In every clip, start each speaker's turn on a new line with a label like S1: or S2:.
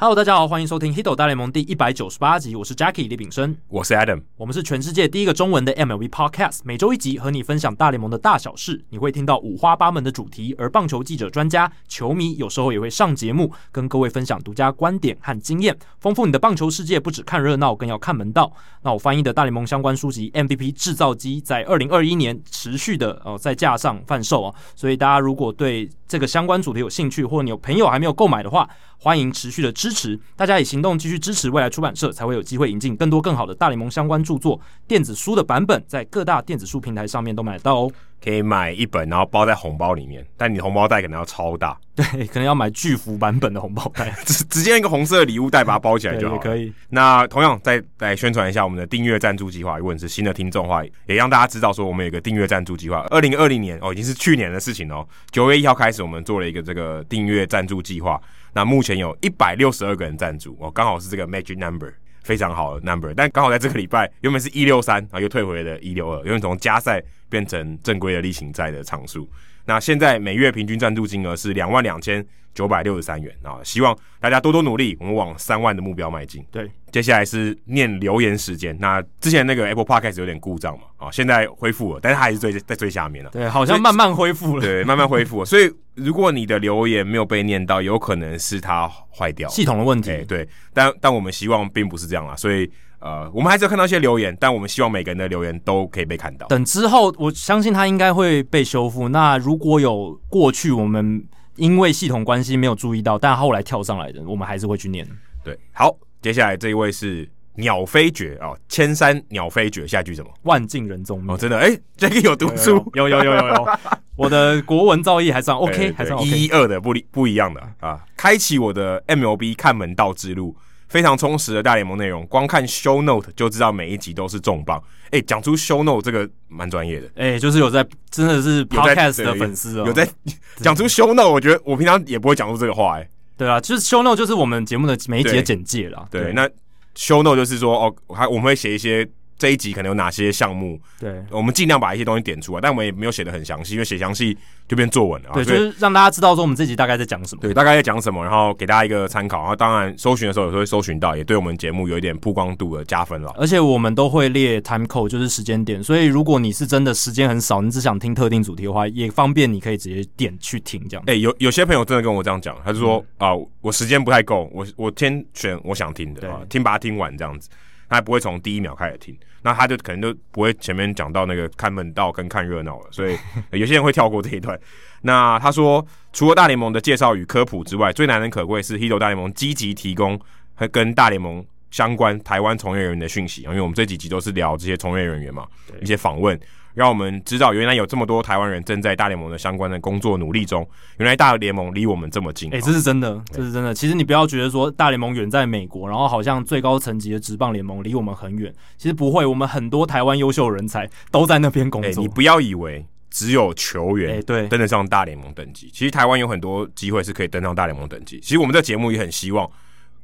S1: Hello，大家好，欢迎收听《Hito 大联盟》第一百九十八集，我是 Jackie 李炳生，
S2: 我是 Adam，
S1: 我们是全世界第一个中文的 MLB Podcast，每周一集和你分享大联盟的大小事，你会听到五花八门的主题，而棒球记者、专家、球迷有时候也会上节目，跟各位分享独家观点和经验，丰富你的棒球世界。不只看热闹，更要看门道。那我翻译的大联盟相关书籍《MVP 制造机》在二零二一年持续的呃在架上贩售啊，所以大家如果对这个相关主题有兴趣，或者你有朋友还没有购买的话，欢迎持续的支持。大家以行动继续支持未来出版社，才会有机会引进更多更好的大联盟相关著作。电子书的版本在各大电子书平台上面都买得到哦。
S2: 可以买一本，然后包在红包里面，但你红包袋可能要超大，
S1: 对，可能要买巨幅版本的红包袋，
S2: 直直接一个红色的礼物袋把它包起来就好。
S1: 可以。
S2: 那同样再来宣传一下我们的订阅赞助计划，如果你是新的听众的话，也让大家知道说我们有个订阅赞助计划。二零二零年哦，已经是去年的事情哦。九月一号开始，我们做了一个这个订阅赞助计划。那目前有一百六十二个人赞助哦，刚好是这个 magic number，非常好的 number。但刚好在这个礼拜，原本是一六三啊，又退回了一六二，因为从加赛。变成正规的例行赛的场数。那现在每月平均赞助金额是两万两千九百六十三元啊！希望大家多多努力，我们往三万的目标迈进。
S1: 对，
S2: 接下来是念留言时间。那之前那个 Apple Podcast 有点故障嘛，啊，现在恢复了，但是它还是最在最下面了。
S1: 对，好像慢慢恢复了。
S2: 对，慢慢恢复了。所以如果你的留言没有被念到，有可能是它坏掉，
S1: 系统的问题。
S2: 欸、对，但但我们希望并不是这样啦，所以。呃，我们还是要看到一些留言，但我们希望每个人的留言都可以被看到。
S1: 等之后，我相信它应该会被修复。那如果有过去我们因为系统关系没有注意到，但后来跳上来的，我们还是会去念。
S2: 对，好，接下来这一位是鸟飞绝啊，千山鸟飞绝，下一句什么？
S1: 万径人踪灭。
S2: 哦，真的，哎、欸，这个有读书，
S1: 有有有有有，有。我的国文造诣还算 OK，还算 OK。
S2: 一二的不不一样的啊，开启我的 MLB 看门道之路。非常充实的大联盟内容，光看 show note 就知道每一集都是重磅。哎、欸，讲出 show note 这个蛮专业的。哎、
S1: 欸，就是有在，真的是 podcast 的粉丝哦，
S2: 有在讲出 show note。我觉得我平常也不会讲出这个话、欸。哎，
S1: 对啊，就是 show note 就是我们节目的每一集的简介啦。
S2: 对，对那 show note 就是说，哦，还我们会写一些。这一集可能有哪些项目？
S1: 对，
S2: 我们尽量把一些东西点出来，但我们也没有写的很详细，因为写详细就变作文了。
S1: 对，就是让大家知道说我们这集大概在讲什么。
S2: 对，大概在讲什么，然后给大家一个参考。然后当然搜寻的时候有时候会搜寻到，也对我们节目有一点曝光度的加分了。
S1: 而且我们都会列 time code，就是时间点，所以如果你是真的时间很少，你只想听特定主题的话，也方便你可以直接点去听这样。
S2: 哎、欸，有有些朋友真的跟我这样讲，他就说啊、我时间不太够，我我先选我想听的，对，听把它听完这样子。他还不会从第一秒开始听，那他就可能就不会前面讲到那个看门道跟看热闹了，所以有些人会跳过这一段。那他说，除了大联盟的介绍与科普之外，最难能可贵是 Hito 大联盟积极提供和跟大联盟相关台湾从业人员的讯息，因为我们这几集都是聊这些从业人员嘛，一些访问。让我们知道，原来有这么多台湾人正在大联盟的相关的工作努力中。原来大联盟离我们这么近，
S1: 哎、欸，这是真的，这是真的。其实你不要觉得说大联盟远在美国，然后好像最高层级的职棒联盟离我们很远。其实不会，我们很多台湾优秀人才都在那边工作。
S2: 欸、你不要以为只有球员
S1: 对
S2: 登得上大联盟等级，欸、其实台湾有很多机会是可以登上大联盟等级。其实我们这节目也很希望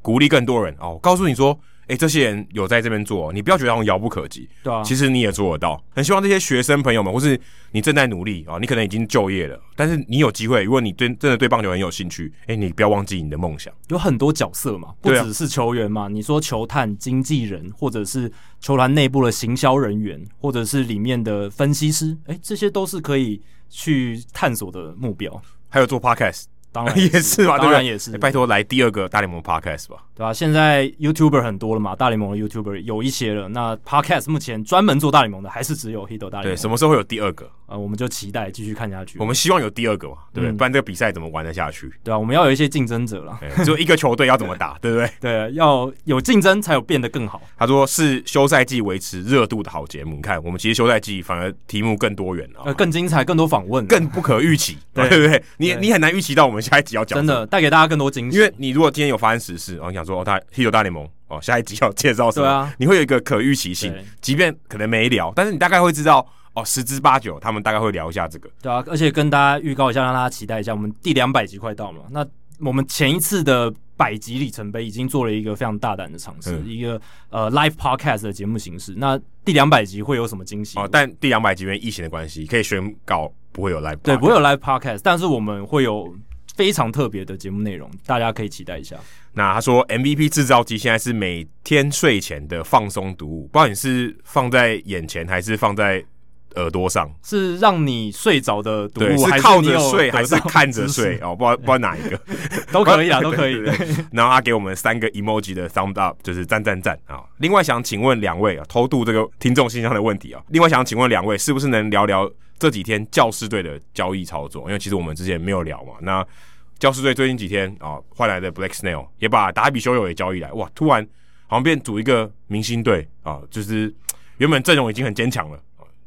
S2: 鼓励更多人哦，告诉你说。哎、欸，这些人有在这边做，你不要觉得遥不可及，
S1: 对啊，
S2: 其实你也做得到。很希望这些学生朋友们，或是你正在努力啊，你可能已经就业了，但是你有机会，如果你对真的对棒球很有兴趣，哎、欸，你不要忘记你的梦想。
S1: 有很多角色嘛，不只是球员嘛，啊、你说球探、经纪人，或者是球团内部的行销人员，或者是里面的分析师，哎、欸，这些都是可以去探索的目标。
S2: 还有做 podcast。
S1: 当然
S2: 也是吧，当然
S1: 也是。
S2: 欸、拜托来第二个大联盟 Podcast 吧，
S1: 对吧、啊？现在 YouTuber 很多了嘛，大联盟的 YouTuber 有一些了。那 Podcast 目前专门做大联盟的，还是只有 Hito 大联盟。
S2: 对，什么时候会有第二个？
S1: 呃，我们就期待继续看下去。
S2: 我们希望有第二个嘛，对不对？嗯、不然这个比赛怎么玩得下去？
S1: 对啊，我们要有一些竞争者了。
S2: 只有一个球队要怎么打，对不对？
S1: 对，要有竞争才有变得更好。
S2: 他说是休赛季维持热度的好节目。你看，我们其实休赛季反而题目更多元了，
S1: 呃，更精彩，更多访问，
S2: 更不可预期，对不对，对？你你很难预期到我们下一集要讲
S1: 真的。带给大家更多惊喜，
S2: 因为你如果今天有发生时事，哦，你想说哦，他 Hito 大联盟哦，下一集要介绍什么？
S1: 啊、
S2: 你会有一个可预期性，即便可能没聊，但是你大概会知道哦，十之八九他们大概会聊一下这个。
S1: 对啊，而且跟大家预告一下，让大家期待一下，我们第两百集快到了。那我们前一次的百集里程碑已经做了一个非常大胆的尝试，嗯、一个呃 live podcast 的节目形式。那第两百集会有什么惊喜？
S2: 哦，但第两百集因为疫情的关系，可以宣告不会有 live，
S1: 对，不会有 live podcast，但是我们会有。非常特别的节目内容，大家可以期待一下。
S2: 那他说 MVP 制造机现在是每天睡前的放松读物，不知道你是放在眼前还是放在耳朵上？
S1: 是让你睡着的读物，
S2: 对，是靠着睡还是看着睡？哦，不知道不知道哪一个
S1: 都可以啊，都可以。
S2: 然后他给我们三个 emoji 的 thumb up，就是赞赞赞啊。另外想请问两位啊，偷渡这个听众信箱的问题啊。另外想请问两位，是不是能聊聊这几天教师队的交易操作？因为其实我们之前没有聊嘛。那教师队最近几天啊，换来的 Blake Snell 也把达比修友也交易来，哇，突然好像变组一个明星队啊，就是原本阵容已经很坚强了，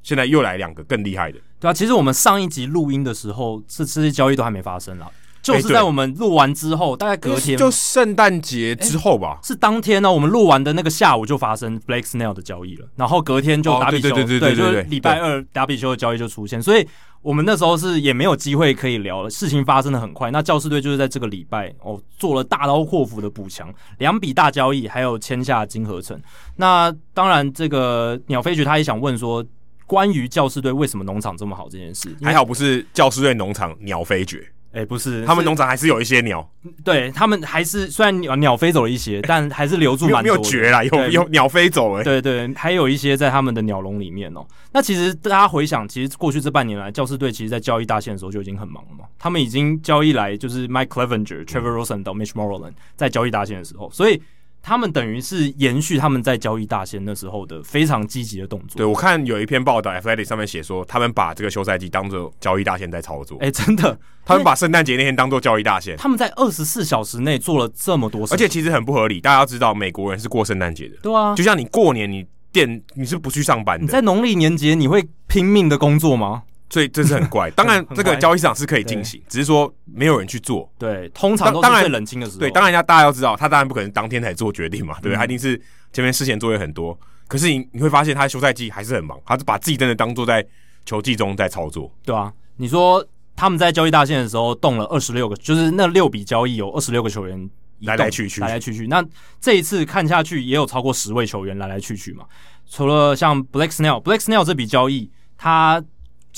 S2: 现在又来两个更厉害的。
S1: 对啊，其实我们上一集录音的时候，这这些交易都还没发生啦。就是在我们录完之后，大概隔天，
S2: 就圣诞节之后吧，
S1: 是当天呢。我们录完的那个下午就发生 Blake Snell 的交易了，然后隔天就达比修，对对对对，就是礼拜二达比修的交易就出现，所以我们那时候是也没有机会可以聊了。事情发生的很快，那教师队就是在这个礼拜哦做了大刀阔斧的补强，两笔大交易，还有签下金合成。那当然，这个鸟飞局他也想问说，关于教士队为什么农场这么好这件事，
S2: 还好不是教士队农场鸟飞绝。
S1: 哎、欸，不是，
S2: 他们农场还是有一些鸟，
S1: 对他们还是虽然鸟鸟飞走了一些，但还是留住蛮多的，
S2: 没有绝啦，有有鸟飞走哎，
S1: 对，对对，还有一些在他们的鸟笼里面哦、喔。那其实大家回想，其实过去这半年来，教士队其实在交易大线的时候就已经很忙了嘛。他们已经交易来就是 Mike Clevinger、Trevor Rosen 到 Mitch Moreland 在交易大线的时候，所以。他们等于是延续他们在交易大仙那时候的非常积极的动作。
S2: 对，我看有一篇报道，Athletic 上面写说，他们把这个休赛季当做交易大仙在操作。
S1: 哎、欸，真的，
S2: 他们把圣诞节那天当做交易大仙。
S1: 他们在二十四小时内做了这么多事，
S2: 而且其实很不合理。大家要知道，美国人是过圣诞节的，
S1: 对啊，
S2: 就像你过年，你店你是不去上班的。
S1: 你在农历年节，你会拼命的工作吗？
S2: 所以这是很怪。当然，这个交易市场是可以进行，只是说没有人去做。
S1: 对，通常都是最冷清的时候。
S2: 对，当然要大家要知道，他当然不可能当天才做决定嘛，对不对？他一定是前面事前作业很多。可是你你会发现，他休赛季还是很忙，他是把自己真的当做在球季中在操作。
S1: 对啊，你说他们在交易大线的时候动了二十六个，就是那六笔交易有二十六个球员
S2: 来来去去，
S1: 来来去去。那这一次看下去，也有超过十位球员来来去去嘛。除了像 Blake Snell，Blake Snell 这笔交易，他。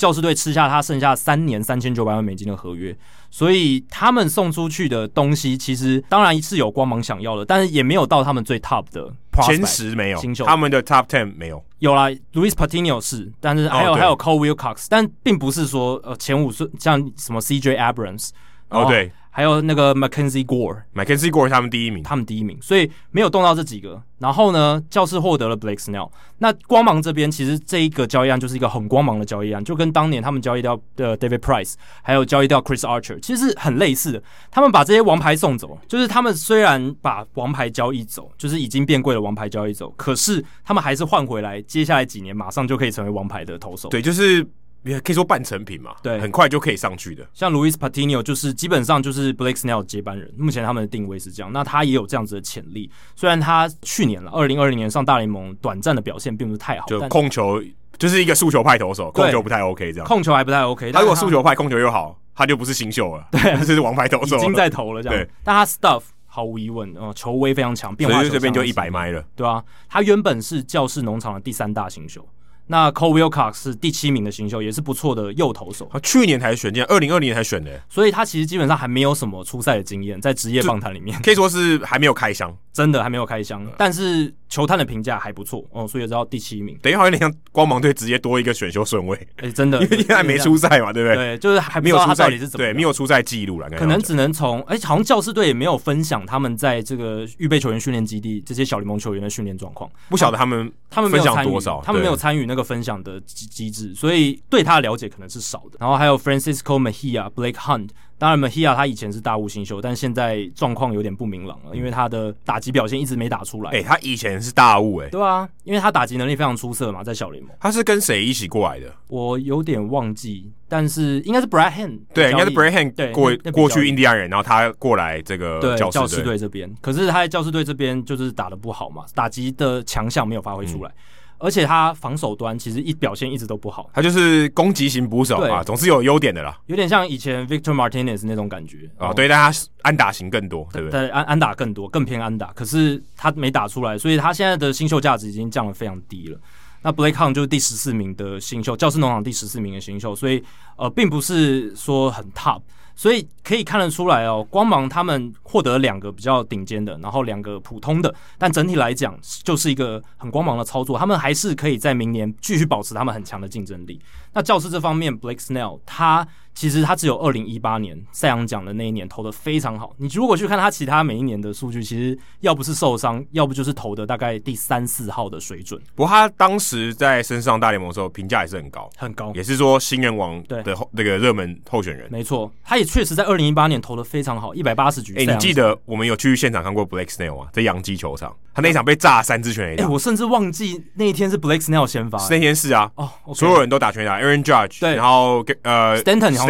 S1: 教师队吃下他剩下三年三千九百万美金的合约，所以他们送出去的东西其实当然是有光芒想要的，但是也没有到他们最 top 的
S2: 前十没有他们的 top ten 没有。
S1: 有啦，Luis Patino 是，但是还有、哦、还有 Cole Wilcox，但并不是说呃前五顺像什么 CJ Abrams
S2: 哦对。
S1: 还有那个 Mackenzie Gore，Mackenzie
S2: Gore 他们第一名，
S1: 他们第一名，所以没有动到这几个。然后呢，教室获得了 Blake Snell。那光芒这边其实这一个交易案就是一个很光芒的交易案，就跟当年他们交易掉的 David Price，还有交易掉 Chris Archer，其实是很类似的。他们把这些王牌送走，就是他们虽然把王牌交易走，就是已经变贵的王牌交易走，可是他们还是换回来，接下来几年马上就可以成为王牌的投手。
S2: 对，就是。也可以说半成品嘛，
S1: 对，
S2: 很快就可以上去的。
S1: 像 Luis Patino 就是基本上就是 Blake Snell 接班人，目前他们的定位是这样。那他也有这样子的潜力，虽然他去年了，二零二零年上大联盟短暂的表现并不是太好，
S2: 就控球就是一个速球派投手，控球不太 OK 这样。
S1: 控球还不太 OK，
S2: 他如果速球派控球又好，他就不是新秀了，对，这是王牌投手，
S1: 已经在投了这样。对，但他 Stuff 毫无疑问，哦，球威非常强，变化球这边
S2: 就一百迈了，
S1: 对啊，他原本是教室农场的第三大新秀。那 Cole Wilcox 是第七名的新秀，也是不错的右投手。
S2: 他去年才选进，二零二零年才选的，
S1: 所以他其实基本上还没有什么出赛的经验，在职业棒坛里面
S2: 可以说是还没有开箱，
S1: 真的还没有开箱。但是球探的评价还不错哦，所以知道第七名。
S2: 等于好像有点像光芒队直接多一个选秀顺位，
S1: 哎、欸，真的，
S2: 因为现在还没出赛嘛，对不对？
S1: 对，就是还没有出赛，
S2: 对，没有出赛记录了，
S1: 可能只能从哎、欸，好像教师队也没有分享他们在这个预备球员训练基地这些小联盟球员的训练状况，
S2: 不晓得他们
S1: 他们分享
S2: 多少，
S1: 他们没有参与那个分享的。机机制，所以对他的了解可能是少的。然后还有 Francisco Mejia、Blake Hunt，当然 Mejia 他以前是大物新秀，但现在状况有点不明朗了，因为他的打击表现一直没打出来。
S2: 哎、欸，他以前是大物哎、欸，
S1: 对啊，因为他打击能力非常出色嘛，在小联盟。
S2: 他是跟谁一起过来的？
S1: 我有点忘记，但是应该是 Brad Hand，对，
S2: 应该是 Brad Hand
S1: 对
S2: 过过去印第安人，然后他过来这个教师
S1: 队这边。可是他在教师队这边就是打的不好嘛，打击的强项没有发挥出来。嗯而且他防守端其实一表现一直都不好，
S2: 他就是攻击型捕手啊，总是有优点的啦，
S1: 有点像以前 Victor Martinez 那种感觉啊、哦。
S2: 对，但他安打型更多，对不对？
S1: 对，安安打更多，更偏安打。可是他没打出来，所以他现在的新秀价值已经降得非常低了。那 Blake Hunt 就是第十四名的新秀，教师农场第十四名的新秀，所以呃，并不是说很 top。所以可以看得出来哦，光芒他们获得两个比较顶尖的，然后两个普通的，但整体来讲就是一个很光芒的操作。他们还是可以在明年继续保持他们很强的竞争力。那教师这方面，Blake Snell 他。其实他只有二零一八年赛扬奖的那一年投的非常好。你如果去看他其他每一年的数据，其实要不是受伤，要不就是投的大概第三四号的水准。
S2: 不过他当时在升上大联盟的时候，评价也是很高，
S1: 很高，
S2: 也是说新人王的那个热门候选人。
S1: 没错，他也确实在二零一八年投的非常好，一百八十局。
S2: 哎、欸，你记得我们有去现场看过 Blake Snell 吗？在洋基球场，他那一场被炸三支全垒打。
S1: 哎、欸，我甚至忘记那一天是 Blake Snell 先发。
S2: 那天是啊，
S1: 哦，okay、
S2: 所有人都打全垒打，Aaron Judge，
S1: 对，
S2: 然后呃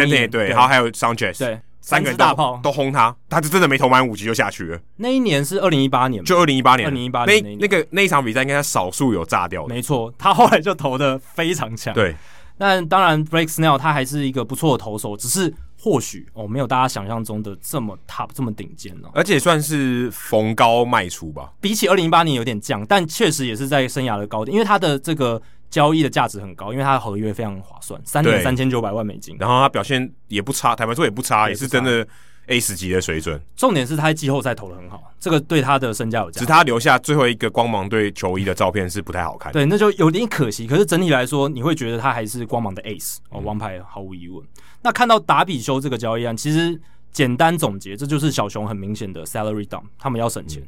S2: Stanton 对，然后还有。Sanchez
S1: 对，
S2: 三个人
S1: 大炮
S2: 都轰他，他就真的没投满五局就下去了。
S1: 那一年是二零一八年，
S2: 就二零一八年，
S1: 二零一八年
S2: 那那个那一场比赛，应该他少数有炸掉的。
S1: 没错，他后来就投的非常强。
S2: 对，
S1: 但当然，Blake Snell 他还是一个不错的投手，只是或许哦，没有大家想象中的这么 top 这么顶尖哦。
S2: 而且算是逢高卖出吧，
S1: 比起二零一八年有点降，但确实也是在生涯的高点，因为他的这个。交易的价值很高，因为他的合约非常划算，三年三千九百万美金。
S2: 然后他表现也不差，坦白说也不差，也是真的 Ace 级的水准。
S1: 重点是他在季后赛投的很好，这个对他的身价有价值。
S2: 只是他留下最后一个光芒队球衣的照片是不太好看，
S1: 对，那就有点可惜。可是整体来说，你会觉得他还是光芒的 Ace 哦，王牌毫无疑问。嗯、那看到达比修这个交易案，其实简单总结，这就是小熊很明显的 salary dump，他们要省钱。嗯、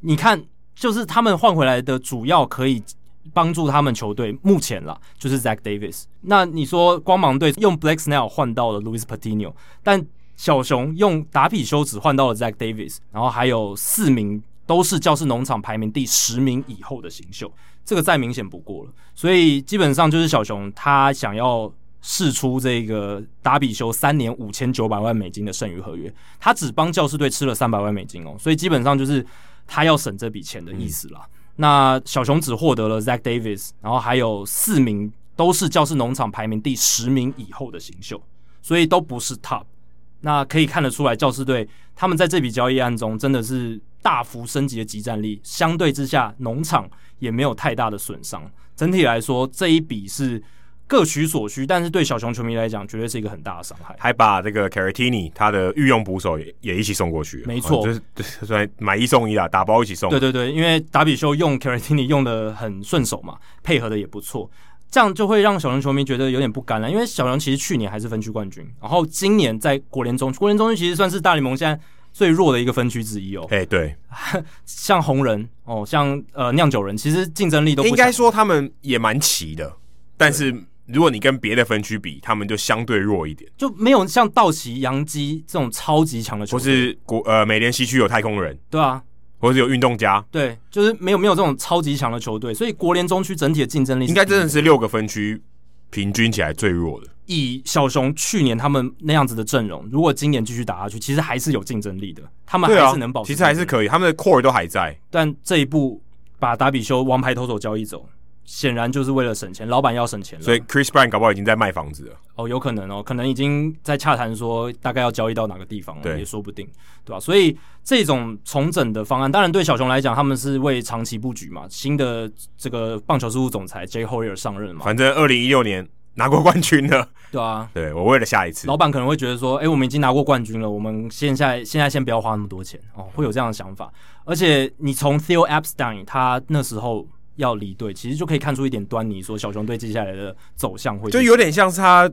S1: 你看，就是他们换回来的主要可以。帮助他们球队目前啦，就是 Zach Davis。那你说光芒队用 Blake Snell 换到了 Louis Patino，但小熊用达比修只换到了 Zach Davis，然后还有四名都是教室农场排名第十名以后的新秀，这个再明显不过了。所以基本上就是小熊他想要试出这个达比修三年五千九百万美金的剩余合约，他只帮教士队吃了三百万美金哦，所以基本上就是他要省这笔钱的意思啦。那小熊只获得了 Zach Davis，然后还有四名都是教室农场排名第十名以后的新秀，所以都不是 Top。那可以看得出来，教师队他们在这笔交易案中真的是大幅升级的集战力，相对之下农场也没有太大的损伤。整体来说，这一笔是。各取所需，但是对小熊球迷来讲，绝对是一个很大的伤害。
S2: 还把这个 Caratini 他的御用捕手也也一起送过去，
S1: 没错，
S2: 哦、就是算买一送一啊，打包一起送。
S1: 对对对，因为达比修用 Caratini 用的很顺手嘛，配合的也不错，这样就会让小熊球迷觉得有点不甘了。因为小熊其实去年还是分区冠军，然后今年在国联中国联中区其实算是大联盟现在最弱的一个分区之一哦。
S2: 哎，对，
S1: 像红人哦，像呃酿酒人，其实竞争力都不
S2: 应该说他们也蛮齐的，但是。如果你跟别的分区比，他们就相对弱一点，
S1: 就没有像道奇、洋基这种超级强的球队，
S2: 或是国呃美联西区有太空人，
S1: 对啊，
S2: 或者有运动家，
S1: 对，就是没有没有这种超级强的球队，所以国联中区整体的竞争力
S2: 应该真的是六个分区平均起来最弱的。
S1: 以小熊去年他们那样子的阵容，如果今年继续打下去，其实还是有竞争力的，他们还是能保持，
S2: 其实还是可以，他们的 core 都还在，
S1: 但这一步把达比修王牌投手交易走。显然就是为了省钱，老板要省钱了。
S2: 所以 Chris Brown 搞不好已经在卖房子了。
S1: 哦，有可能哦，可能已经在洽谈说大概要交易到哪个地方了，也说不定，对吧？所以这种重整的方案，当然对小熊来讲，他们是为长期布局嘛。新的这个棒球事务总裁 Jay Hoyer 上任嘛，
S2: 反正二零一六年拿过冠军了，
S1: 对啊，
S2: 对我为了下一次，
S1: 老板可能会觉得说，哎、欸，我们已经拿过冠军了，我们现在现在先不要花那么多钱哦，会有这样的想法。而且你从 Theo Epstein 他那时候。要离队，其实就可以看出一点端倪，说小熊队接下来的走向会
S2: 就有点像是他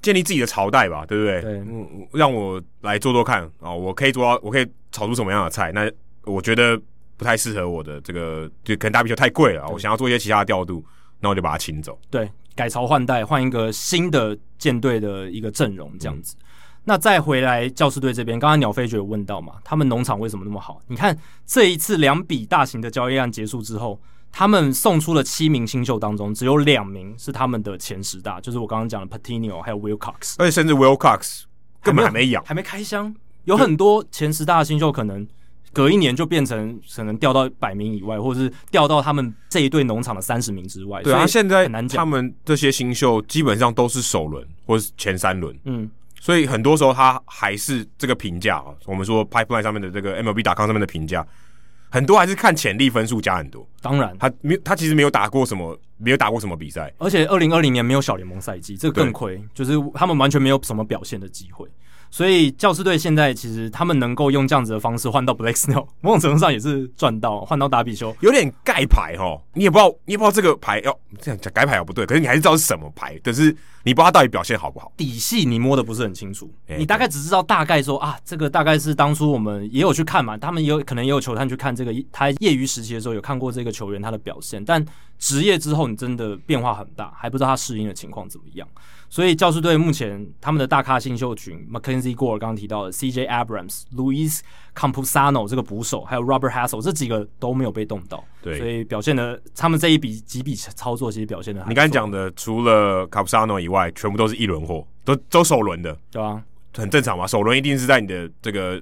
S2: 建立自己的朝代吧，对不对？
S1: 对，
S2: 嗯，让我来做做看啊、哦，我可以做到，我可以炒出什么样的菜？那我觉得不太适合我的这个，就可能大比球太贵了，我想要做一些其他的调度，那我就把它请走。
S1: 对，改朝换代，换一个新的舰队的一个阵容，这样子。嗯、那再回来教师队这边，刚刚鸟飞就有问到嘛，他们农场为什么那么好？你看这一次两笔大型的交易案结束之后。他们送出了七名新秀当中，只有两名是他们的前十大，就是我刚刚讲的 Patino 还有 Wilcox，
S2: 而且甚至 Wilcox 根本还没养，
S1: 还没开箱。有很多前十大的新秀可能隔一年就变成可能掉到百名以外，或者是掉到他们这一队农场的三十名之外。
S2: 对啊，现在他们这些新秀基本上都是首轮或是前三轮，嗯，所以很多时候他还是这个评价啊，我们说 Pipeline 上面的这个 MLB.com 上面的评价。很多还是看潜力分数加很多，
S1: 当然。
S2: 他没他其实没有打过什么，没有打过什么比赛，
S1: 而且二零二零年没有小联盟赛季，这个更亏，就是他们完全没有什么表现的机会。所以教师队现在其实他们能够用这样子的方式换到 Blake Snell，某种程度上也是赚到，换到达比修，
S2: 有点盖牌哦。你也不知道，你也不知道这个牌要这样讲盖牌也不对，可是你还是知道是什么牌，可是你不知道他到底表现好不好，
S1: 底细你摸的不是很清楚，欸、你大概只知道大概说啊，这个大概是当初我们也有去看嘛，他们也有可能也有球探去看这个，他业余时期的时候有看过这个球员他的表现，但职业之后你真的变化很大，还不知道他适应的情况怎么样。所以教士队目前他们的大咖新秀群，Mackenzie Gore 刚刚提到的 CJ Abrams、Louis Camposano 这个捕手，还有 Robert Hassell 这几个都没有被动到，
S2: 对，
S1: 所以表现的他们这一笔几笔操作其实表现的。
S2: 你刚才讲的除了 Campusano 以外，全部都是一轮货，都都首轮的，
S1: 对啊，
S2: 很正常嘛，首轮一定是在你的这个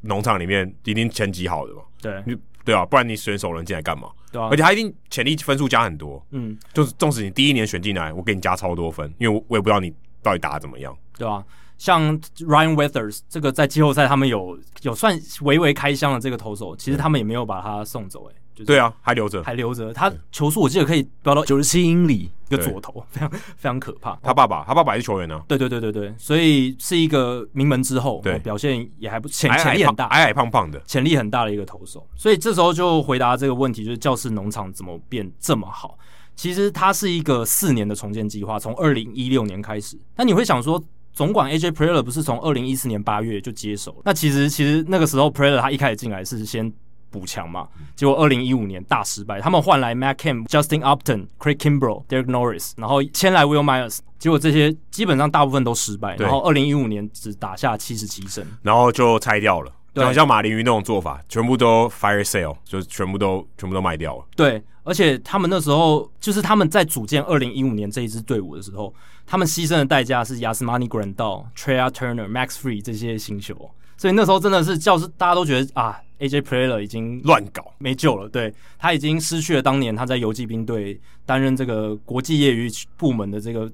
S2: 农场里面一定前几好的嘛，
S1: 对，
S2: 对啊，不然你选首轮进来干嘛？
S1: 对啊，
S2: 而且他一定潜力分数加很多，
S1: 嗯，
S2: 就是纵使你第一年选进来，我给你加超多分，因为我我也不知道你到底打的怎么样，
S1: 对啊，像 Ryan Weathers 这个在季后赛他们有有算微微开箱的这个投手，其实他们也没有把他送走、欸，哎。就是、
S2: 对啊，还留着，
S1: 还留着。他球速我记得可以飙到九十七英里，一个左投，非常非常可怕。
S2: 他爸爸，他爸爸也是球员呢、啊。
S1: 对对对对对，所以是一个名门之后，对，表现也还不潜潜力很大，
S2: 矮矮胖胖的，
S1: 潜力很大的一个投手。所以这时候就回答这个问题，就是教室农场怎么变这么好？其实它是一个四年的重建计划，从二零一六年开始。那你会想说，总管 AJ Preller 不是从二零一四年八月就接手？那其实其实那个时候 Preller 他一开始进来是先。补强嘛，结果二零一五年大失败，他们换来 Matt Kemp、Justin Upton、Craig Kimbrel、Derek Norris，然后签来 Will Myers，结果这些基本上大部分都失败，然后二零一五年只打下七十七胜，然
S2: 后就拆掉了，对，像马林鱼那种做法，全部都 fire sale，就是全部都全部都卖掉了。
S1: 对，而且他们那时候就是他们在组建二零一五年这一支队伍的时候，他们牺牲的代价是 Yasmani Grandal、Trea Turner、Max Fried 这些新秀，所以那时候真的是教师大家都觉得啊。AJ Player 已经
S2: 乱搞
S1: 没救了，对，他已经失去了当年他在游击兵队担任这个国际业余部门的这个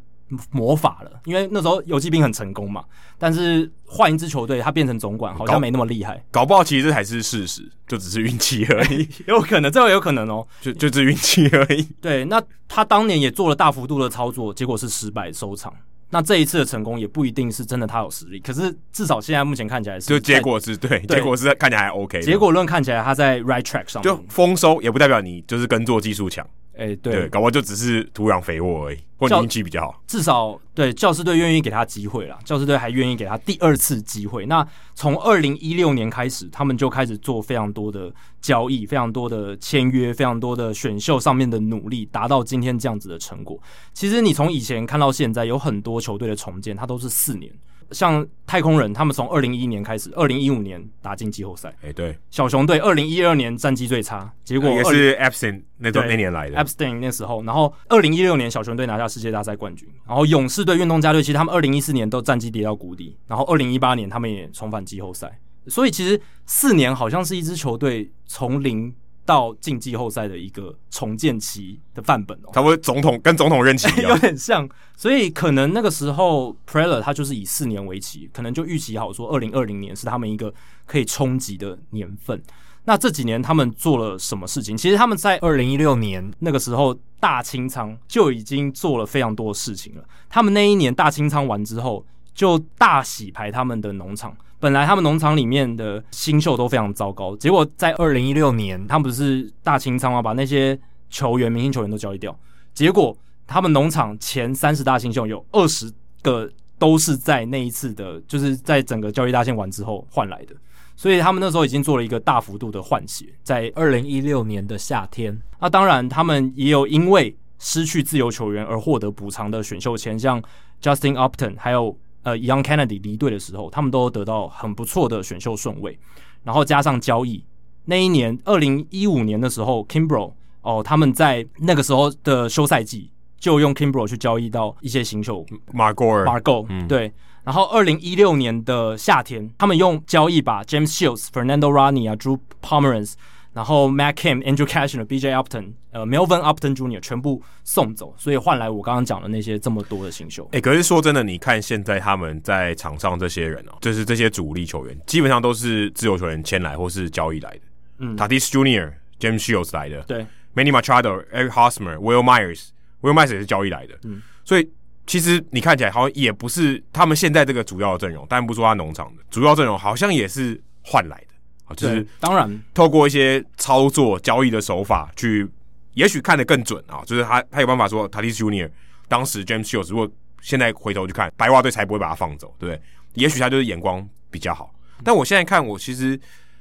S1: 魔法了。因为那时候游击兵很成功嘛，但是换一支球队，他变成总管好像没那么厉害
S2: 搞。搞不好其实这才是事实，就只是运气而已，
S1: 有可能，这个有可能哦，
S2: 就就只是运气而已。
S1: 对，那他当年也做了大幅度的操作，结果是失败收场。那这一次的成功也不一定是真的他有实力，可是至少现在目前看起来是，
S2: 就结果是对，对，结果是看起来还 OK。
S1: 结果论看起来他在 right track 上，
S2: 就丰收也不代表你就是耕作技术强。
S1: 哎、欸，
S2: 对，搞不好就只是土壤肥沃而已，或者运气比较好。
S1: 至少对教师队愿意给他机会啦，教师队还愿意给他第二次机会。那从二零一六年开始，他们就开始做非常多的交易，非常多的签约，非常多的选秀上面的努力，达到今天这样子的成果。其实你从以前看到现在，有很多球队的重建，它都是四年。像太空人，他们从二零一一年开始，二零一五年打进季后赛。
S2: 哎，对，
S1: 小熊队二零一二年战绩最差，结果
S2: 也是 Epstein 那段那年来的
S1: Epstein 那时候，然后二零一六年小熊队拿下世界大赛冠军，然后勇士队、运动家队其实他们二零一四年都战绩跌到谷底，然后二零一八年他们也重返季后赛，所以其实四年好像是一支球队从零。到进季后赛的一个重建期的范本哦，
S2: 差不多总统跟总统任期，
S1: 有点像，所以可能那个时候 Preller 他就是以四年为期，可能就预期好说，二零二零年是他们一个可以冲击的年份。那这几年他们做了什么事情？其实他们在二零一六年那个时候大清仓就已经做了非常多的事情了。他们那一年大清仓完之后，就大洗牌他们的农场。本来他们农场里面的新秀都非常糟糕，结果在二零一六年，他们不是大清仓吗？把那些球员、明星球员都交易掉，结果他们农场前三十大新秀有二十个都是在那一次的，就是在整个交易大限完之后换来的，所以他们那时候已经做了一个大幅度的换血，在二零一六年的夏天。那当然，他们也有因为失去自由球员而获得补偿的选秀签，像 Justin Upton 还有。呃，Young Kennedy 离队的时候，他们都得到很不错的选秀顺位，然后加上交易，那一年二零一五年的时候，Kimbrel 哦，他们在那个时候的休赛季就用 Kimbrel 去交易到一些新秀，Margot，Margot，嗯，对，然后二零一六年的夏天，他们用交易把 James Shields、Fernando Rodney 啊，Drew Pomeranz。然后 Matt Kemp、Andrew Cashner、B.J. Upton、呃 Melvin Upton Jr. 全部送走，所以换来我刚刚讲的那些这么多的新秀。
S2: 哎、欸，可是说真的，你看现在他们在场上这些人哦，就是这些主力球员，基本上都是自由球员签来或是交易来的。嗯，Tatis Jr.、James Shields 来的，
S1: 对
S2: ，Manny Machado、Eric Hosmer、Will Myers、Will Myers 也是交易来的。嗯，所以其实你看起来好像也不是他们现在这个主要的阵容，但不说他农场的主要阵容，好像也是换来的，就是
S1: 当然
S2: 透过一些操作交易的手法去，也许看得更准啊，就是他他有办法说，Tatis Junior 当时 James Shields 如果现在回头去看，白袜队才不会把他放走，对不对？也许他就是眼光比较好。但我现在看，我其实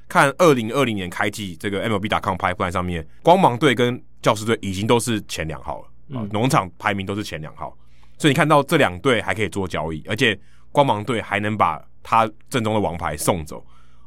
S2: 看二零二零年开季这个 MLB.com pipeline 上面，光芒队跟教师队已经都是前两号了，嗯，农场排名都是前两号，所以你看到这两队还可以做交易，而且光芒队还能把他正宗的王牌送走，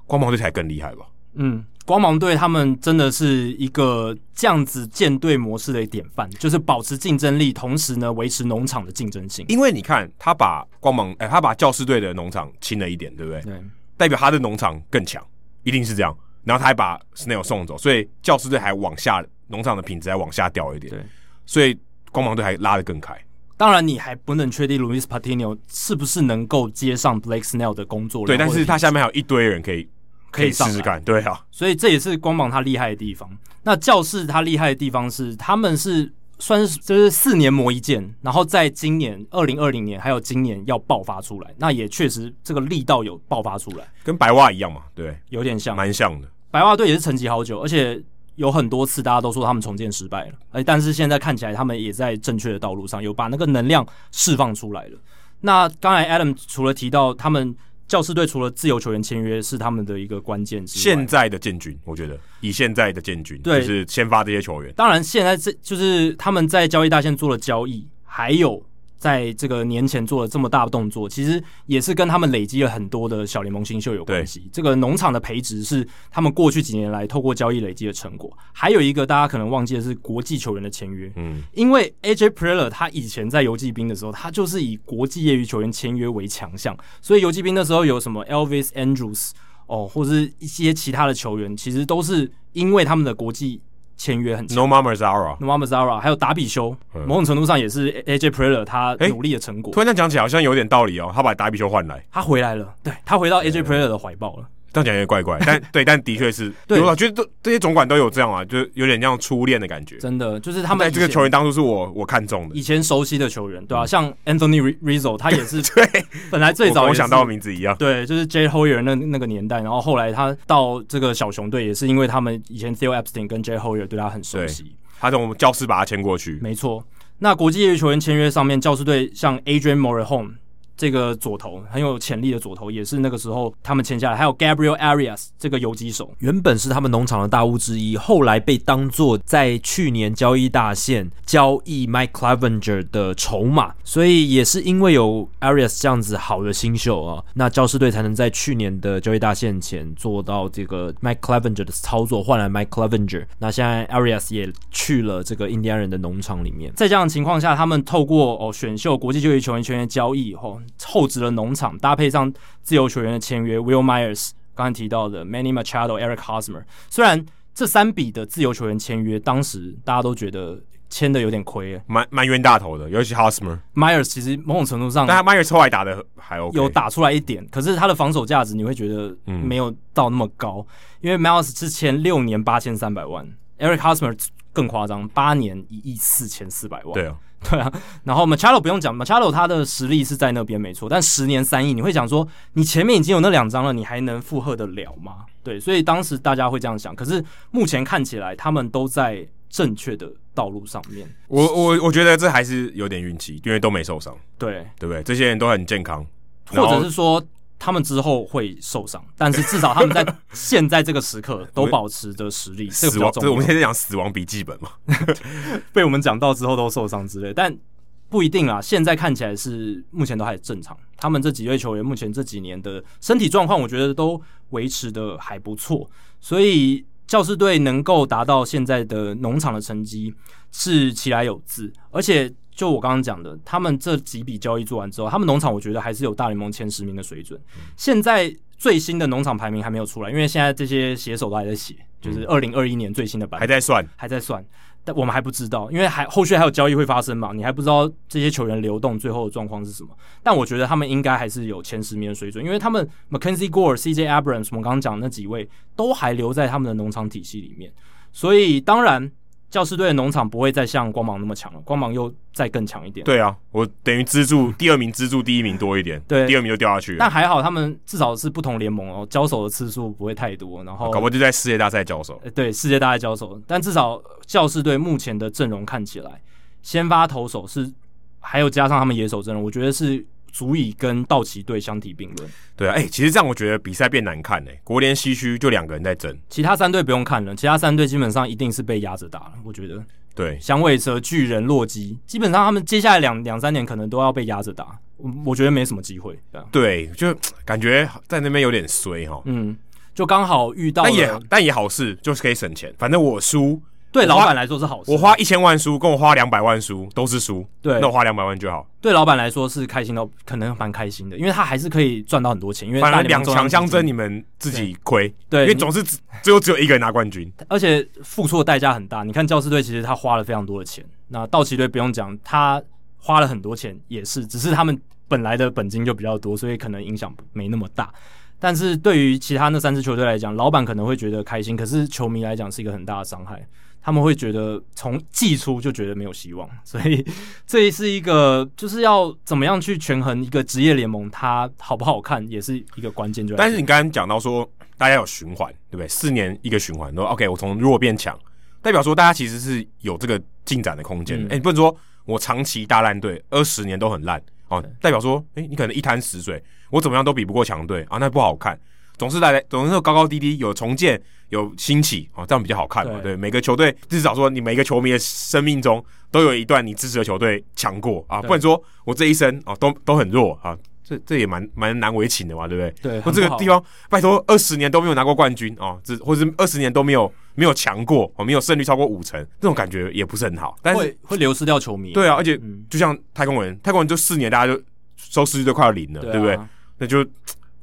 S2: 光芒队才更厉害吧？
S1: 嗯。光芒队他们真的是一个这样子建队模式的典范，就是保持竞争力，同时呢维持农场的竞争性。
S2: 因为你看，他把光芒，哎、欸，他把教师队的农场清了一点，对不对？对，代表他的农场更强，一定是这样。然后他还把 Snell 送走，所以教师队还往下，农场的品质还往下掉一点。对，所以光芒队还拉得更开。
S1: 当然，你还不能确定 Luis Patino 是不是能够接上 Blake Snell 的工作。
S2: 对，但是他下面还有一堆人可以。可以试试看，对啊，
S1: 所以这也是光芒他厉害的地方。那教室他厉害的地方是，他们是算是就是四年磨一剑，然后在今年二零二零年还有今年要爆发出来，那也确实这个力道有爆发出来，
S2: 跟白袜一样嘛，对，
S1: 有点像，
S2: 蛮像的。
S1: 白袜队也是沉寂好久，而且有很多次大家都说他们重建失败了，哎，但是现在看起来他们也在正确的道路上，有把那个能量释放出来了。那刚才 Adam 除了提到他们。教士队除了自由球员签约是他们的一个关键
S2: 现在的建军，我觉得以现在的建军，对，就是先发这些球员。
S1: 当然，现在这就是他们在交易大线做了交易，还有。在这个年前做了这么大的动作，其实也是跟他们累积了很多的小联盟新秀有关系。这个农场的培植是他们过去几年来透过交易累积的成果。还有一个大家可能忘记的是国际球员的签约，嗯，因为 AJ Preller 他以前在游骑兵的时候，他就是以国际业余球员签约为强项，所以游骑兵的时候有什么 Elvis Andrews 哦，或者是一些其他的球员，其实都是因为他们的国际。签约很强
S2: Nomar Mazara，Nomar
S1: Mazara，还有达比修，嗯、某种程度上也是 AJ Preller 他努力的成果。
S2: 突然这样讲起来，好像有点道理哦。他把达比修换来，
S1: 他回来了，对，他回到 AJ Preller 的怀抱了。
S2: 这样讲有点怪怪，但 对，但的确是，对，我觉得这这些总管都有这样啊，就是有点像初恋的感觉。
S1: 真的，就是他们
S2: 这个球员当初是我我看中的，
S1: 以前熟悉的球员，对啊，像 Anthony Rizzo，他也是对，本来最早我
S2: 想到的名字一样，
S1: 对，就是 Jay Hoyer 那那个年代，然后后来他到这个小熊队，也是因为他们以前 Theo Epstein 跟 Jay Hoyer 对他很熟悉，
S2: 他从教师把他签过去，
S1: 没错。那国际业余球员签约上面，教师队像 Adrian Morejon 这个左投很有潜力的左投，也是那个时候他们签下来。还有 Gabriel Arias 这个游击手，
S3: 原本是他们农场的大物之一，后来被当作在去年交易大限交易 Mike Clevenger 的筹码。所以也是因为有 Arias 这样子好的新秀啊，那教士队才能在去年的交易大限前做到这个 Mike Clevenger 的操作，换来 Mike Clevenger。那现在 Arias 也去了这个印第安人的农场里面。在这样的情况下，他们透过哦选秀国际就业球员球员交易以后。厚植了农场，搭配上自由球员的签约，Will Myers 刚才提到的 Manny Machado、Eric Hosmer。虽然这三笔的自由球员签约，当时大家都觉得签的有点亏，
S2: 蛮蛮冤大头的，尤其 Hosmer。
S1: Myers 其实某种程度上，
S2: 但他 Myers 后来打的还 OK，
S1: 有打出来一点，可是他的防守价值你会觉得没有到那么高，嗯、因为 Myers 是签六年八千三百万，Eric Hosmer 更夸张，八年一亿四千四百万。
S2: 对啊。
S1: 对啊，然后 Machado 不用讲，Machado 他的实力是在那边没错，但十年三亿，你会讲说你前面已经有那两张了，你还能负荷得了吗？对，所以当时大家会这样想。可是目前看起来，他们都在正确的道路上面。
S2: 我我我觉得这还是有点运气，因为都没受伤，
S1: 对
S2: 对不对？这些人都很健康，
S1: 或者是说。他们之后会受伤，但是至少他们在现在这个时刻都 保持着实力。
S2: 死亡，这我们现在讲死亡笔记本嘛？
S1: 被我们讲到之后都受伤之类，但不一定啊。现在看起来是目前都还正常。他们这几位球员目前这几年的身体状况，我觉得都维持的还不错。所以教士队能够达到现在的农场的成绩是其来有自，而且。就我刚刚讲的，他们这几笔交易做完之后，他们农场我觉得还是有大联盟前十名的水准。现在最新的农场排名还没有出来，因为现在这些写手都还在写，就是二零二一年最新的版本
S2: 还在算，
S1: 还在算，但我们还不知道，因为还后续还有交易会发生嘛，你还不知道这些球员流动最后的状况是什么。但我觉得他们应该还是有前十名的水准，因为他们 Mackenzie Gore、CJ Abrams，我们刚刚讲那几位都还留在他们的农场体系里面，所以当然。教士队的农场不会再像光芒那么强了，光芒又再更强一点。
S2: 对啊，我等于资助第二名，资助第一名多一点，
S1: 对，
S2: 第二名就掉下去。
S1: 但还好，他们至少是不同联盟哦，交手的次数不会太多，然后
S2: 搞不好就在世界大赛交手。
S1: 对，世界大赛交手，但至少教士队目前的阵容看起来，先发投手是还有加上他们野手阵容，我觉得是。足以跟道奇队相提并论。
S2: 对啊，哎、欸，其实这样我觉得比赛变难看呢。国联西区就两个人在争，
S1: 其他三队不用看了，其他三队基本上一定是被压着打了。我觉得，
S2: 对，
S1: 响尾蛇、巨人、洛基，基本上他们接下来两两三年可能都要被压着打。我我觉得没什么机会。
S2: 对，就感觉在那边有点衰哈。
S1: 嗯，就刚好遇到，
S2: 但也但也好事，就是可以省钱。反正我输。
S1: 对老板来说是好事。
S2: 我花一千万输，跟我花两百万输都是输。
S1: 对，
S2: 那我花两百万就好。
S1: 对老板来说是开心到，可能蛮开心的，因为他还是可以赚到很多钱。因为
S2: 反正两强相争，你们自己亏。
S1: 对，
S2: 因为总是只最后只有一个人拿冠军，
S1: 而且付出的代价很大。你看教士队其实他花了非常多的钱，那道奇队不用讲，他花了很多钱也是，只是他们本来的本金就比较多，所以可能影响没那么大。但是对于其他那三支球队来讲，老板可能会觉得开心，可是球迷来讲是一个很大的伤害。他们会觉得从季初就觉得没有希望，所以这是一个就是要怎么样去权衡一个职业联盟它好不好看，也是一个关键。就
S2: 但是你刚刚讲到说，大家有循环，对不对？四年一个循环，说 OK，我从弱变强，代表说大家其实是有这个进展的空间。哎、嗯，欸、你不能说我长期大烂队，二十年都很烂哦，代表说，哎、欸，你可能一滩死水，我怎么样都比不过强队啊，那不好看。总是来，总是有高高低低，有重建，有兴起哦，这样比较好看嘛。对，对，每个球队至少说，你每个球迷的生命中都有一段你支持的球队强过啊，不然说我这一生啊都都很弱啊，这这也蛮蛮难为情的嘛，对不对？
S1: 对，
S2: 或这个地方拜托二十年都没有拿过冠军啊，这或者是二十年都没有没有强过啊，没有胜率超过五成，这种感觉也不是很好，但是
S1: 会会流失掉球迷。
S2: 对啊，而且就像太空人，太空人就四年大家就收视率都快要零了，对不对？那就。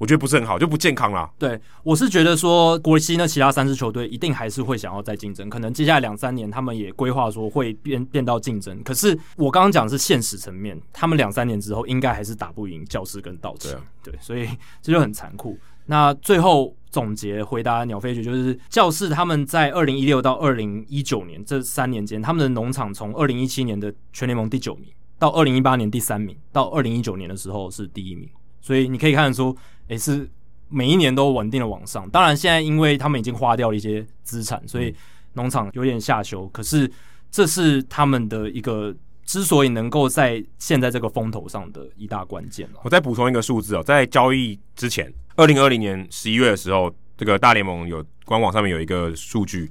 S2: 我觉得不是很好，就不健康啦。
S1: 对，我是觉得说国西呢，其他三支球队一定还是会想要再竞争，可能接下来两三年他们也规划说会变变到竞争。可是我刚刚讲的是现实层面，他们两三年之后应该还是打不赢教士跟道奇。对，所以这就很残酷。那最后总结回答鸟飞局，就是教室他们在二零一六到二零一九年这三年间，他们的农场从二零一七年的全联盟第九名，到二零一八年第三名，到二零一九年的时候是第一名。所以你可以看得出，也是每一年都稳定的往上。当然，现在因为他们已经花掉了一些资产，所以农场有点下修。可是这是他们的一个之所以能够在现在这个风头上的一大关键。
S2: 我再补充一个数字哦，在交易之前，二零二零年十一月的时候，这个大联盟有官网上面有一个数据，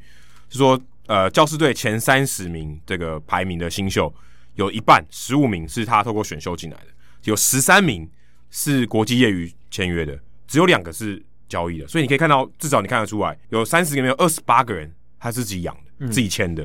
S2: 是说呃，教师队前三十名这个排名的新秀，有一半十五名是他透过选秀进来的，有十三名。是国际业余签约的，只有两个是交易的，所以你可以看到，至少你看得出来，有三十个，没有二十八个人，他是自己养的，嗯、自己签的，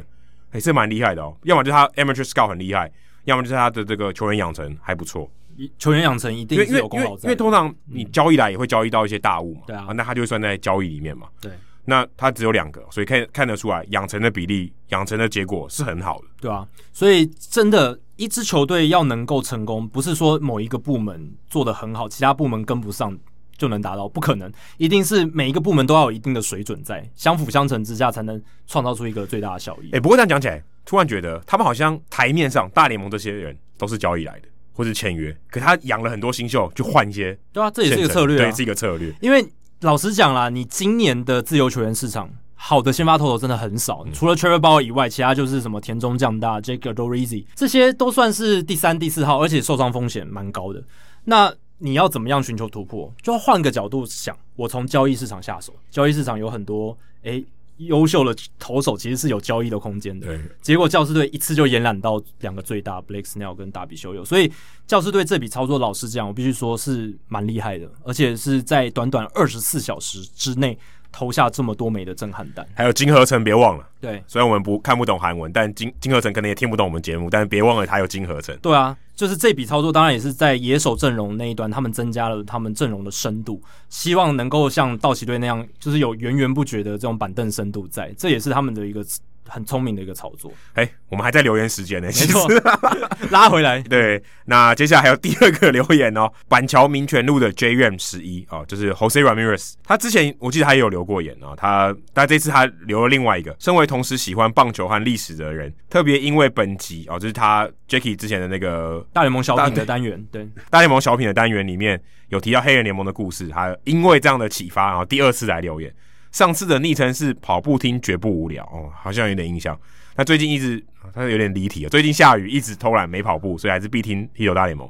S2: 哎、欸，这蛮厉害的哦。要么就是他 amateur scout 很厉害，要么就是他的这个球员养成还不错。
S1: 球员养成一定是有功劳在，
S2: 因为因为通常你交易来也会交易到一些大物嘛，
S1: 对啊，
S2: 啊，那他就会算在交易里面嘛。
S1: 对，
S2: 那他只有两个，所以看看得出来养成的比例、养成的结果是很好的，
S1: 对啊，所以真的。一支球队要能够成功，不是说某一个部门做得很好，其他部门跟不上就能达到，不可能。一定是每一个部门都要有一定的水准在，相辅相成之下，才能创造出一个最大的效益。
S2: 哎、欸，不过这样讲起来，突然觉得他们好像台面上大联盟这些人都是交易来的，或是签约，可他养了很多新秀，就换一些。
S1: 对啊，这也是一个策略、啊，
S2: 对，是一个策略。
S1: 因为老实讲啦，你今年的自由球员市场。好的先发投手真的很少，嗯、除了 Trevor Bauer 以外，其他就是什么田中将大、Jake Odorizzi 这些都算是第三、第四号，而且受伤风险蛮高的。那你要怎么样寻求突破？就要换个角度想，我从交易市场下手。交易市场有很多诶优秀的投手，其实是有交易的空间的。对，结果教师队一次就延揽到两个最大，Blake Snell 跟大比修有，所以教师队这笔操作，老实讲，我必须说是蛮厉害的，而且是在短短二十四小时之内。投下这么多枚的震撼弹，
S2: 还有金河成，别忘了。
S1: 对，
S2: 虽然我们不看不懂韩文，但金金河成可能也听不懂我们节目，但是别忘了他有金河成。
S1: 对啊，就是这笔操作，当然也是在野手阵容那一端，他们增加了他们阵容的深度，希望能够像道奇队那样，就是有源源不绝的这种板凳深度在，这也是他们的一个很聪明的一个操作。
S2: 哎、欸，我们还在留言时间呢，其实
S1: 没错 拉回来。
S2: 对，那接下来还有第二个留言哦，板桥民权路的 JRAM 十一哦，就是 Jose Ramirez，他之前我记得他也有留过言啊、哦，他但这次他留了另外一个，身为同时喜欢棒球和历史的人，特别因为本集哦，就是他 Jacky 之前的那个
S1: 大联盟小品的单元，对，
S2: 大联盟小品的单元里面有提到黑人联盟的故事，他因为这样的启发，然后第二次来留言。上次的昵称是跑步听绝不无聊哦，好像有点印象。他最近一直他有点离题了，最近下雨一直偷懒没跑步，所以还是必听《Hito 大联盟》。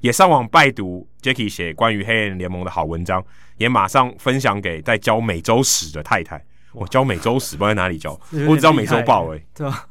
S2: 也上网拜读 Jacky 写关于黑人联盟的好文章，也马上分享给在教美洲史的太太。我教美洲史不知道在哪里教，我只知道美洲豹哎、欸。对吧？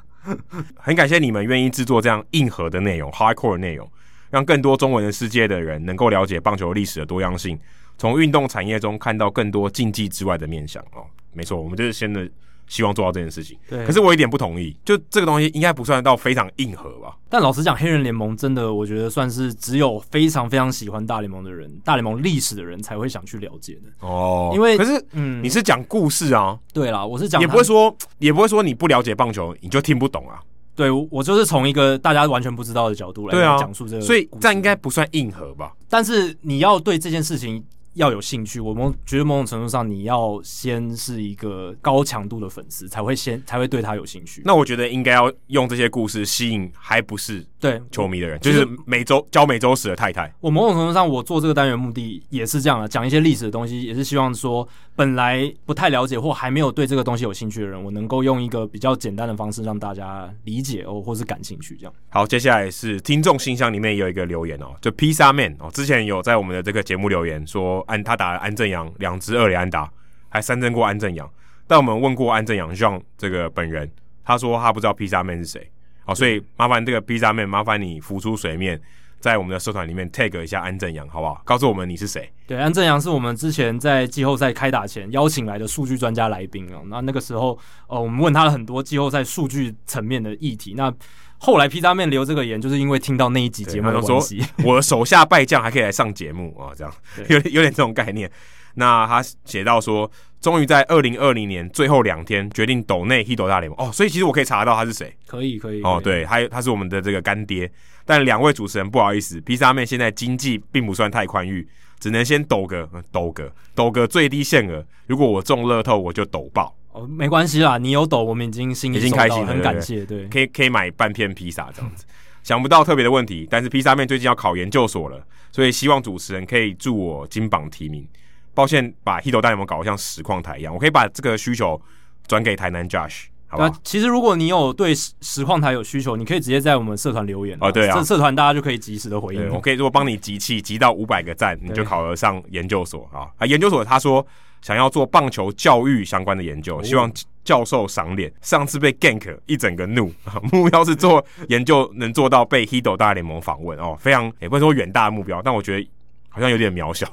S2: 很感谢你们愿意制作这样硬核的内容，hardcore 的内容，让更多中文的世界的人能够了解棒球历史的多样性。从运动产业中看到更多竞技之外的面向哦，没错，我们就是先的希望做到这件事情。对，可是我一点不同意，就这个东西应该不算到非常硬核吧？
S1: 但老实讲，黑人联盟真的，我觉得算是只有非常非常喜欢大联盟的人，大联盟历史的人才会想去了解的
S2: 哦。
S1: 因为
S2: 可是，嗯，你是讲故事啊？
S1: 对啦，我是讲，
S2: 也不会说，也不会说你不了解棒球你就听不懂啊。
S1: 对，我就是从一个大家完全不知道的角度来讲述这个，
S2: 所以这应该不算硬核吧？
S1: 但是你要对这件事情。要有兴趣，我们觉得某种程度上，你要先是一个高强度的粉丝，才会先才会对他有兴趣。
S2: 那我觉得应该要用这些故事吸引还不是对球迷的人，就是美洲教美洲史的太太。
S1: 我某种程度上，我做这个单元目的也是这样的，讲一些历史的东西，也是希望说，本来不太了解或还没有对这个东西有兴趣的人，我能够用一个比较简单的方式让大家理解哦，或是感兴趣这样。
S2: 好，接下来是听众信箱里面有一个留言哦，就披萨 man 哦，之前有在我们的这个节目留言说。安他打了安正阳两支二连安打，还三振过安正阳。但我们问过安正阳像这个本人，他说他不知道披萨妹是谁。好，所以麻烦这个披萨妹，麻烦你浮出水面，在我们的社团里面 tag 一下安正阳，好不好？告诉我们你是谁。
S1: 对，安正阳是我们之前在季后赛开打前邀请来的数据专家来宾啊。那那个时候，呃，我们问他了很多季后赛数据层面的议题。那后来披萨面留这个言，就是因为听到那一集节目的关系。
S2: 我的手下败将还可以来上节目啊，这样有点有点这种概念。那他写到说，终于在二零二零年最后两天决定抖内 Hito 大联盟哦，所以其实我可以查到他是谁。
S1: 可以可以
S2: 哦，对，他他是我们的这个干爹。但两位主持人不好意思，披萨面现在经济并不算太宽裕，只能先抖个抖个抖个最低限额。如果我中乐透，我就抖爆。
S1: 哦，没关系啦，你有抖，我们已经心里
S2: 已经开心了，
S1: 很感谢。对，对，
S2: 可以可以买半片披萨这样子。想不到特别的问题，但是披萨面最近要考研究所了，所以希望主持人可以助我金榜题名。抱歉，把 Hito 大联盟搞得像实况台一样，我可以把这个需求转给台南 Josh，好吧？
S1: 其实如果你有对实实况台有需求，你可以直接在我们社团留言
S2: 哦。对啊，
S1: 这社团大家就可以及时的回应。
S2: 我可以如果帮你集气，集到五百个赞，你就考得上研究所啊！啊，研究所他说想要做棒球教育相关的研究，希望教授赏脸。上次被 gank 一整个怒，目标是做研究能做到被 Hito 大联盟访问哦，非常也不能说远大的目标，但我觉得。好像有点渺小，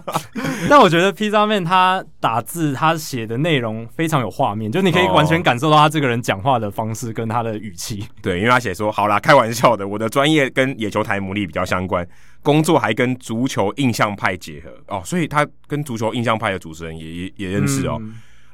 S1: 但我觉得披萨面他打字他写的内容非常有画面，就你可以完全感受到他这个人讲话的方式跟他的语气。
S2: 对，因为他写说：“好啦，开玩笑的，我的专业跟野球台牡蛎比较相关，工作还跟足球印象派结合哦，所以他跟足球印象派的主持人也也也认识哦，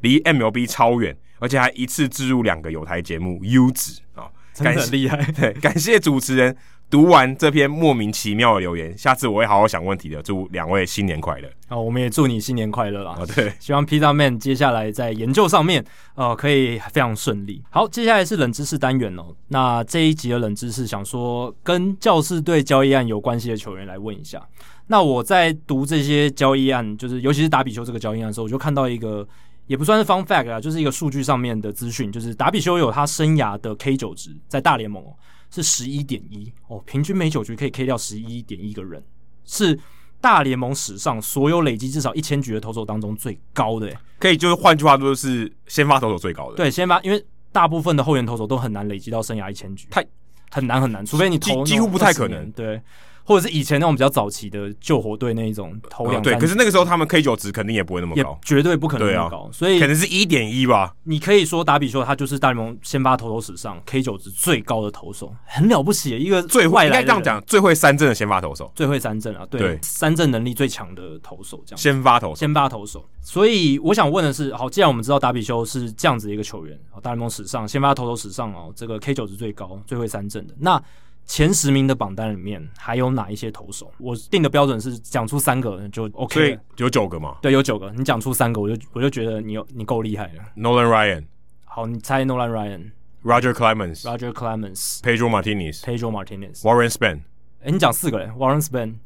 S2: 离、嗯、MLB 超远，而且还一次置入两个有台节目优质啊，
S1: 真的很厉害。
S2: 对，感谢主持人。”读完这篇莫名其妙的留言，下次我会好好想问题的。祝两位新年快乐！
S1: 好，我们也祝你新年快乐啦！
S2: 哦，对，
S1: 希望 Pizza Man 接下来在研究上面，呃，可以非常顺利。好，接下来是冷知识单元哦。那这一集的冷知识，想说跟教士队交易案有关系的球员来问一下。那我在读这些交易案，就是尤其是达比修这个交易案的时候，我就看到一个也不算是 fun fact 啊，就是一个数据上面的资讯，就是达比修有他生涯的 K 九值在大联盟哦。是十一点一哦，平均每九局可以 K 掉十一点一个人，是大联盟史上所有累积至少一千局的投手当中最高的。
S2: 可以就是换句话说，是先发投手最高的。
S1: 对，先发，因为大部分的后援投手都很难累积到生涯一千局，
S2: 太
S1: 很难很难，除非你投
S2: 几乎不太可能。
S1: 对，或者是以前那种比较早期的救火队那一种投两、
S2: 哦。对，可是那个时候他们 K 九值肯定也不会那么高，
S1: 绝对不可能那么高，啊、所以
S2: 可能是一点一吧。
S1: 你可以说达比修他就是大联盟先发投手史上 K 九值最高的投手，很了不起，一个
S2: 最会应该这样讲，最会三振的先发投手，
S1: 最会三振啊，对，对三振能力最强的投手这样。
S2: 先发投手，
S1: 先发投手。所以我想问的是，好，既然我们知道达比修是这样子的一个球员，大联盟史上先发投手史上哦，这个 K 九值最高、最会三振的那。前十名的榜单里面还有哪一些投手？我定的标准是讲出三个就 OK。
S2: 所以有九个嘛？
S1: 对，有九个。你讲出三个，我就我就觉得你有你够厉害了。
S2: Nolan Ryan，
S1: 好，你猜 Nolan Ryan。
S2: Roger Clemens。
S1: Roger Clemens。
S2: Pedro Martinez。
S1: Pedro Martinez。
S2: Warren Spahn。
S1: 哎，你讲四个嘞？Warren Spahn。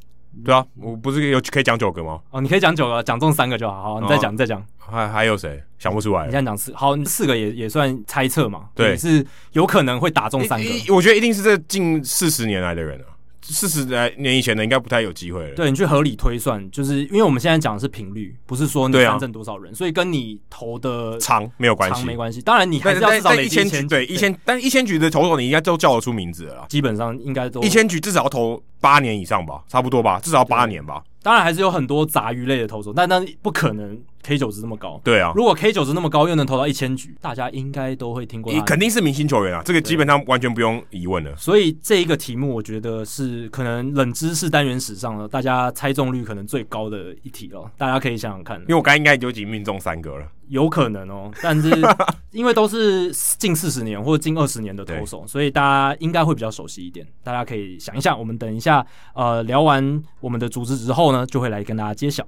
S2: 对啊，我不是有可以讲九个吗？
S1: 哦，你可以讲九个，讲中三个就好。好，你再讲，你再讲。
S2: 还还有谁？想不出来。
S1: 你现在讲四，好，四个也也算猜测嘛。
S2: 对，
S1: 是有可能会打中三个。
S2: 我觉得一定是这近四十年来的人啊。四十来年以前的应该不太有机会了。
S1: 对，你去合理推算，就是因为我们现在讲的是频率，不是说你三振多少人，啊、所以跟你投的
S2: 长没有关系，
S1: 长没关系。当然你还是要至少一千局，
S2: 对一千，但一千局的投手你应该都叫得出名字了啦。
S1: 基本上应该都
S2: 一千局至少要投八年以上吧，差不多吧，至少要八年吧。
S1: 当然还是有很多杂鱼类的投手，但那不可能 K 九值那么高。
S2: 对啊，
S1: 如果 K 九值那么高，又能投到一千局，大家应该都会听过你。
S2: 肯定是明星球员啊，这个基本上完全不用疑问了。
S1: 所以这一个题目，我觉得是可能冷知识单元史上的大家猜中率可能最高的一题哦。大家可以想想看，
S2: 因为我刚才应该就已经命中三个了。
S1: 有可能哦，但是因为都是近四十年或者近二十年的投手，所以大家应该会比较熟悉一点。大家可以想一下，我们等一下呃聊完我们的组织之后呢，就会来跟大家揭晓。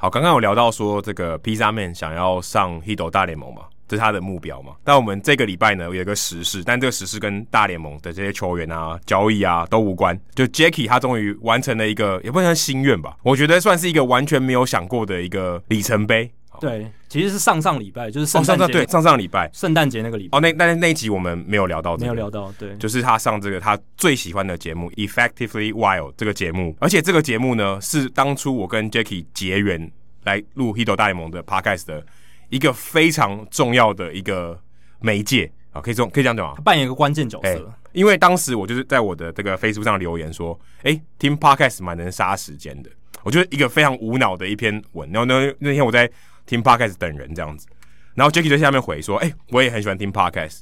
S2: 好，刚刚有聊到说这个披萨 man 想要上 Hito 大联盟嘛？这是他的目标嘛？但我们这个礼拜呢，有一个时事，但这个时事跟大联盟的这些球员啊、交易啊都无关。就 Jackie 他终于完成了一个，也不能算心愿吧？我觉得算是一个完全没有想过的一个里程碑。
S1: 对，其实是上上礼拜，就是圣诞节、
S2: 哦、上上对上上礼拜，
S1: 圣诞节那个礼拜。
S2: 哦，那但是那一集我们没有聊到、这个，
S1: 没有聊到，对，
S2: 就是他上这个他最喜欢的节目《Effectively Wild》这个节目，而且这个节目呢是当初我跟 Jackie 结缘来录《Hito 大联盟》的 Podcast 的。一个非常重要的一个媒介啊，可以这可以这样讲吗？
S1: 他扮演一个关键角色、欸。
S2: 因为当时我就是在我的这个 Facebook 上留言说，哎、欸，听 Podcast 蛮能杀时间的。我觉得一个非常无脑的一篇文。然后那那天我在听 Podcast 等人这样子，然后 Jacky 在下面回说，哎、欸，我也很喜欢听 Podcast。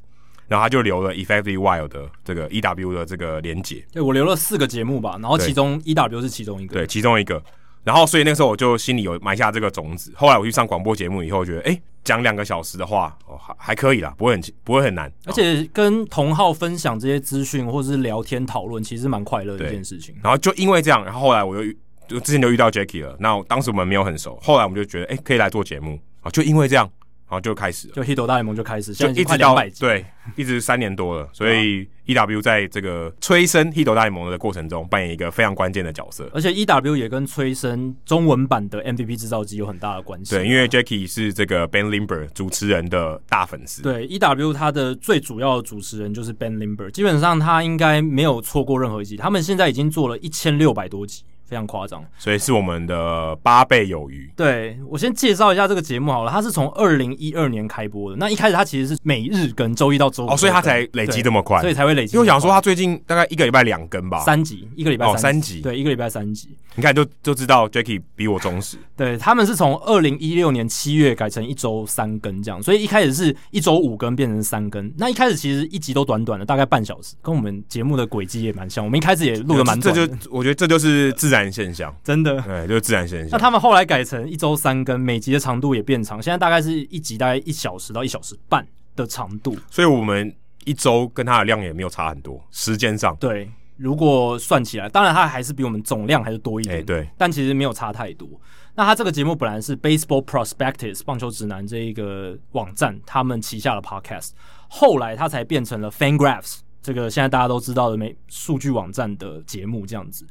S2: 然后他就留了 Effectively Wild 的这个 EW 的这个连接。
S1: 对，我留了四个节目吧，然后其中 EW 是其中一个。
S2: 对，其中一个。然后，所以那个时候我就心里有埋下这个种子。后来我去上广播节目以后，觉得哎，讲两个小时的话，哦，还还可以啦，不会很不会很难。
S1: 而且跟同号分享这些资讯或者是聊天讨论，其实蛮快乐的一件事情。
S2: 然后就因为这样，然后后来我又就之前就遇到 Jackie 了。那当时我们没有很熟，后来我们就觉得哎，可以来做节目啊，就因为这样。然后就开始了，
S1: 就 Hito 大联盟就开始，
S2: 就一直到对，一直三年多了。所以 EW 在这个催生 Hito 大联盟的过程中，扮演一个非常关键的角色。
S1: 而且 EW 也跟催生中文版的 MVP 制造机有很大的关系。
S2: 对，因为 Jackie 是这个 Ben Limber 主持人的大粉丝。
S1: 对，EW 他的最主要的主持人就是 Ben Limber，基本上他应该没有错过任何一集。他们现在已经做了一千六百多集。非常夸张，
S2: 所以是我们的八倍有余。
S1: 对，我先介绍一下这个节目好了，它是从二零一二年开播的。那一开始它其实是每日更，周一到周五
S2: 哦，所以它才累积这么快，
S1: 所以才会累积。
S2: 因为我想说，它最近大概一个礼拜两更吧，
S1: 三集，一个礼拜三集，
S2: 哦，三集，
S1: 对，一个礼拜三集。
S2: 你看就就知道 Jackie 比我忠实。
S1: 对，他们是从二零一六年七月改成一周三更这样，所以一开始是一周五更变成三更。那一开始其实一集都短短的，大概半小时，跟我们节目的轨迹也蛮像。我们一开始也录的蛮短的，
S2: 这就我觉得这就是自然现象。
S1: 真的，
S2: 对，就是自然现象。
S1: 那他们后来改成一周三更，每集的长度也变长，现在大概是一集大概一小时到一小时半的长度。
S2: 所以我们一周跟它的量也没有差很多，时间上。
S1: 对，如果算起来，当然它还是比我们总量还是多一点。
S2: 欸、对，
S1: 但其实没有差太多。那它这个节目本来是 Baseball Prospectus 棒球指南这一个网站他们旗下的 Podcast，后来它才变成了 FanGraphs 这个现在大家都知道的美数据网站的节目这样子。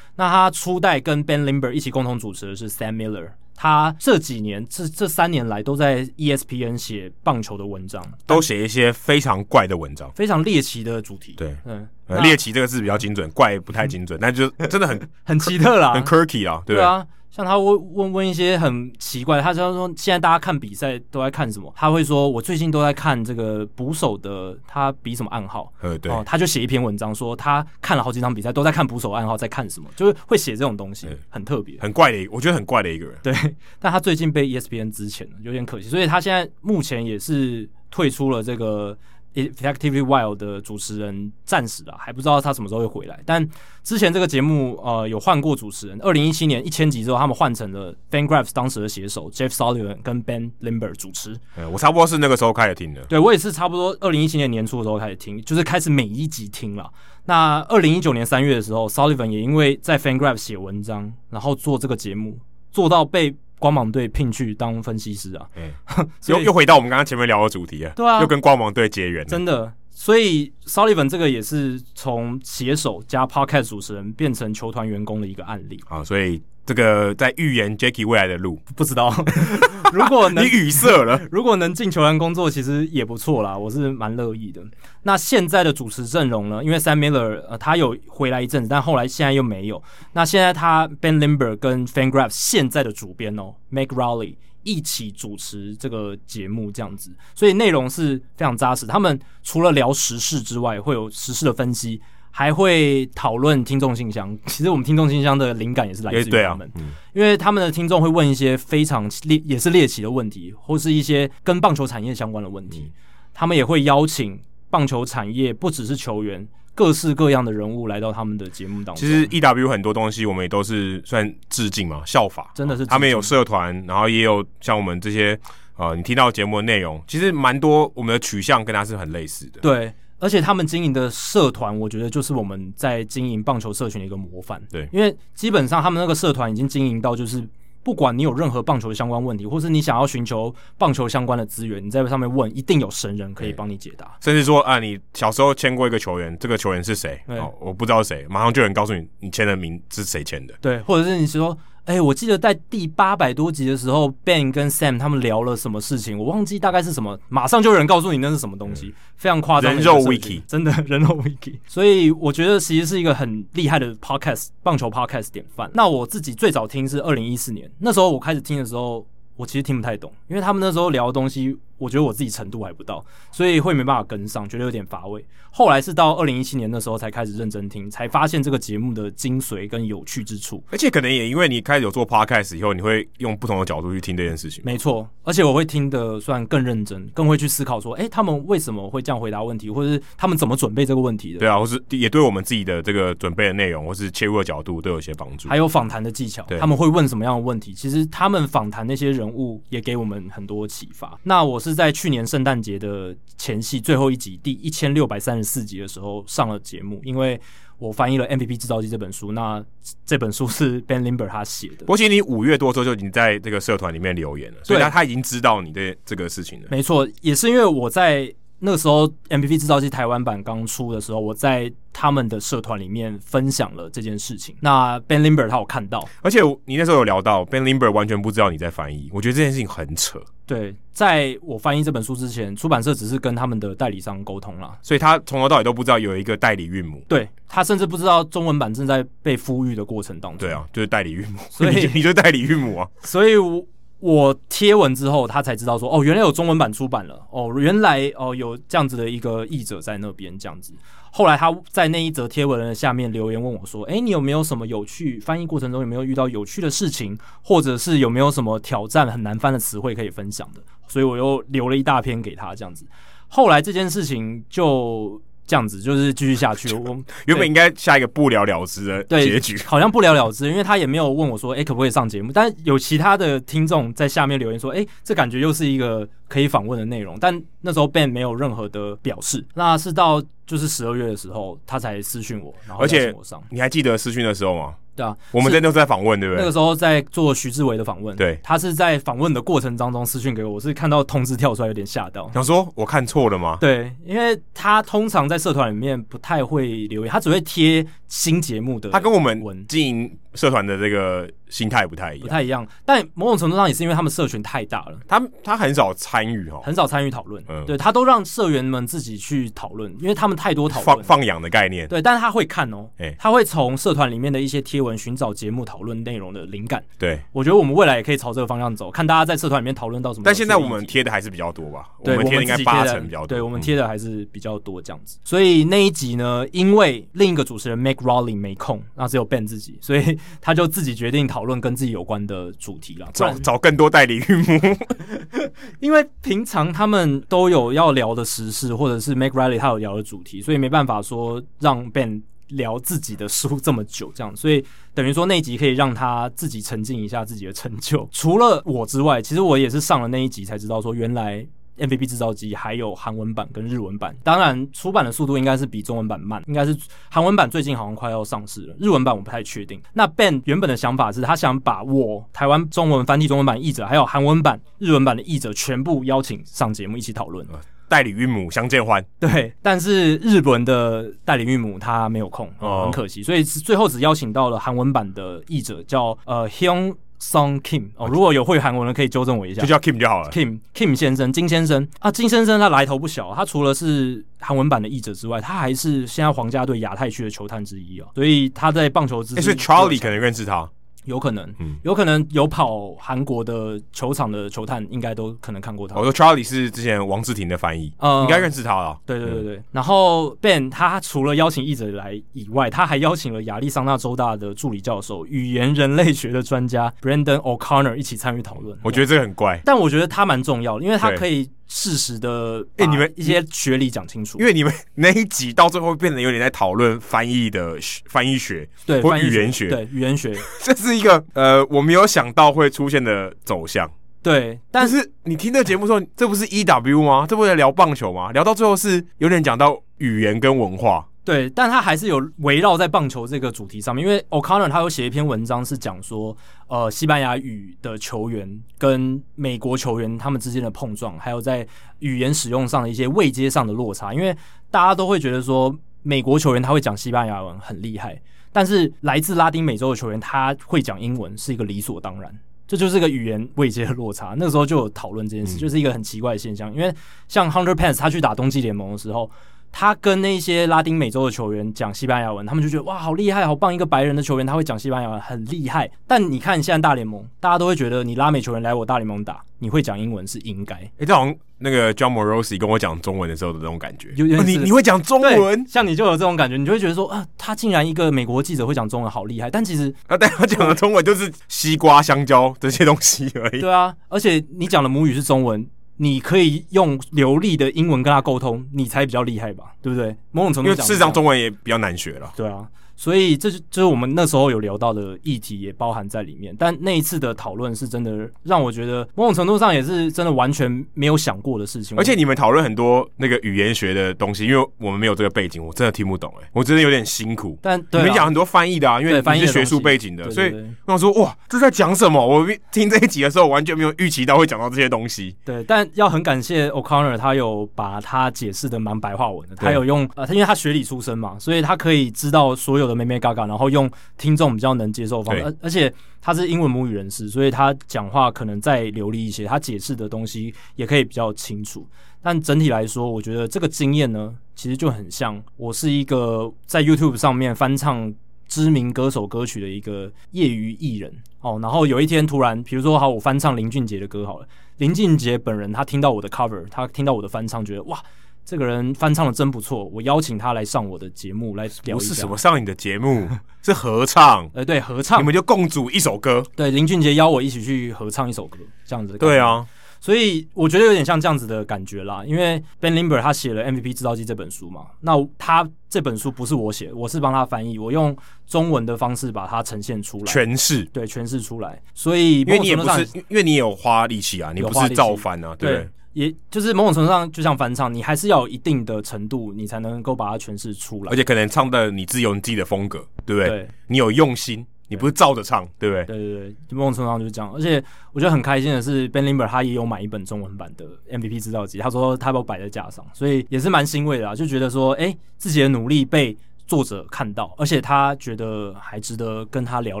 S1: 那他初代跟 Ben Limber 一起共同主持的是 Sam Miller，他这几年这这三年来都在 ESPN 写棒球的文章，
S2: 都写一些非常怪的文章，
S1: 非常猎奇的主题。
S2: 对，嗯，猎奇这个字比较精准，怪不太精准，但就真的很
S1: 很奇特啦，
S2: 很 quirky 啊，对，
S1: 对啊。像他问问问一些很奇怪，他就说现在大家看比赛都在看什么？他会说，我最近都在看这个捕手的，他比什么暗号？
S2: 呃，对，
S1: 哦，他就写一篇文章说他看了好几场比赛，都在看捕手暗号，在看什么？就是会写这种东西，很特别，
S2: 很怪的，我觉得很怪的一个人。
S1: 对，但他最近被 ESPN 资遣了，有点可惜，所以他现在目前也是退出了这个。Effectively Wild 的主持人暂时啊，还不知道他什么时候会回来。但之前这个节目呃有换过主持人，二零一七年一千集之后，他们换成了 FanGraphs 当时的写手 Jeff Sullivan 跟 Ben Limber 主持。
S2: 我差不多是那个时候开始听的。
S1: 对，我也是差不多二零一七年年初的时候开始听，就是开始每一集听了。那二零一九年三月的时候，Sullivan 也因为在 FanGraphs 写文章，然后做这个节目，做到被。光芒队聘去当分析师啊，
S2: 欸、又又回到我们刚刚前面聊的主题啊，
S1: 对啊，
S2: 又跟光芒队结缘，
S1: 真的。所以 Sullivan 这个也是从写手加 Podcast 主持人变成球团员工的一个案例
S2: 啊，所以。这个在预言 Jacky 未来的路，
S1: 不知道。如果能
S2: 你语塞了，
S1: 如果能进球员工作，其实也不错啦，我是蛮乐意的。那现在的主持阵容呢？因为 Sam Miller 呃，他有回来一阵子，但后来现在又没有。那现在他 Ben Limber 跟 FanGraphs 现在的主编哦，Mike Rowley 一起主持这个节目，这样子，所以内容是非常扎实。他们除了聊时事之外，会有时事的分析。还会讨论听众信箱，其实我们听众信箱的灵感也是来自于他们，欸啊嗯、因为他们的听众会问一些非常猎也是猎奇的问题，或是一些跟棒球产业相关的问题，嗯、他们也会邀请棒球产业不只是球员，各式各样的人物来到他们的节目当中。
S2: 其实 EW 很多东西我们也都是算致敬嘛，效法，
S1: 真的是。
S2: 他们有社团，然后也有像我们这些呃，你听到节目的内容，其实蛮多我们的取向跟他是很类似的，
S1: 对。而且他们经营的社团，我觉得就是我们在经营棒球社群的一个模范。
S2: 对，
S1: 因为基本上他们那个社团已经经营到，就是不管你有任何棒球的相关问题，或是你想要寻求棒球相关的资源，你在上面问，一定有神人可以帮你解答。
S2: 甚至说啊，你小时候签过一个球员，这个球员是谁？哦，我不知道谁，马上就有人告诉你，你签的名是谁签的。
S1: 对，或者是你说。哎、欸，我记得在第八百多集的时候，Ben 跟 Sam 他们聊了什么事情，我忘记大概是什么，马上就有人告诉你那是什么东西，嗯、非常夸张。
S2: 人肉 Wiki，
S1: 真的人肉 Wiki，所以我觉得其实是一个很厉害的 Podcast 棒球 Podcast 典范。那我自己最早听是二零一四年，那时候我开始听的时候，我其实听不太懂，因为他们那时候聊的东西。我觉得我自己程度还不到，所以会没办法跟上，觉得有点乏味。后来是到二零一七年的时候才开始认真听，才发现这个节目的精髓跟有趣之处。
S2: 而且可能也因为你开始有做 podcast 以后，你会用不同的角度去听这件事情。
S1: 没错，而且我会听的算更认真，更会去思考说，哎、欸，他们为什么会这样回答问题，或者是他们怎么准备这个问题的？
S2: 对啊，或是也对我们自己的这个准备的内容，或是切入的角度都有一些帮助。
S1: 还有访谈的技巧，他们会问什么样的问题？其实他们访谈那些人物也给我们很多启发。那我是在去年圣诞。节的前夕，最后一集第一千六百三十四集的时候上了节目，因为我翻译了《MVP 制造机》这本书。那这本书是 Ben Limber 他写的。
S2: 不过其实你五月多的时候就已经在这个社团里面留言了，所以他他已经知道你的这个事情了。
S1: 没错，也是因为我在那个时候《MVP 制造机》台湾版刚出的时候，我在他们的社团里面分享了这件事情。那 Ben Limber 他有看到，
S2: 而且你那时候有聊到 Ben Limber 完全不知道你在翻译，我觉得这件事情很扯。
S1: 对，在我翻译这本书之前，出版社只是跟他们的代理商沟通了，
S2: 所以他从头到尾都不知道有一个代理韵母。
S1: 对，他甚至不知道中文版正在被复育的过程当中。
S2: 对啊，就是代理韵母，所以 你就，你就代理韵母啊。
S1: 所以我，我贴文之后，他才知道说，哦，原来有中文版出版了，哦，原来哦有这样子的一个译者在那边这样子。后来他在那一则贴文的下面留言问我说：“诶，你有没有什么有趣翻译过程中有没有遇到有趣的事情，或者是有没有什么挑战很难翻的词汇可以分享的？”所以我又留了一大篇给他这样子。后来这件事情就。这样子就是继续下去。我
S2: 原本应该下一个不了了之的结局，
S1: 好像不了了之，因为他也没有问我说，哎、欸，可不可以上节目？但有其他的听众在下面留言说，哎、欸，这感觉又是一个可以访问的内容。但那时候 Ben 没有任何的表示。那是到就是十二月的时候，他才私讯我，然后请我上。
S2: 而且你还记得私讯的时候吗？
S1: 对啊，
S2: 我们在那时候在访问，对不对？
S1: 那个时候在做徐志伟的访问，
S2: 对，
S1: 他是在访问的过程当中私讯给我，我是看到通知跳出来有点吓到，
S2: 想说我看错了吗？
S1: 对，因为他通常在社团里面不太会留言，他只会贴新节目的。
S2: 他跟我们经营社团的这个心态不太一样，
S1: 不太一样。但某种程度上也是因为他们社群太大了，
S2: 他他很少参与哦，
S1: 很少参与讨论。
S2: 嗯，
S1: 对他都让社员们自己去讨论，因为他们太多讨论。
S2: 放放养的概念，
S1: 对，但是他会看哦，
S2: 欸、
S1: 他会从社团里面的一些贴文寻找节目讨论内容的灵感。
S2: 对，
S1: 我觉得我们未来也可以朝这个方向走，看大家在社团里面讨论到什么。
S2: 但现在我们贴的还是比较多吧？
S1: 对，
S2: 我们贴的应该八成比较多。
S1: 对，我们贴的还是比较多这样子。嗯、所以那一集呢，因为另一个主持人 Make Rawley 没空，那只有 Ben 自己，所以他就自己决定讨论跟自己有关的主题了，
S2: 找找更多代理孕母。
S1: 因为平常他们都有要聊的时事，或者是 Make Riley 他有聊的主题，所以没办法说让 Ben 聊自己的书这么久，这样，所以等于说那一集可以让他自己沉浸一下自己的成就。除了我之外，其实我也是上了那一集才知道说原来。MVP 制造机还有韩文版跟日文版，当然出版的速度应该是比中文版慢，应该是韩文版最近好像快要上市了，日文版我不太确定。那 Ben 原本的想法是他想把我台湾中文繁体中文版译者，还有韩文版、日文版的译者全部邀请上节目一起讨论。
S2: 代理孕母相见欢，
S1: 对，但是日本的代理孕母他没有空，
S2: 哦、
S1: 很可惜，所以最后只邀请到了韩文版的译者，叫呃 Hyung Song Kim 哦，如果有会韩文的可以纠正我一下，
S2: 就叫 Kim 就好了。
S1: Kim Kim 先生，金先生啊，金先生他来头不小，他除了是韩文版的译者之外，他还是现在皇家队亚太区的球探之一哦，所以他在棒球之，
S2: 所以 Charlie 可能认识他。
S1: 有可能，嗯，有可能有跑韩国的球场的球探，应该都可能看过他。
S2: 我说 Charlie 是之前王志廷的翻译，呃，应该认识他了。
S1: 对对对对。嗯、然后 Ben 他除了邀请译者来以外，他还邀请了亚利桑那州大的助理教授、语言人类学的专家 Brandon O'Connor 一起参与讨论。
S2: 我觉得这个很怪，
S1: 但我觉得他蛮重要的，因为他可以。事实的，哎，你们一些学理讲清楚，
S2: 因为你们那一集到最后变得有点在讨论翻译的翻译学，
S1: 对，
S2: 或语言学，
S1: 对，语言学，
S2: 这是一个呃，我没有想到会出现的走向。
S1: 对，但是，
S2: 你听这个节目说，这不是 EW 吗？这不是在聊棒球吗？聊到最后是有点讲到语言跟文化。
S1: 对，但他还是有围绕在棒球这个主题上面，因为 O'Connor 他有写一篇文章是讲说，呃，西班牙语的球员跟美国球员他们之间的碰撞，还有在语言使用上的一些位阶上的落差。因为大家都会觉得说，美国球员他会讲西班牙文很厉害，但是来自拉丁美洲的球员他会讲英文是一个理所当然，这就是一个语言位阶的落差。那个时候就有讨论这件事，就是一个很奇怪的现象。因为像 Hunter Pence 他去打冬季联盟的时候。他跟那些拉丁美洲的球员讲西班牙文，他们就觉得哇，好厉害，好棒！一个白人的球员他会讲西班牙文，很厉害。但你看现在大联盟，大家都会觉得你拉美球员来我大联盟打，你会讲英文是应该。
S2: 哎、欸，这好像那个 John Morosi 跟我讲中文的时候的那种感觉。
S1: 有点、哦、
S2: 你你会讲中文，
S1: 像你就有这种感觉，你就会觉得说啊，他竟然一个美国记者会讲中文，好厉害。但其实
S2: 他，但他讲的中文就是西瓜、香蕉这些东西而已。
S1: 对啊，而且你讲的母语是中文。你可以用流利的英文跟他沟通，你才比较厉害吧，对不对？某种程度讲，
S2: 因为事实上中文也比较难学了。
S1: 对啊。所以这就就是我们那时候有聊到的议题，也包含在里面。但那一次的讨论是真的让我觉得某种程度上也是真的完全没有想过的事情。
S2: 而且你们讨论很多那个语言学的东西，因为我们没有这个背景，我真的听不懂哎、欸，我真的有点辛苦。
S1: 但
S2: 你们讲很多翻译的啊，因为你是学术背景的，的所以我想说哇，这在讲什么？我听这一集的时候，完全没有预期到会讲到这些东西。
S1: 对，但要很感谢 O'Connor，他有把他解释的蛮白话文的，他有用呃，他因为他学理出身嘛，所以他可以知道所有的眉眉角角，然后。用听众比较能接受方式，而而且他是英文母语人士，所以他讲话可能再流利一些，他解释的东西也可以比较清楚。但整体来说，我觉得这个经验呢，其实就很像我是一个在 YouTube 上面翻唱知名歌手歌曲的一个业余艺人哦。然后有一天突然，比如说好，我翻唱林俊杰的歌好了，林俊杰本人他听到我的 cover，他听到我的翻唱，觉得哇。这个人翻唱的真不错，我邀请他来上我的节目来聊一下。
S2: 不是什么上你的节目，是合唱。
S1: 呃，对，合唱，
S2: 你们就共组一首歌。
S1: 对，林俊杰邀我一起去合唱一首歌，这样子。
S2: 对啊，
S1: 所以我觉得有点像这样子的感觉啦。因为 Ben Limber 他写了《MVP 制造机》这本书嘛，那他这本书不是我写，我是帮他翻译，我用中文的方式把它呈现出来，
S2: 诠释，
S1: 对，诠释出来。所以，
S2: 因为你也不是，因为你也有花力气啊，你不是照翻啊，对。
S1: 也就是某种程度上，就像翻唱，你还是要有一定的程度，你才能够把它诠释出来。
S2: 而且可能唱的你自有你自己的风格，对不对？对，你有用心，你不是照着唱，对不对？
S1: 对对对，某种程度上就是这样。而且我觉得很开心的是，Ben Limber 他也有买一本中文版的 MVP 制造机，他说他把我摆在架上，所以也是蛮欣慰的啊，就觉得说，哎，自己的努力被作者看到，而且他觉得还值得跟他聊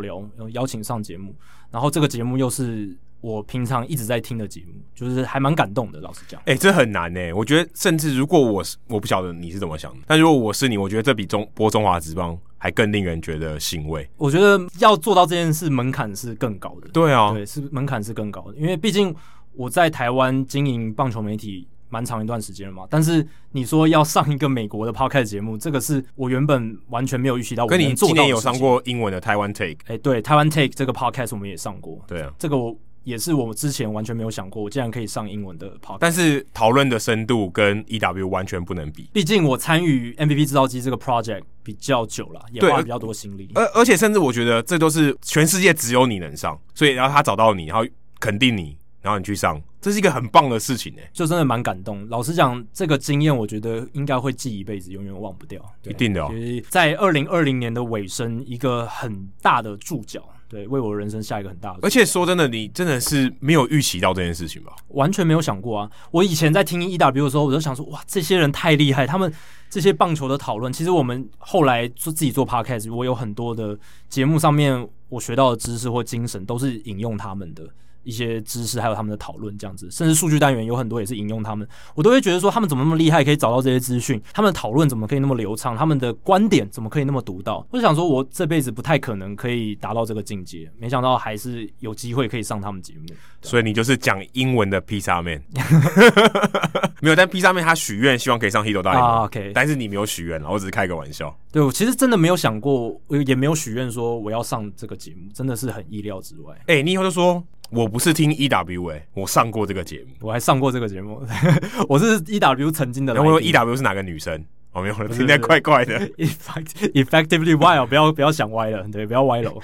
S1: 聊，邀请上节目。然后这个节目又是我平常一直在听的节目，就是还蛮感动的。老实讲，
S2: 哎、欸，这很难呢、欸。我觉得，甚至如果我是，我不晓得你是怎么想的，但如果我是你，我觉得这比中播中华职棒还更令人觉得欣慰。
S1: 我觉得要做到这件事，门槛是更高的。
S2: 对啊，
S1: 对，是门槛是更高的，因为毕竟我在台湾经营棒球媒体。蛮长一段时间了嘛，但是你说要上一个美国的 podcast 节目，这个是我原本完全没有预期到我。
S2: 跟你今年有上过英文的台湾 Take，
S1: 哎、欸，对，台湾 Take 这个 podcast 我们也上过。
S2: 对啊，
S1: 这个我也是我们之前完全没有想过，我竟然可以上英文的 podcast。
S2: 但是讨论的深度跟 EW 完全不能比，
S1: 毕竟我参与 MVP 制造机这个 project 比较久了，也花了比较多心力。
S2: 而而且甚至我觉得这都是全世界只有你能上，所以然后他找到你，然后肯定你。然后你去上，这是一个很棒的事情呢，
S1: 就真的蛮感动。老实讲，这个经验我觉得应该会记一辈子，永远忘不掉。
S2: 一定的哦。
S1: 在二零二零年的尾声，一个很大的注脚，对，为我人生下一个很大的。
S2: 而且说真的，你真的是没有预期到这件事情吧？
S1: 完全没有想过啊！我以前在听 EW 的时候，我就想说，哇，这些人太厉害，他们这些棒球的讨论，其实我们后来做自己做 Podcast，我有很多的节目上面我学到的知识或精神，都是引用他们的。一些知识，还有他们的讨论，这样子，甚至数据单元有很多也是引用他们，我都会觉得说他们怎么那么厉害，可以找到这些资讯，他们的讨论怎么可以那么流畅，他们的观点怎么可以那么独到？我就想说，我这辈子不太可能可以达到这个境界，没想到还是有机会可以上他们节目。
S2: 所以你就是讲英文的披萨妹，没有，但披萨妹他许愿希望可以上 Hito 大联盟
S1: 啊，OK，
S2: 但是你没有许愿了，我只是开个玩笑。
S1: 对，我其实真的没有想过，也没有许愿说我要上这个节目，真的是很意料之外。
S2: 哎、欸，你以后就说。我不是听 EW 哎、欸，我上过这个节目，
S1: 我还上过这个节目，我是 EW 曾经的。
S2: 然后 EW 是哪个女生？哦没有，听得怪怪的。
S1: Effectively wild，不要不要想歪了，对，不要歪楼。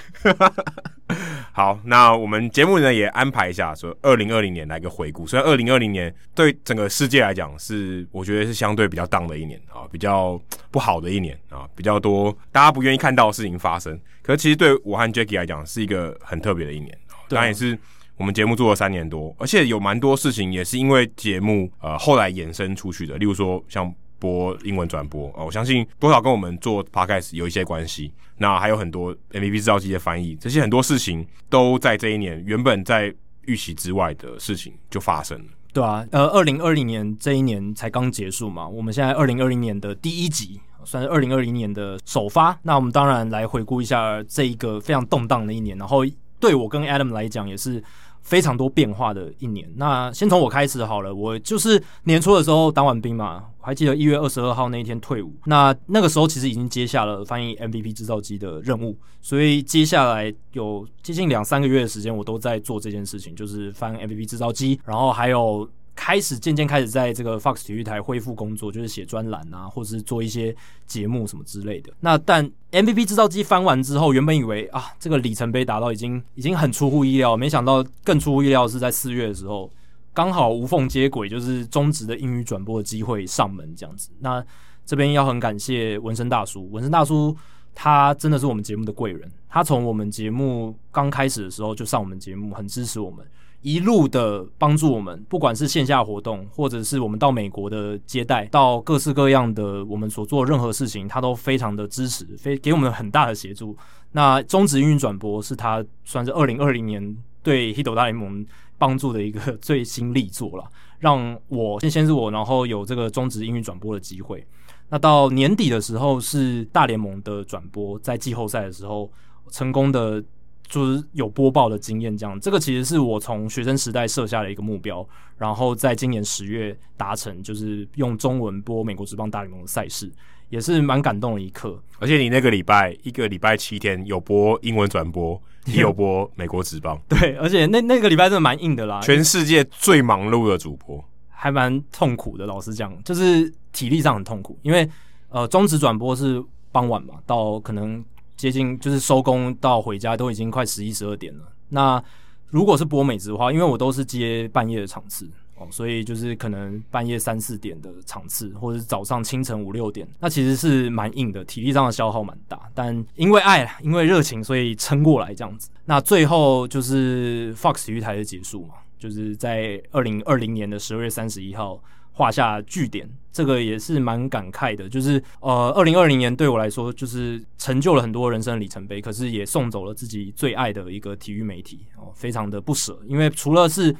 S2: 好，那我们节目呢也安排一下，说二零二零年来个回顾。虽然二零二零年对整个世界来讲是，我觉得是相对比较 down 的一年啊，比较不好的一年啊，比较多大家不愿意看到的事情发生。可是其实对我和 Jacky 来讲，是一个很特别的一年，当然也是。我们节目做了三年多，而且有蛮多事情也是因为节目呃后来衍生出去的，例如说像播英文转播啊、我相信多少跟我们做 podcast 有一些关系。那还有很多 MVP 制造机的翻译，这些很多事情都在这一年原本在预期之外的事情就发生了。
S1: 对啊，呃，二零二零年这一年才刚结束嘛，我们现在二零二零年的第一集算是二零二零年的首发，那我们当然来回顾一下这一个非常动荡的一年，然后对我跟 Adam 来讲也是。非常多变化的一年。那先从我开始好了，我就是年初的时候当完兵嘛，我还记得一月二十二号那一天退伍。那那个时候其实已经接下了翻译 MVP 制造机的任务，所以接下来有接近两三个月的时间，我都在做这件事情，就是翻 MVP 制造机，然后还有。开始渐渐开始在这个 Fox 体育台恢复工作，就是写专栏啊，或者是做一些节目什么之类的。那但 MVP 制造机翻完之后，原本以为啊，这个里程碑达到已经已经很出乎意料，没想到更出乎意料是在四月的时候，刚好无缝接轨，就是中职的英语转播的机会上门这样子。那这边要很感谢纹身大叔，纹身大叔他真的是我们节目的贵人，他从我们节目刚开始的时候就上我们节目，很支持我们。一路的帮助我们，不管是线下活动，或者是我们到美国的接待，到各式各样的我们所做任何事情，他都非常的支持，非给我们很大的协助。那中职英语转播是他算是二零二零年对 Hito 大联盟帮助的一个最新力作了，让我先先是我，然后有这个中职英语转播的机会。那到年底的时候是大联盟的转播，在季后赛的时候成功的。就是有播报的经验，这样这个其实是我从学生时代设下的一个目标，然后在今年十月达成，就是用中文播美国职棒大联盟的赛事，也是蛮感动的一刻。
S2: 而且你那个礼拜一个礼拜七天有播英文转播，也有播美国职棒，
S1: 对，而且那那个礼拜真的蛮硬的啦，
S2: 全世界最忙碌的主播，
S1: 还蛮痛苦的。老实讲，就是体力上很痛苦，因为呃中职转播是傍晚嘛，到可能。接近就是收工到回家都已经快十一十二点了。那如果是播美职的话，因为我都是接半夜的场次哦，所以就是可能半夜三四点的场次，或者是早上清晨五六点，那其实是蛮硬的，体力上的消耗蛮大。但因为爱，因为热情，所以撑过来这样子。那最后就是 Fox 体育台的结束嘛，就是在二零二零年的十二月三十一号。画下句点，这个也是蛮感慨的。就是呃，二零二零年对我来说，就是成就了很多人生的里程碑，可是也送走了自己最爱的一个体育媒体哦，非常的不舍。因为除了是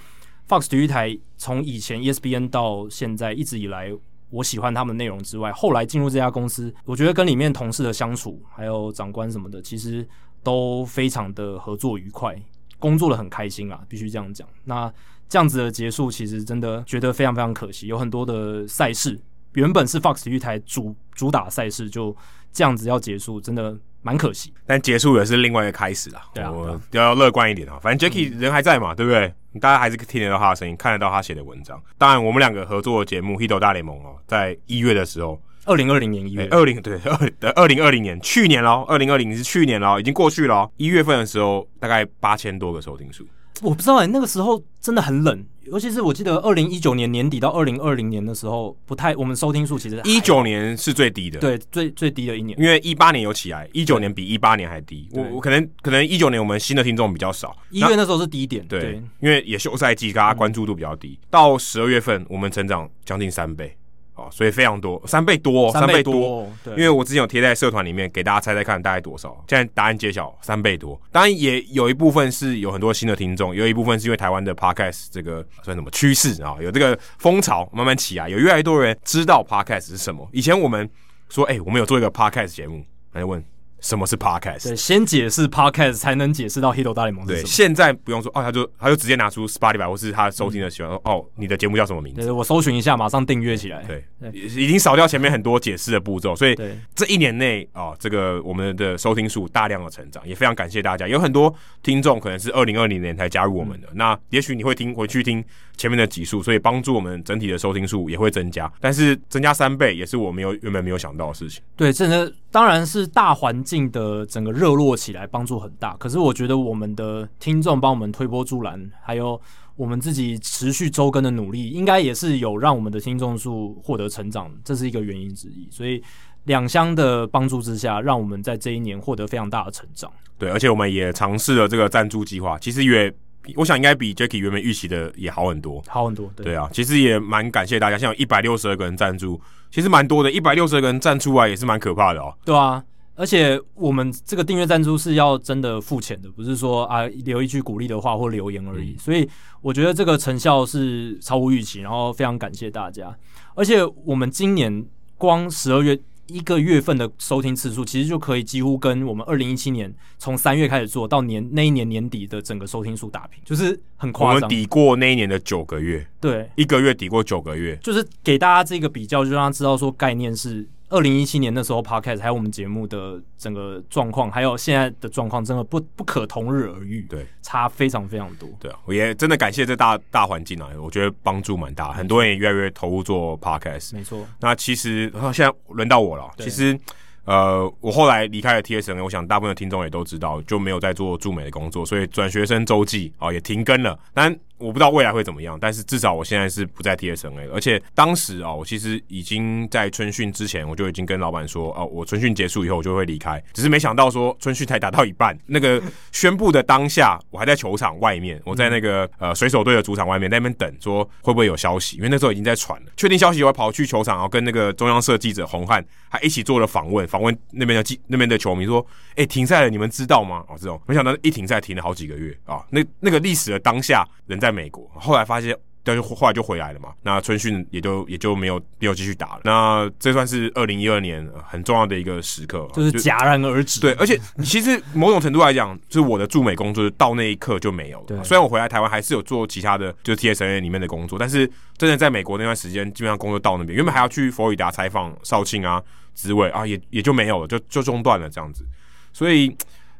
S1: Fox 体育台，从以前 ESPN 到现在一直以来，我喜欢他们的内容之外，后来进入这家公司，我觉得跟里面同事的相处，还有长官什么的，其实都非常的合作愉快，工作的很开心啊，必须这样讲。那这样子的结束，其实真的觉得非常非常可惜。有很多的赛事，原本是 Fox 体育台主主打赛事，就这样子要结束，真的蛮可惜。
S2: 但结束也是另外一个开始啦。
S1: 对啊，
S2: 我要乐观一点啊。反正 Jacky 人还在嘛，嗯、对不对？大家还是听得到他的声音，看得到他写的文章。当然，我们两个合作的节目《Hito 大联盟》哦，在一月的时候，
S1: 二零二零年一月，
S2: 二零对二二零二零年去年喽，二零二零是去年喽，已经过去了。一月份的时候，大概八千多个收听数。
S1: 我不知道哎、欸，那个时候真的很冷，尤其是我记得二零一九年年底到二零二零年的时候，不太我们收听数其实
S2: 一九年是最低的，
S1: 对，最最低的一年，
S2: 因为一八年有起来，一九年比一八年还低。我我可能可能一九年我们新的听众比较少，
S1: 一月那时候是低点，
S2: 对，
S1: 对。
S2: 因为也休赛季，大家关注度比较低。嗯、到十二月份，我们成长将近三倍。哦，所以非常多，三倍多，三倍多，倍多对，因为我之前有贴在社团里面给大家猜猜看大概多少，现在答案揭晓，三倍多。当然也有一部分是有很多新的听众，有一部分是因为台湾的 podcast 这个算什么趋势啊，有这个风潮慢慢起啊，有越来越多人知道 podcast 是什么。以前我们说，哎、欸，我们有做一个 podcast 节目，来问。什么是 podcast？
S1: 对，先解释 podcast 才能解释到 Hito 大联盟是什么。
S2: 对，现在不用说哦，他就他就直接拿出 Spotify 或是他收听的喜欢哦，你的节目叫什么名字？
S1: 对，我搜寻一下，马上订阅起来。
S2: 对，对已经少掉前面很多解释的步骤，所以这一年内啊、哦，这个我们的收听数大量的成长，也非常感谢大家。有很多听众可能是二零二零年才加入我们的，嗯、那也许你会听回去听前面的集数，所以帮助我们整体的收听数也会增加。但是增加三倍也是我没有原本没有想到的事情。
S1: 对，真的当然是大环境的整个。热络起来帮助很大，可是我觉得我们的听众帮我们推波助澜，还有我们自己持续周更的努力，应该也是有让我们的听众数获得成长，这是一个原因之一。所以两相的帮助之下，让我们在这一年获得非常大的成长。
S2: 对，而且我们也尝试了这个赞助计划，其实也我想应该比 Jacky 原本预期的也好很多，
S1: 好很多。对，
S2: 对啊，其实也蛮感谢大家，像有一百六十二个人赞助，其实蛮多的，一百六十二个人赞出来也是蛮可怕的哦。
S1: 对啊。而且我们这个订阅赞助是要真的付钱的，不是说啊留一句鼓励的话或留言而已。所以我觉得这个成效是超乎预期，然后非常感谢大家。而且我们今年光十二月一个月份的收听次数，其实就可以几乎跟我们二零一七年从三月开始做到年那一年年底的整个收听数打平，就是很夸张。
S2: 我们抵过那一年的九个月，
S1: 对，
S2: 一个月抵过九个月，
S1: 就是给大家这个比较，就让他知道说概念是。二零一七年那时候，Podcast 还有我们节目的整个状况，还有现在的状况，真的不不可同日而语。对，差非常非常多。
S2: 对啊，我也真的感谢这大大环境啊，我觉得帮助蛮大，很多人也越来越投入做 Podcast。
S1: 没错。
S2: 那其实现在轮到我了。其实，呃，我后来离开了 TSN，我想大部分的听众也都知道，就没有在做驻美的工作，所以转学生周记啊也停更了。但我不知道未来会怎么样，但是至少我现在是不在 TSNA 了。而且当时啊，我其实已经在春训之前，我就已经跟老板说，哦，我春训结束以后我就会离开。只是没想到说春训才打到一半，那个 宣布的当下，我还在球场外面，我在那个呃水手队的主场外面在那边等，说会不会有消息？因为那时候已经在传了，确定消息以后跑去球场，然后跟那个中央社记者洪汉还一起做了访问，访问那边的记那边的球迷说，哎，停赛了，你们知道吗？哦，这种没想到一停赛停了好几个月啊，那那个历史的当下，人在美国，后来发现，但是后来就回来了嘛。那春训也就也就没有没有继续打了。那这算是二零一二年很重要的一个时刻，
S1: 就是戛然而止。
S2: 对，而且其实某种程度来讲，就是我的驻美工作到那一刻就没有了。虽然我回来台湾还是有做其他的，就是 TSNA 里面的工作，但是真的在美国那段时间，基本上工作到那边，原本还要去佛罗里达采访少庆啊、职位啊，也也就没有了，就就中断了这样子。所以，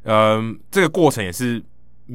S2: 嗯、呃，这个过程也是。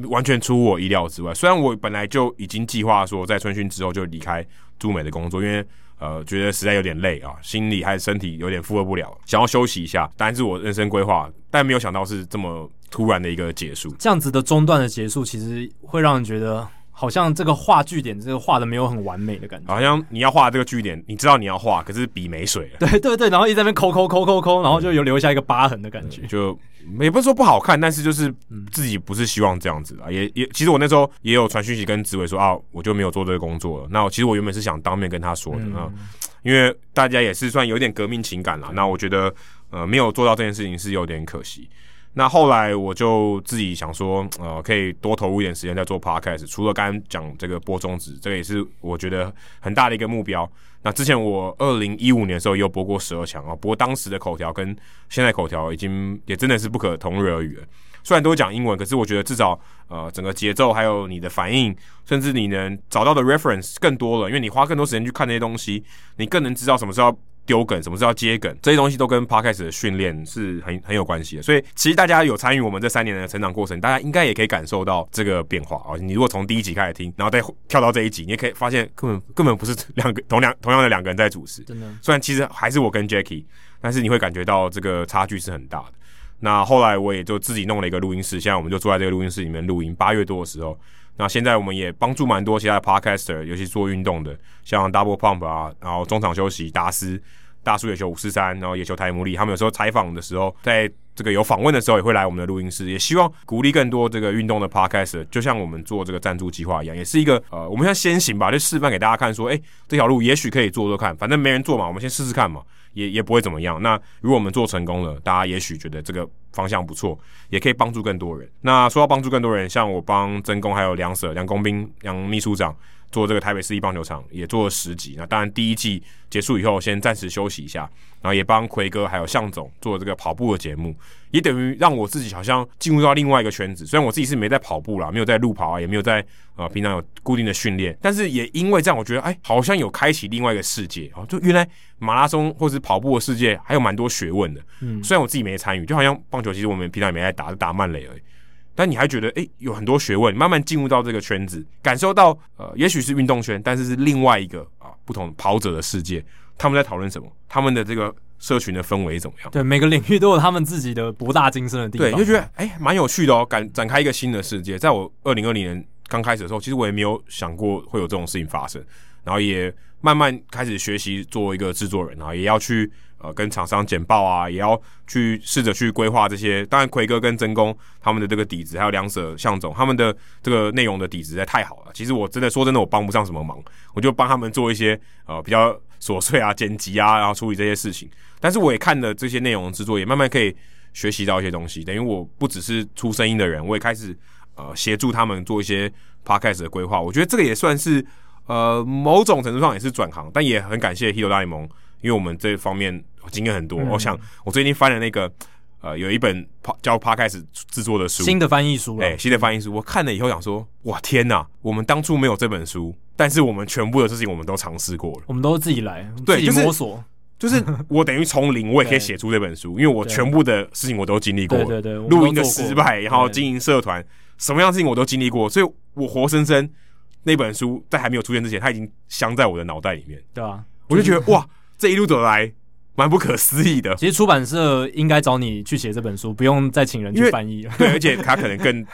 S2: 完全出乎我意料之外。虽然我本来就已经计划说在春训之后就离开驻美的工作，因为呃觉得实在有点累啊，心理还是身体有点负荷不了，想要休息一下。当然是我人生规划，但没有想到是这么突然的一个结束。
S1: 这样子的中断的结束，其实会让人觉得好像这个画句点，这个画的没有很完美的感觉。
S2: 好像你要画这个句点，你知道你要画，可是笔没水了。
S1: 对对对，然后一直在那边抠抠抠抠抠，然后就有留下一个疤痕的感觉。
S2: 就也不是说不好看，但是就是自己不是希望这样子啊。也也，其实我那时候也有传讯息跟紫伟说啊，我就没有做这个工作了。那其实我原本是想当面跟他说的啊，嗯、因为大家也是算有点革命情感了。那我觉得呃，没有做到这件事情是有点可惜。那后来我就自己想说，呃，可以多投入一点时间在做 podcast。除了刚刚讲这个播中职，这个也是我觉得很大的一个目标。那之前我二零一五年的时候也有播过十二强啊，不过当时的口条跟现在口条已经也真的是不可同日而语了。虽然都讲英文，可是我觉得至少呃整个节奏还有你的反应，甚至你能找到的 reference 更多了，因为你花更多时间去看那些东西，你更能知道什么时候。丢梗，什么是要接梗？这些东西都跟 Podcast 的训练是很很有关系的。所以，其实大家有参与我们这三年的成长过程，大家应该也可以感受到这个变化啊。你如果从第一集开始听，然后再跳到这一集，你也可以发现根本根本不是两个同两同样的两个人在主持。
S1: 真的，
S2: 虽然其实还是我跟 Jackie，但是你会感觉到这个差距是很大的。那后来我也就自己弄了一个录音室，现在我们就坐在这个录音室里面录音。八月多的时候，那现在我们也帮助蛮多其他的 Podcaster，尤其做运动的，像 Double Pump 啊，然后中场休息达斯。大叔野球五四三，然后野球台姆利，他们有时候采访的时候，在这个有访问的时候，也会来我们的录音室，也希望鼓励更多这个运动的 podcast，就像我们做这个赞助计划一样，也是一个呃，我们要先行吧，就示范给大家看，说，哎，这条路也许可以做做看，反正没人做嘛，我们先试试看嘛，也也不会怎么样。那如果我们做成功了，大家也许觉得这个方向不错，也可以帮助更多人。那说到帮助更多人，像我帮曾工还有梁舍梁工兵梁秘书长。做这个台北市立棒球场也做了十集，那当然第一季结束以后先暂时休息一下，然后也帮奎哥还有向总做这个跑步的节目，也等于让我自己好像进入到另外一个圈子。虽然我自己是没在跑步啦，没有在路跑啊，也没有在呃平常有固定的训练，但是也因为这样，我觉得哎，好像有开启另外一个世界啊，就原来马拉松或是跑步的世界还有蛮多学问的。嗯，虽然我自己没参与，就好像棒球其实我们平常也没在打，就打慢垒而已。但你还觉得诶、欸，有很多学问，慢慢进入到这个圈子，感受到呃，也许是运动圈，但是是另外一个啊不同跑者的世界。他们在讨论什么？他们的这个社群的氛围怎么样？
S1: 对，每个领域都有他们自己的博大精深的地方。
S2: 对，就觉得诶，蛮、欸、有趣的哦，展展开一个新的世界。在我二零二零年刚开始的时候，其实我也没有想过会有这种事情发生，然后也慢慢开始学习做一个制作人啊，也要去。呃，跟厂商简报啊，也要去试着去规划这些。当然，奎哥跟真公他们的这个底子，还有梁舍向总他们的这个内容的底子实在太好了。其实我真的说真的，我帮不上什么忙，我就帮他们做一些呃比较琐碎啊、剪辑啊，然后处理这些事情。但是我也看了这些内容制作，也慢慢可以学习到一些东西。等于我不只是出声音的人，我也开始呃协助他们做一些 podcast 的规划。我觉得这个也算是呃某种程度上也是转行，但也很感谢 h e r o 大联盟。因为我们这方面经验很多，嗯、我想我最近翻了那个呃，有一本叫 Podcast 制作的书，
S1: 新的翻译书，
S2: 哎，新的翻译书，我看了以后想说，哇天哪！我们当初没有这本书，但是我们全部的事情我们都尝试过了，
S1: 我们都自己来，
S2: 对，
S1: 自己摸索，
S2: 就是、就是、我等于从零，我也可以写出这本书，因为我全部的事情我都经历过，
S1: 对对对，
S2: 录音的失败，然后经营社团，什么样的事情我都经历过，所以我活生生那本书在还没有出现之前，它已经镶在我的脑袋里面，
S1: 对啊，
S2: 我就觉得哇，这一路走来。蛮不可思议的。
S1: 其实出版社应该找你去写这本书，不用再请人去翻译了。
S2: 对，而且他可能更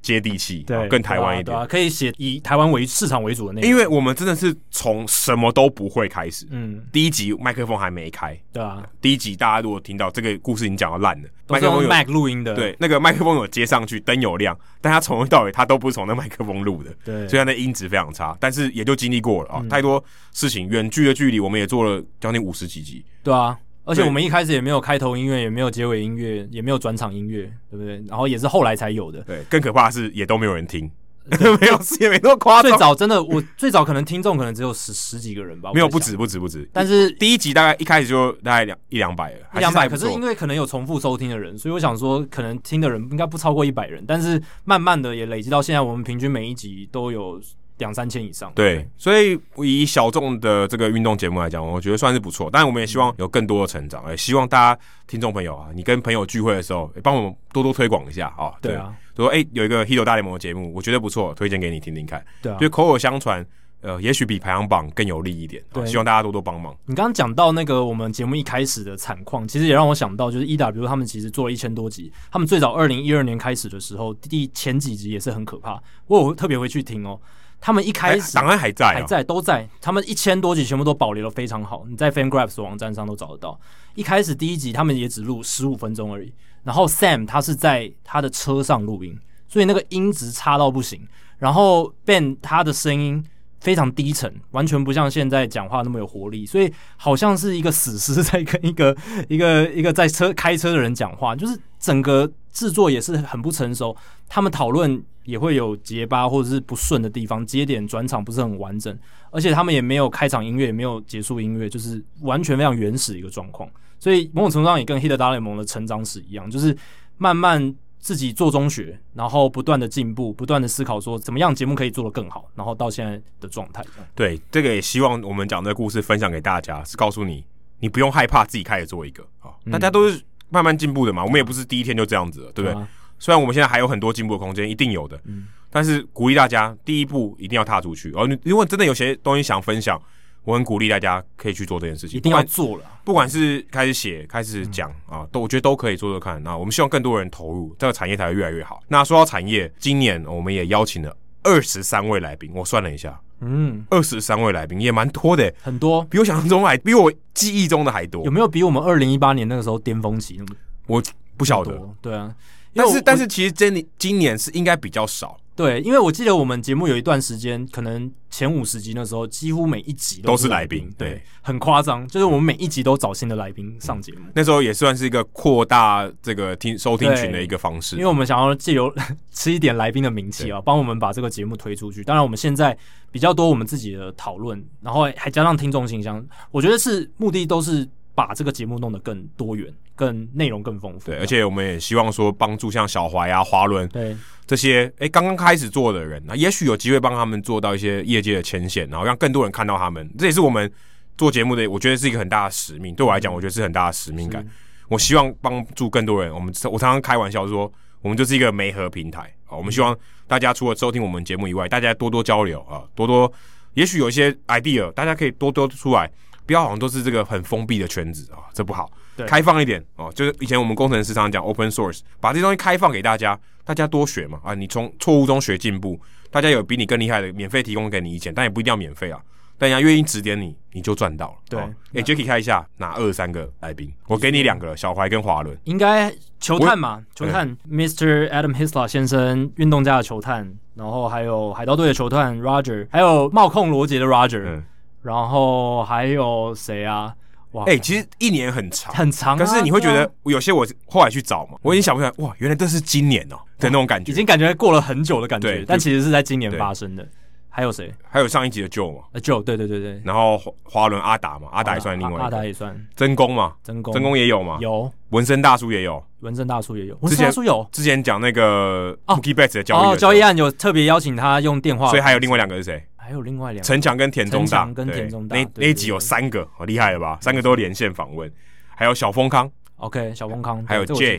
S2: 接地气，对，更台湾一点，
S1: 对啊，可以写以台湾为市场为主的那。
S2: 因为我们真的是从什么都不会开始。嗯，第一集麦克风还没开，
S1: 对啊，
S2: 第一集大家如果听到这个故事已经讲到烂了，
S1: 麦克风有麦录音的，
S2: 对，那个麦克风有接上去，灯有亮，但他从头到尾他都不是从那麦克风录的，对，所以他的音质非常差。但是也就经历过了啊，太多事情，远距的距离，我们也做了将近五十几集，
S1: 对啊。而且我们一开始也没有开头音乐，也没有结尾音乐，也没有转场音乐，对不对？然后也是后来才有的。
S2: 对，更可怕的是也都没有人听，没有，也没那么夸张。
S1: 最早真的，我最早可能听众可能只有十十几个人吧。
S2: 没有，不止，不止，不止。
S1: 但是
S2: 第一集大概一开始就大概两一两百了，
S1: 一两百。可是因为可能有重复收听的人，所以我想说，可能听的人应该不超过一百人。但是慢慢的也累积到现在，我们平均每一集都有。两三千以上，
S2: 对，对，所以以小众的这个运动节目来讲，我觉得算是不错。但我们也希望有更多的成长，也希望大家听众朋友啊，你跟朋友聚会的时候，帮我们多多推广一下啊。对，对啊，说哎、欸，有一个 Hito 大联盟的节目，我觉得不错，推荐给你听听看。对啊，就口口相传，呃，也许比排行榜更有利一点。对，希望大家多多帮忙。
S1: 你刚刚讲到那个我们节目一开始的惨况，其实也让我想到，就是 EW，比如他们其实做了一千多集，他们最早二零一二年开始的时候，第前几集也是很可怕。我有特别回去听哦。他们一开始
S2: 档案还在、哦，
S1: 还在，都在。他们一千多集全部都保留的非常好，你在 FanGraphs 网站上都找得到。一开始第一集他们也只录十五分钟而已，然后 Sam 他是在他的车上录音，所以那个音质差到不行。然后 Ben 他的声音非常低沉，完全不像现在讲话那么有活力，所以好像是一个死尸在跟 一个一个一个在车开车的人讲话，就是整个制作也是很不成熟。他们讨论也会有结巴或者是不顺的地方，接点转场不是很完整，而且他们也没有开场音乐，也没有结束音乐，就是完全非常原始一个状况。所以某种程度上也跟《Hit 大联盟》的成长史一样，就是慢慢。自己做中学，然后不断的进步，不断的思考，说怎么样节目可以做得更好，然后到现在的状态。
S2: 对，这个也希望我们讲这个故事分享给大家，是告诉你，你不用害怕自己开始做一个啊，嗯、大家都是慢慢进步的嘛，我们也不是第一天就这样子了，对不对？啊、虽然我们现在还有很多进步的空间，一定有的，嗯、但是鼓励大家第一步一定要踏出去。哦，你如果真的有些东西想分享。我很鼓励大家可以去做这件事情，
S1: 一定要做了。
S2: 不管是开始写、开始讲、嗯、啊，都我觉得都可以做做看。那我们希望更多人投入这个产业，才会越来越好。那说到产业，今年我们也邀请了二十三位来宾，我算了一下，嗯，二十三位来宾也蛮多的，
S1: 很多，
S2: 比我想象中还，比我记忆中的还多。
S1: 有没有比我们二零一八年那个时候巅峰期那么？
S2: 我不晓得。
S1: 对啊，
S2: 但是但是其实今年今年是应该比较少。
S1: 对，因为我记得我们节目有一段时间，可能前五十集那时候，几乎每一集都是来宾，对，对，很夸张，就是我们每一集都找新的来宾上节目，嗯。那时候也算是一个扩大这个听收听群的一个方式，因为我们想要借由 吃一点来宾的名气啊，帮我们把这个节目推出去。当然，我们现在比较多我们自己的讨论，然后还加上听众信箱，我觉得是目的都是。把这个节目弄得更多元、更内容更丰富。对，而且我们也希望说，帮助像小怀啊、华伦对这些哎刚刚开始做的人，那也许有机会帮他们做到一些业界的牵线，然后让更多人看到他们。这也是我们做节目的，我觉得是一个很大的使命。对我来讲，我觉得是很大的使命感。我希望帮助更多人。我们我常常开玩笑说，我们就是一个媒合平台啊。我们希望大家除了收听我们节目以外，大家多多交流啊，多多，也许有一些 idea，大家可以多多出来。不要好像都是这个很封闭的圈子啊，这不好。对，开放一点哦，就是以前我们工程师常常讲 open source，把这些东西开放给大家，大家多学嘛啊，你从错误中学进步，大家有比你更厉害的，免费提供给你意见，但也不一定要免费啊，但人家愿意指点你，你就赚到了。对，哎，Jacky 开一下哪二三个来宾，我给你两个，小怀跟华伦，应该球探嘛，球探，Mr. Adam Hislop 先生，运动家的球探，然后还有海盗队的球探 Roger，还有冒控罗杰的 Roger。嗯然后还有谁啊？哇，哎、欸，其实一年很长，很长、啊。可是你会觉得有些我后来去找嘛，我已经想不起来。哇，原来这是今年哦的那种感觉，已经感觉过了很久的感觉。对，但其实是在今年发生的。还有谁？还有上一集的 Joe 嘛？Joe，对对对对。然后华伦阿达嘛，阿达也算另外。阿达也算。真功嘛？真功，真功也有嘛？有。纹身大叔也有。纹身大叔也有。纹身大叔有。之前讲那个 Mookie Betts 的交易，哦，交易案有特别邀请他用电话。所以还有另外两个是谁？还有另外两个，陈强跟田中大，跟田中大，那那一集有三个，好厉害了吧？三个都连线访问，还有小丰康，OK，小丰康，还有 J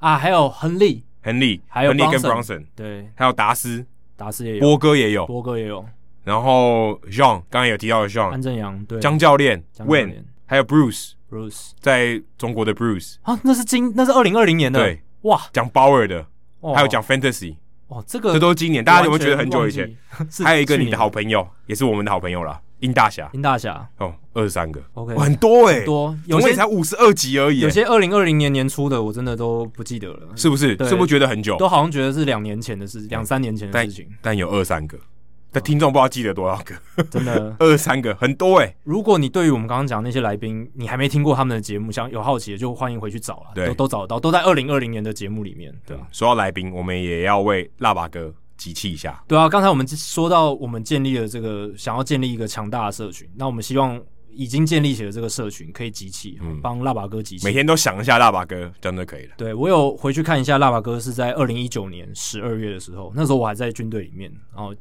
S1: 啊，还有亨利，亨利，还有亨利跟 Bronson，对，还有达斯，达斯也有，波哥也有，波哥也有，然后 John 刚刚有提到的 John 安正阳，对，江教练，Win，还有 Bruce，Bruce 在中国的 Bruce 啊，那是今那是二零二零年的，对，哇，讲 Bauer 的，还有讲 Fantasy。哦，这个这都是今年，大家有没有觉得很久以前？还有一个你的好朋友，也是我们的好朋友了，殷大侠。殷大侠哦，二十三个，OK，很多哎，多，有些才五十二集而已。有些二零二零年年初的，我真的都不记得了，是不是？是不是觉得很久？都好像觉得是两年前的事，两三年前的事情。但有二三个。的听众不知道记得多少个，真的 二三个很多哎、欸。如果你对于我们刚刚讲的那些来宾，你还没听过他们的节目，想有好奇的，就欢迎回去找了，都都找得到，都在二零二零年的节目里面。对，说到来宾，我们也要为腊八哥集气一下。对啊，刚才我们说到，我们建立了这个，想要建立一个强大的社群，那我们希望已经建立起了这个社群可以集气，帮腊八哥集气。每天都想一下腊八哥，真的可以了。对，我有回去看一下腊八哥是在二零一九年十二月的时候，那时候我还在军队里面，然后。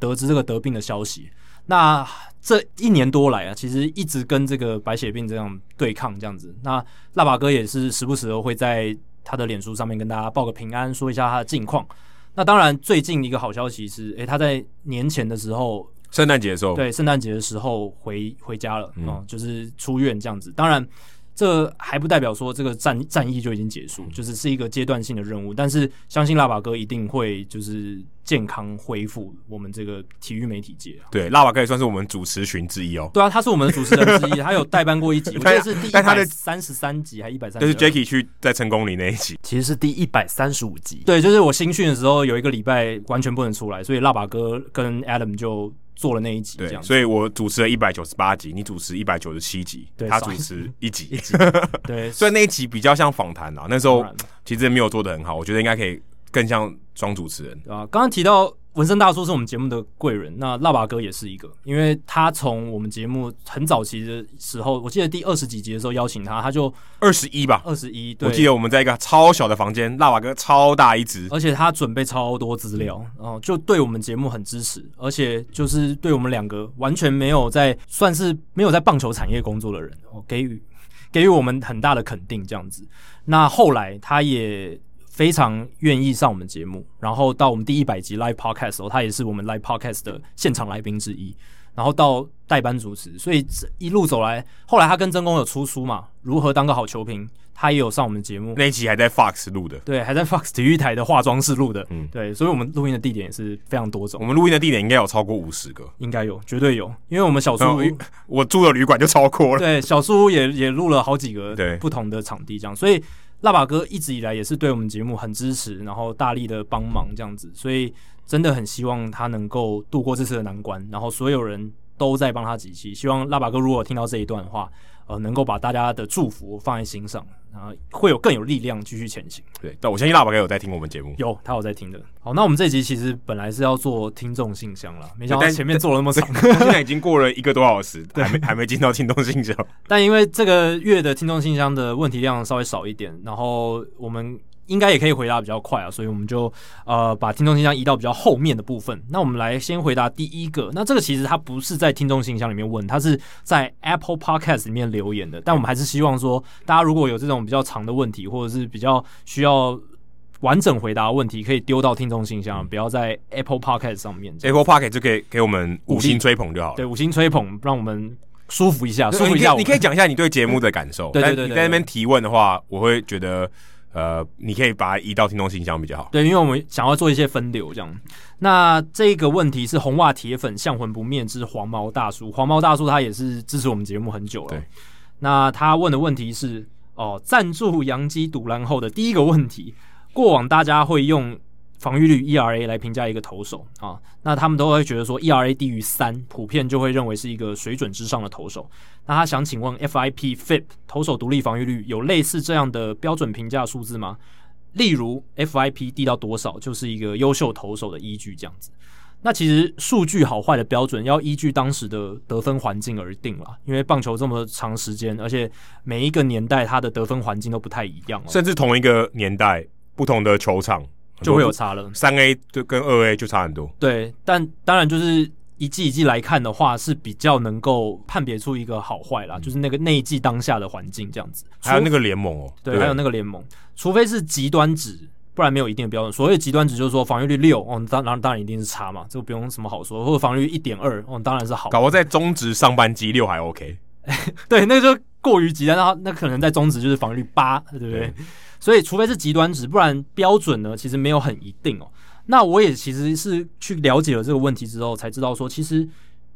S1: 得知这个得病的消息，那这一年多来啊，其实一直跟这个白血病这样对抗，这样子。那腊八哥也是时不时的会在他的脸书上面跟大家报个平安，说一下他的近况。那当然，最近一个好消息是，诶、欸，他在年前的时候，圣诞节的时候，对，圣诞节的时候回回家了，嗯，就是出院这样子。当然，这还不代表说这个战战役就已经结束，就是是一个阶段性的任务。但是相信辣爸哥一定会就是健康恢复我们这个体育媒体界啊。
S2: 对，辣爸哥也算是我们主持群之一哦。
S1: 对啊，他是我们的主持人之一，他有代班过一集，我记得是第一百三十三集还一百三？
S2: 就是 Jacky 去在成功里那一集，
S1: 其实是第一百三十五集。对，就是我新训的时候有一个礼拜完全不能出来，所以辣爸哥跟 Adam 就。做了那一集，
S2: 对，所以我主持了一百九十八集，你主持一百九十七集，
S1: 对，
S2: 他主持一集，
S1: 一集，对，
S2: 所以那一集比较像访谈啊。那时候其实没有做的很好，我觉得应该可以更像双主持人
S1: 啊。刚刚提到。文森大叔是我们节目的贵人，那腊把哥也是一个，因为他从我们节目很早期的时候，我记得第二十几集的时候邀请他，他就
S2: 二十一吧，
S1: 二十一。
S2: 我记得我们在一个超小的房间，腊把哥超大一只，
S1: 而且他准备超多资料，然后就对我们节目很支持，而且就是对我们两个完全没有在算是没有在棒球产业工作的人，给予给予我们很大的肯定，这样子。那后来他也。非常愿意上我们节目，然后到我们第一百集 live podcast 的时候，他也是我们 live podcast 的现场来宾之一。然后到代班主持，所以一路走来，后来他跟曾公有出书嘛，如何当个好球评，他也有上我们节目。
S2: 那一集还在 Fox 录的，
S1: 对，还在 Fox 体育台的化妆室录的，嗯，对，所以我们录音的地点也是非常多种。
S2: 我们录音的地点应该有超过五十个，
S1: 应该有，绝对有，因为我们小树屋，
S2: 我住的旅馆就超过了。
S1: 对，小树屋也也录了好几个对不同的场地，这样，所以。辣爸哥一直以来也是对我们节目很支持，然后大力的帮忙这样子，所以真的很希望他能够度过这次的难关，然后所有人都在帮他集气，希望辣爸哥如果听到这一段的话。呃，能够把大家的祝福放在心上，然后会有更有力量继续前行。
S2: 对，但我相信腊把哥有在听我们节目，
S1: 有他有在听的。好，那我们这集其实本来是要做听众信箱了，没想到前面做了那么长，
S2: 现在已经过了一个多小时，还没还没进到听众信箱。
S1: 但因为这个月的听众信箱的问题量稍微少一点，然后我们。应该也可以回答比较快啊，所以我们就呃把听众信箱移到比较后面的部分。那我们来先回答第一个。那这个其实它不是在听众信箱里面问，它是在 Apple Podcast 里面留言的。但我们还是希望说，大家如果有这种比较长的问题，或者是比较需要完整回答的问题，可以丢到听众信箱，不要在 Apple Podcast 上面。
S2: Apple Podcast 就可以给我们五星吹捧就好了。
S1: 对，五星吹捧，让我们舒服一下，舒服一下。
S2: 你可以讲一下你对节目的感受。
S1: 对对对，
S2: 你在那边提问的话，我会觉得。呃，你可以把它移到听众信箱比较好。
S1: 对，因为我们想要做一些分流，这样。那这个问题是红袜铁粉向魂不灭之黄毛大叔，黄毛大叔他也是支持我们节目很久了。对。那他问的问题是，哦，赞助杨基赌篮后的第一个问题，过往大家会用。防御率 ERA 来评价一个投手啊，那他们都会觉得说 ERA 低于三，普遍就会认为是一个水准之上的投手。那他想请问 FIP FIP 投手独立防御率有类似这样的标准评价数字吗？例如 FIP 低到多少就是一个优秀投手的依据这样子。那其实数据好坏的标准要依据当时的得分环境而定了，因为棒球这么长时间，而且每一个年代它的得分环境都不太一样，
S2: 甚至同一个年代不同的球场。
S1: 就会有差了，
S2: 三 A 就跟二 A 就差很多。
S1: 对，但当然就是一季一季来看的话，是比较能够判别出一个好坏啦，嗯、就是那个那一季当下的环境这样子。
S2: 还有那个联盟哦，
S1: 对，对还有那个联盟，除非是极端值，不然没有一定的标准。所谓极端值就是说防御率六哦，当然当然一定是差嘛，这个不用什么好说。或者防御率一点二哦，当然是好。
S2: 搞我在中值上半季六还 OK，
S1: 对，那就过于极端，那那可能在中值就是防御率八，对不对？对所以，除非是极端值，不然标准呢，其实没有很一定哦。那我也其实是去了解了这个问题之后，才知道说，其实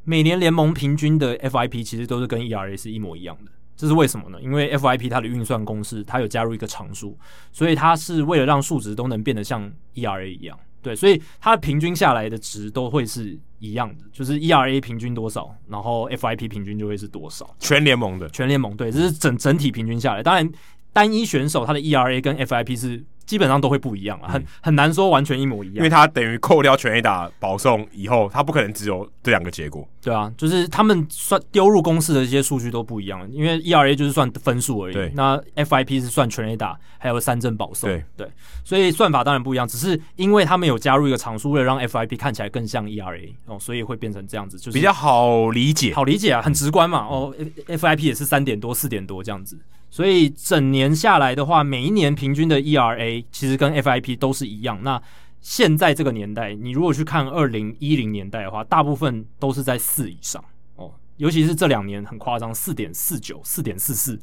S1: 每年联盟平均的 FIP 其实都是跟 ERA 是一模一样的。这是为什么呢？因为 FIP 它的运算公式，它有加入一个常数，所以它是为了让数值都能变得像 ERA 一样。对，所以它平均下来的值都会是一样的，就是 ERA 平均多少，然后 FIP 平均就会是多少。
S2: 全联盟的，
S1: 全联盟对，这是整整体平均下来，当然。单一选手他的 ERA 跟 FIP 是基本上都会不一样啊，很很难说完全一模一样，
S2: 因为他等于扣掉全 A 打保送以后，他不可能只有这两个结果。
S1: 对啊，就是他们算丢入公式的这些数据都不一样，因为 ERA 就是算分数而已，那 FIP 是算全 A 打还有三振保送，对。对，所以算法当然不一样，只是因为他们有加入一个常数，为了让 FIP 看起来更像 ERA 哦，所以会变成这样子，就是
S2: 比较好理解，
S1: 好理解啊，很直观嘛，哦，FIP 也是三点多四点多这样子。所以整年下来的话，每一年平均的 ERA 其实跟 FIP 都是一样。那现在这个年代，你如果去看二零一零年代的话，大部分都是在四以上哦，尤其是这两年很夸张，四点四九、四点四四。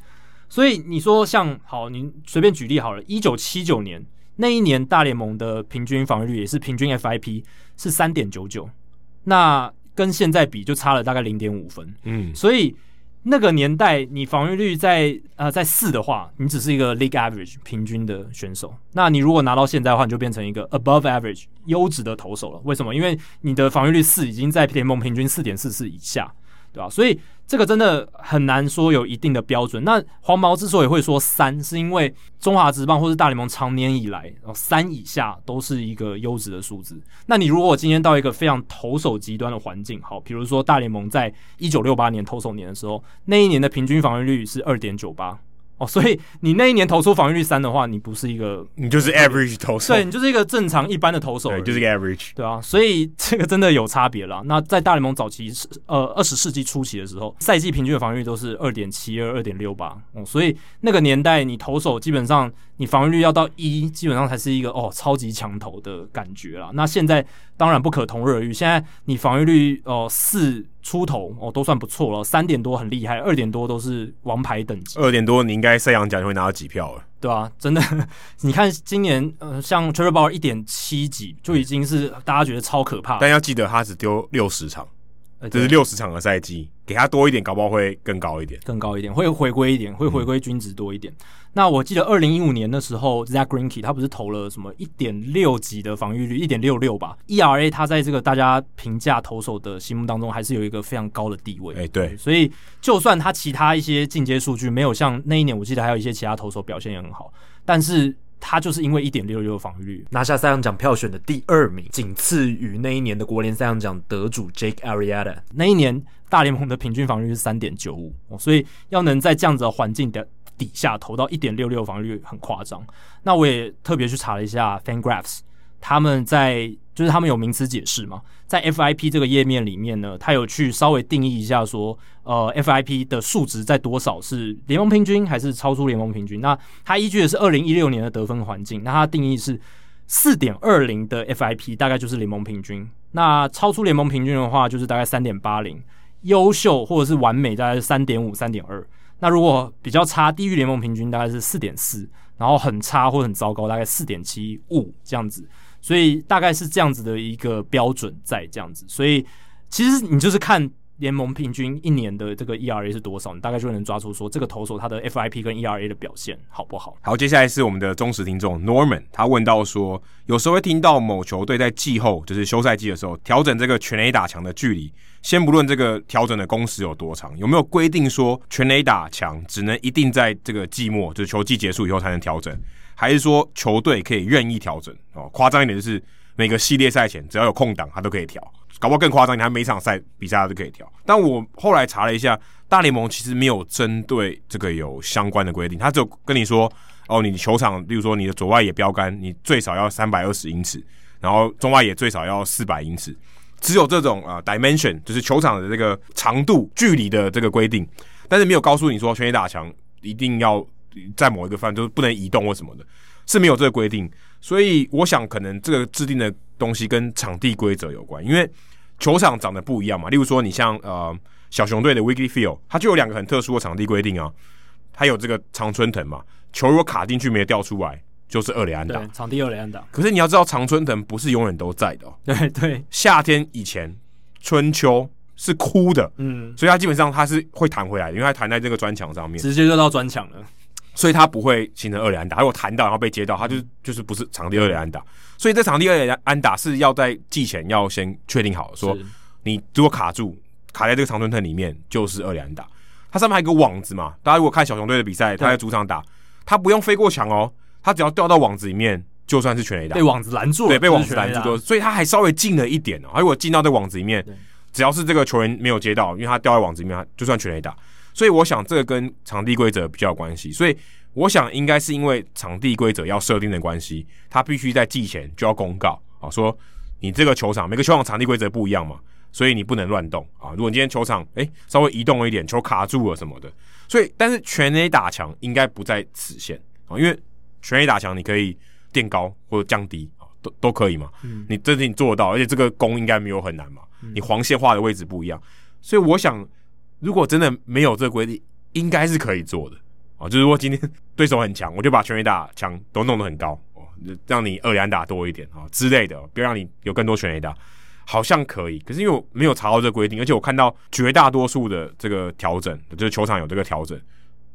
S1: 所以你说像好，您随便举例好了，一九七九年那一年大联盟的平均防御率也是平均 FIP 是三点九九，那跟现在比就差了大概零点五分。
S2: 嗯，
S1: 所以那个年代你防御率在呃在四的话，你只是一个 League Average 平均的选手。那你如果拿到现在的话，你就变成一个 Above Average 优质的投手了。为什么？因为你的防御率四已经在联盟平均四点四四以下。对吧？所以这个真的很难说有一定的标准。那黄毛之所以会说三，是因为中华职棒或是大联盟长年以来，三以下都是一个优质的数字。那你如果今天到一个非常投手极端的环境，好，比如说大联盟在一九六八年投手年的时候，那一年的平均防御率是二点九八。哦，所以你那一年投出防御率三的话，你不是一个，
S2: 你就是 average 投手，
S1: 对，你就是一个正常一般的投手，
S2: 对，就是一个 average，
S1: 对啊，所以这个真的有差别了。那在大联盟早期，呃，二十世纪初期的时候，赛季平均的防御率都是二点七二、二点六八，哦，所以那个年代你投手基本上你防御率要到一，基本上才是一个哦超级强投的感觉了。那现在当然不可同日而语，现在你防御率哦四。出头哦，都算不错了，三点多很厉害，二点多都是王牌等级。
S2: 二点多你应该赛扬奖就会拿到几票了，
S1: 对啊，真的，你看今年呃，像 Trevor Bauer 一点七几就已经是大家觉得超可怕。
S2: 但要记得他只丢六十场，这是六十场的赛季，给他多一点，搞不好会更高一点，
S1: 更高一点，会回归一点，会回归均值多一点。嗯那我记得二零一五年的时候，Zack Greinke 他不是投了什么一点六几的防御率，一点六六吧？ERA 他在这个大家评价投手的心目当中，还是有一个非常高的地位。
S2: 哎、欸，对，
S1: 所以就算他其他一些进阶数据没有像那一年，我记得还有一些其他投手表现也很好，但是他就是因为一点六六的防御率拿下赛扬奖票选的第二名，仅次于那一年的国联赛扬奖得主 Jake Arrieta。那一年大联盟的平均防御率是三点九五，所以要能在这样子的环境的。底下投到一点六六防御率很夸张，那我也特别去查了一下 FanGraphs，他们在就是他们有名词解释嘛，在 FIP 这个页面里面呢，他有去稍微定义一下说，呃，FIP 的数值在多少是联盟平均还是超出联盟平均？那他依据的是二零一六年的得分环境，那他定义是四点二零的 FIP 大概就是联盟平均，那超出联盟平均的话就是大概三点八零，优秀或者是完美大概是三点五、三点二。那如果比较差，低于联盟平均大概是四点四，然后很差或很糟糕，大概四点七五这样子，所以大概是这样子的一个标准在这样子，所以其实你就是看联盟平均一年的这个 ERA 是多少，你大概就能抓出说这个投手他的 FIP 跟 ERA 的表现好不好。
S2: 好，接下来是我们的忠实听众 Norman，他问到说，有时候会听到某球队在季后就是休赛季的时候调整这个全垒打墙的距离。先不论这个调整的工时有多长，有没有规定说全垒打墙只能一定在这个季末，就是球季结束以后才能调整，还是说球队可以愿意调整？哦，夸张一点就是每个系列赛前只要有空档，他都可以调。搞不好更夸张，你还每场赛比赛他都可以调。但我后来查了一下，大联盟其实没有针对这个有相关的规定，他只有跟你说，哦，你球场，例如说你的左外野标杆，你最少要三百二十英尺，然后中外野最少要四百英尺。只有这种啊、dimension 就是球场的这个长度距离的这个规定，但是没有告诉你说全垒打墙一定要在某一个范，就是不能移动或什么的，是没有这个规定。所以我想可能这个制定的东西跟场地规则有关，因为球场长得不一样嘛。例如说你像呃小熊队的 Wrigley Field，它就有两个很特殊的场地规定啊，它有这个常春藤嘛，球如果卡进去没有掉出来。就是二垒安打，
S1: 场地二垒安打。
S2: 可是你要知道，常春藤不是永远都在的哦。
S1: 对对，
S2: 夏天以前，春秋是枯的，
S1: 嗯，
S2: 所以它基本上它是会弹回来的，因为它弹在这个砖墙上面，
S1: 直接就到砖墙了，
S2: 所以他不会形成二垒安打。如果弹到然后被接到，他就就是不是场地二垒安打。所以这场地二垒安打是要在季前要先确定好，说你如果卡住卡在这个长春藤里面，就是二垒安打。它上面还有一个网子嘛，大家如果看小熊队的比赛，他在主场打，他不用飞过墙哦。他只要掉到网子里面，就算是全垒打。
S1: 被网子拦住了，
S2: 对，被网子拦住了，所以他还稍微近了一点哦。他如果进到这网子里面，只要是这个球员没有接到，因为他掉在网子里面，就算全垒打。所以我想这个跟场地规则比较有关系。所以我想应该是因为场地规则要设定的关系，他必须在季前就要公告啊，说你这个球场每个球场场地规则不一样嘛，所以你不能乱动啊。如果你今天球场诶稍微移动了一点，球卡住了什么的，所以但是全 A 打墙应该不在此限啊，因为。全 A 打墙，你可以垫高或者降低啊，都都可以嘛。嗯，你这是你做得到，而且这个攻应该没有很难嘛。嗯，你黄线画的位置不一样，所以我想，如果真的没有这个规定，应该是可以做的哦，就是说今天对手很强，我就把全垒打墙都弄得很高哦，让你二垒安打多一点啊、哦、之类的，不要让你有更多全垒打，好像可以。可是因为我没有查到这个规定，而且我看到绝大多数的这个调整，就是球场有这个调整，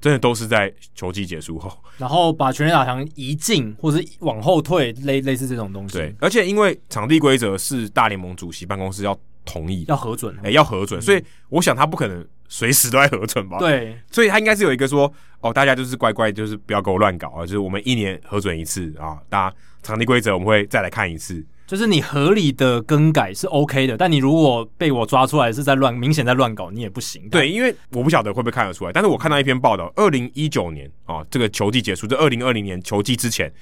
S2: 真的都是在球季结束后，
S1: 然后把全垒打墙移进或者往后退，类类似这种东西。
S2: 对，而且因为场地规则是大联盟主席办公室要同意，
S1: 要核准，
S2: 哎、欸，要核准，嗯、所以我想他不可能。随时都在核准吧？
S1: 对，
S2: 所以他应该是有一个说，哦，大家就是乖乖，就是不要给我乱搞啊，就是我们一年核准一次啊，大家场地规则我们会再来看一次，
S1: 就是你合理的更改是 OK 的，但你如果被我抓出来是在乱，明显在乱搞，你也不行。
S2: 对，因为我不晓得会不会看得出来，但是我看到一篇报道，二零一九年啊，这个球季结束，这二零二零年球季之前。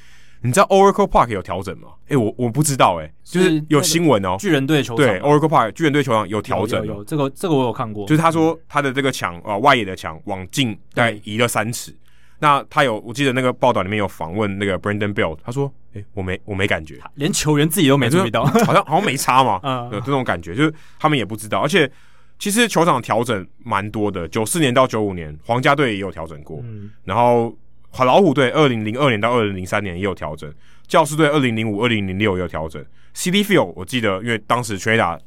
S2: 你知道 Oracle Park 有调整吗？哎、欸，我我不知道、欸，哎，就是有新闻哦、喔。
S1: 巨人队球场
S2: 对 Oracle Park 巨人队球场有调整有有，
S1: 有这个这个我有看过。
S2: 就是他说他的这个墙啊、呃、外野的墙往近大概移了三尺。那他有我记得那个报道里面有访问那个 Brandon Bell，他说：“哎、欸，我没我没感觉，
S1: 连球员自己都没注意到，
S2: 欸、好像好像没差嘛。”嗯，有这种感觉，就是他们也不知道。而且其实球场调整蛮多的，九四年到九五年皇家队也有调整过，嗯，然后好老虎队二零零二年到二零零三年也有调整。教师队二零零五、二零零六也有调整。Citi Field 我记得，因为当时全垒打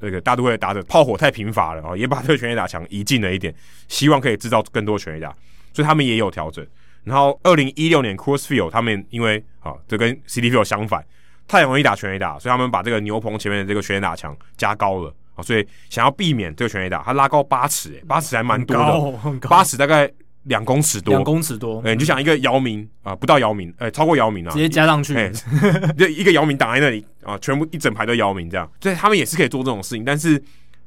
S2: 那个大都会打的炮火太频繁了啊，也把这个全垒打墙移近了一点，希望可以制造更多全垒打，所以他们也有调整。然后二零一六年 Cross Field 他们因为啊，这跟 Citi Field 相反，太容易打全垒打，所以他们把这个牛棚前面的这个全垒打墙加高了啊，所以想要避免这个全垒打，它拉高八尺，诶，八尺还蛮多的，八尺大概。两公尺多，
S1: 两公尺多，
S2: 哎、欸，你就想一个姚明啊、呃，不到姚明，哎、欸，超过姚明啊，
S1: 直接加上去，
S2: 就一个姚明挡在那里啊，全部一整排都姚明这样，所以他们也是可以做这种事情，但是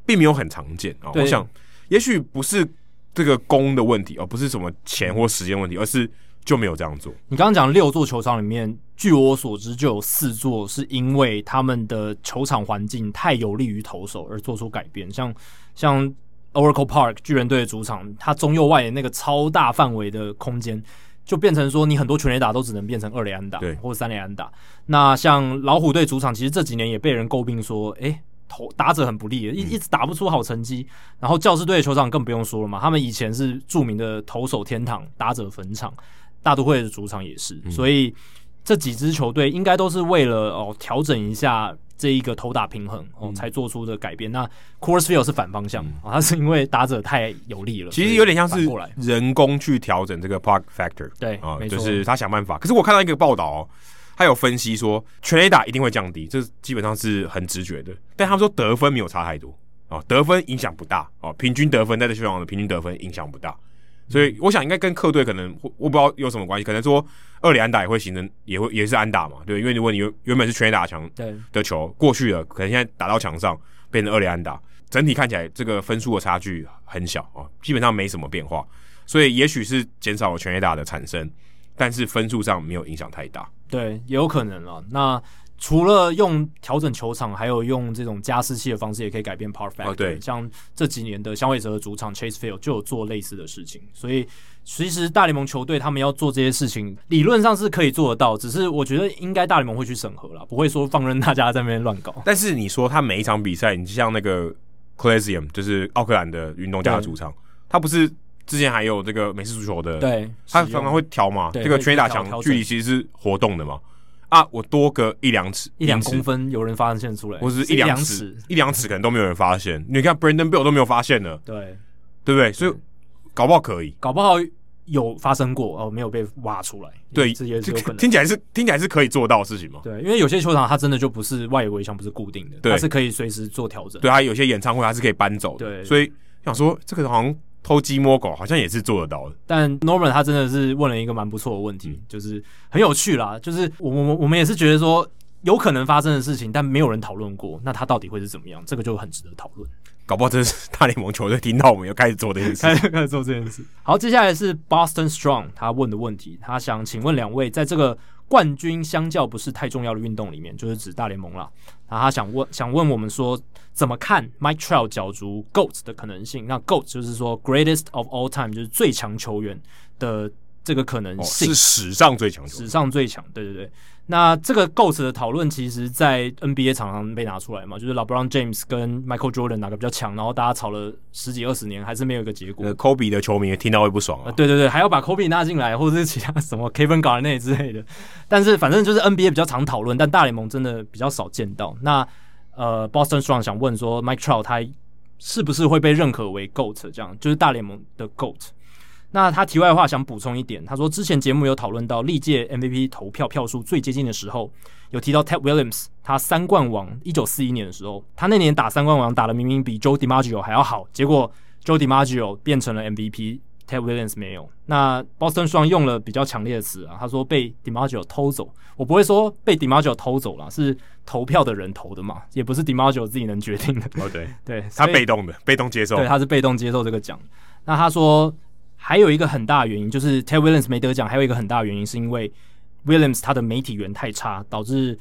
S2: 并没有很常见啊。我想，也许不是这个工的问题，而不是什么钱或时间问题，而是就没有这样做。
S1: 你刚刚讲六座球场里面，据我所知，就有四座是因为他们的球场环境太有利于投手而做出改变，像像。Oracle Park 巨人队的主场，它中右外野那个超大范围的空间，就变成说你很多全垒打都只能变成二垒安打，对，或者三垒安打。那像老虎队主场，其实这几年也被人诟病说，诶、欸，投打者很不利，一一直打不出好成绩。然后教士队的球场更不用说了嘛，他们以前是著名的投手天堂、打者坟场，大都会的主场也是。所以这几支球队应该都是为了哦调整一下。这一个投打平衡哦，才做出的改变。嗯、那 Coors Field 是反方向啊，它、是因为打者太有力了。
S2: 其实有点像是人工去调整这个 Park Factor，
S1: 对啊、呃，
S2: 就是他想办法。可是我看到一个报道哦，他有分析说全垒打一定会降低，这基本上是很直觉的。但他们说得分没有差太多啊、哦，得分影响不大哦，平均得分在这球场的平均得分影响不大。所以我想应该跟客队可能我不知道有什么关系，可能说二垒安打也会形成，也会也是安打嘛，对，因为如果你原原本是全垒打墙的球过去了，可能现在打到墙上变成二垒安打，整体看起来这个分数的差距很小啊，基本上没什么变化，所以也许是减少了全垒打的产生，但是分数上没有影响太大，
S1: 对，也有可能啊，那。除了用调整球场，还有用这种加湿器的方式，也可以改变 Park Factor。对，像这几年的响尾蛇的主场 Chase Field 就有做类似的事情。所以，其实大联盟球队他们要做这些事情，理论上是可以做得到。只是我觉得应该大联盟会去审核啦，不会说放任大家在那边乱搞。
S2: 但是你说他每一场比赛，你像那个 Coliseum，就是奥克兰的运动家的主场，他不是之前还有这个美式足球的？
S1: 对，
S2: 他常常会调嘛。这个全垒打墙距离其实是活动的嘛。啊，我多个一两尺，
S1: 一两公分，有人发现出来，
S2: 或是一两尺，一两尺可能都没有人发现。你看 Brandon Bill 都没有发现呢，
S1: 对，
S2: 对不对？所以搞不好可以，
S1: 搞不好有发生过哦，没有被挖出来。
S2: 对，
S1: 这也是有可能。
S2: 听起来是听起来是可以做到的事情吗？
S1: 对，因为有些球场它真的就不是外围墙，不是固定的，它是可以随时做调整。
S2: 对，它有些演唱会它是可以搬走的。对，所以想说这个好像。偷鸡摸狗好像也是做得到的，
S1: 但 Norman 他真的是问了一个蛮不错的问题，嗯、就是很有趣啦。就是我我我们也是觉得说有可能发生的事情，但没有人讨论过，那他到底会是怎么样？这个就很值得讨论。
S2: 搞不好这是大联盟球队听到我们要开始做这件事，
S1: 开 始开始做这件事。好，接下来是 Boston Strong 他问的问题，他想请问两位，在这个冠军相较不是太重要的运动里面，就是指大联盟啦。然后他想问想问我们说，怎么看 Mike Trout 角逐 GOAT 的可能性？那 GOAT 就是说 Greatest of All Time，就是最强球员的这个可能性，
S2: 哦、是史上最强，
S1: 史上最强，对对对。那这个 GOAT 的讨论，其实，在 NBA 常常被拿出来嘛，就是 LeBron James 跟 Michael Jordan 哪个比较强，然后大家吵了十几二十年，还是没有一个结果。
S2: Kobe 的球迷听到会不爽啊、
S1: 呃！对对对，还要把 Kobe 纳进来，或者是其他什么 Kevin Garnett 之类的。但是反正就是 NBA 比较常讨论，但大联盟真的比较少见到。那呃，Boston Strong 想问说，Mike Trout 他是不是会被认可为 GOAT？这样就是大联盟的 GOAT。那他题外话想补充一点，他说之前节目有讨论到历届 MVP 投票票数最接近的时候，有提到 Ted Williams，他三冠王一九四一年的时候，他那年打三冠王打的明明比 Joe DiMaggio 还要好，结果 Joe DiMaggio 变成了 MVP，Ted Williams 没有。那 Boston Strong 用了比较强烈的词啊，他说被 DiMaggio 偷走，我不会说被 DiMaggio 偷走了，是投票的人投的嘛，也不是 DiMaggio 自己能决定的。
S2: 哦对，
S1: 对
S2: 他被动的，被动接受，
S1: 对，他是被动接受这个奖。那他说。还有一个很大的原因就是 Ted Williams 没得奖，还有一个很大的原因是因为 Williams 他的媒体缘太差，导致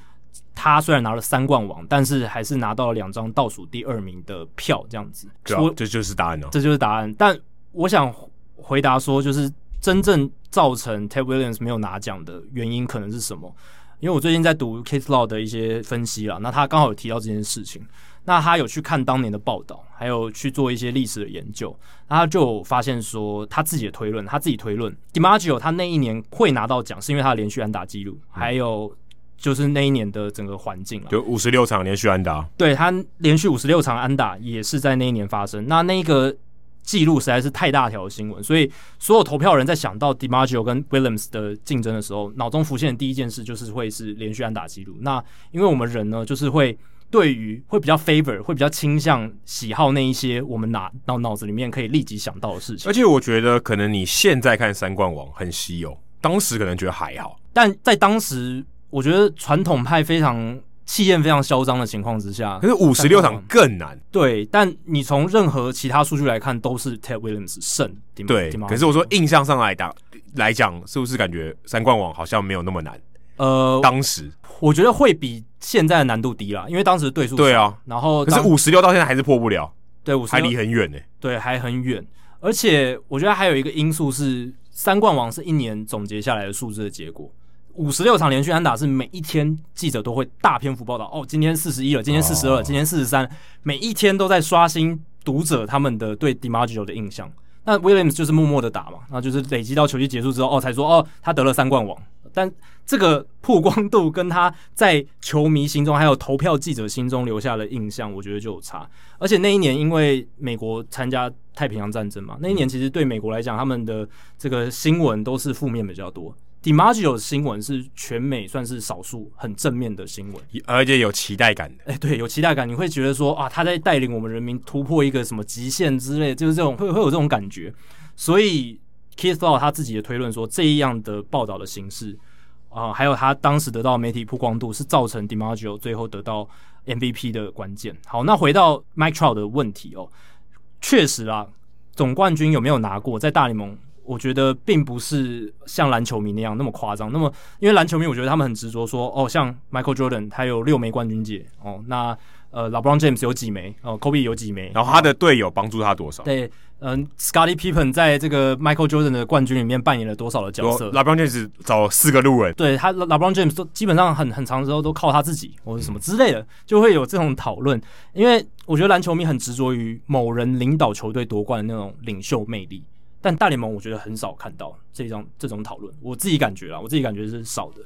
S1: 他虽然拿了三冠王，但是还是拿到了两张倒数第二名的票，这样子。
S2: 对啊，这就是答案哦。
S1: 这就是答案。但我想回答说，就是真正造成 Ted Williams 没有拿奖的原因可能是什么？因为我最近在读 Kate Law 的一些分析啦，那他刚好有提到这件事情。那他有去看当年的报道，还有去做一些历史的研究，那他就发现说他自己的推论，他自己推论，DiMaggio 他那一年会拿到奖，是因为他的连续安打记录，嗯、还有就是那一年的整个环境了，
S2: 就五十六场连续安打，
S1: 对，他连续五十六场安打也是在那一年发生，那那个记录实在是太大条的新闻，所以所有投票人在想到 DiMaggio 跟 Williams 的竞争的时候，脑中浮现的第一件事就是会是连续安打记录，那因为我们人呢，就是会。对于会比较 favor，会比较倾向喜好那一些我们拿到脑子里面可以立即想到的事情。
S2: 而且我觉得，可能你现在看三冠王很稀有，当时可能觉得还好。
S1: 但在当时，我觉得传统派非常气焰非常嚣张的情况之下，
S2: 可是五十六场更难。
S1: 对，但你从任何其他数据来看，都是 Ted Williams 胜。
S2: 对，可是我说印象上来打来讲，是不是感觉三冠王好像没有那么难？呃，当时
S1: 我觉得会比现在的难度低啦，因为当时的对数
S2: 对啊，
S1: 然后
S2: 可是五十六到现在还是破不了，
S1: 对，五十
S2: 还离很远呢，
S1: 对，还很远。而且我觉得还有一个因素是，三冠王是一年总结下来的数字的结果，五十六场连续安打是每一天记者都会大篇幅报道，哦，今天四十一了，今天四十二，今天四十三，每一天都在刷新读者他们的对 DiMaggio 的印象。那 Williams 就是默默的打嘛，那就是累积到球季结束之后，哦，才说哦，他得了三冠王。但这个曝光度跟他在球迷心中还有投票记者心中留下的印象，我觉得就有差。而且那一年因为美国参加太平洋战争嘛，那一年其实对美国来讲，他们的这个新闻都是负面比较多。DiMaggio 的新闻是全美算是少数很正面的新闻，
S2: 而且有期待感的。
S1: 哎，对，有期待感，你会觉得说啊，他在带领我们人民突破一个什么极限之类，就是这种会会有这种感觉。所以 Keith Law 他自己的推论说，这样的报道的形式。啊、呃，还有他当时得到媒体曝光度，是造成 DiMaggio 最后得到 MVP 的关键。好，那回到 Mike Trout 的问题哦，确实啊，总冠军有没有拿过，在大联盟，我觉得并不是像篮球迷那样那么夸张。那么，因为篮球迷，我觉得他们很执着说，哦，像 Michael Jordan 他有六枚冠军戒哦，那呃，LeBron James 有几枚哦，Kobe 有几枚，
S2: 然后他的队友帮助他多少？
S1: 对。嗯，Scottie Pippen 在这个 Michael Jordan 的冠军里面扮演了多少的角色
S2: ？LeBron James 找四个路人，
S1: 对他 LeBron James 都基本上很很长时候都靠他自己或者什么之类的，就会有这种讨论。因为我觉得篮球迷很执着于某人领导球队夺冠的那种领袖魅力，但大联盟我觉得很少看到这种这种讨论。我自己感觉啊，我自己感觉是少的，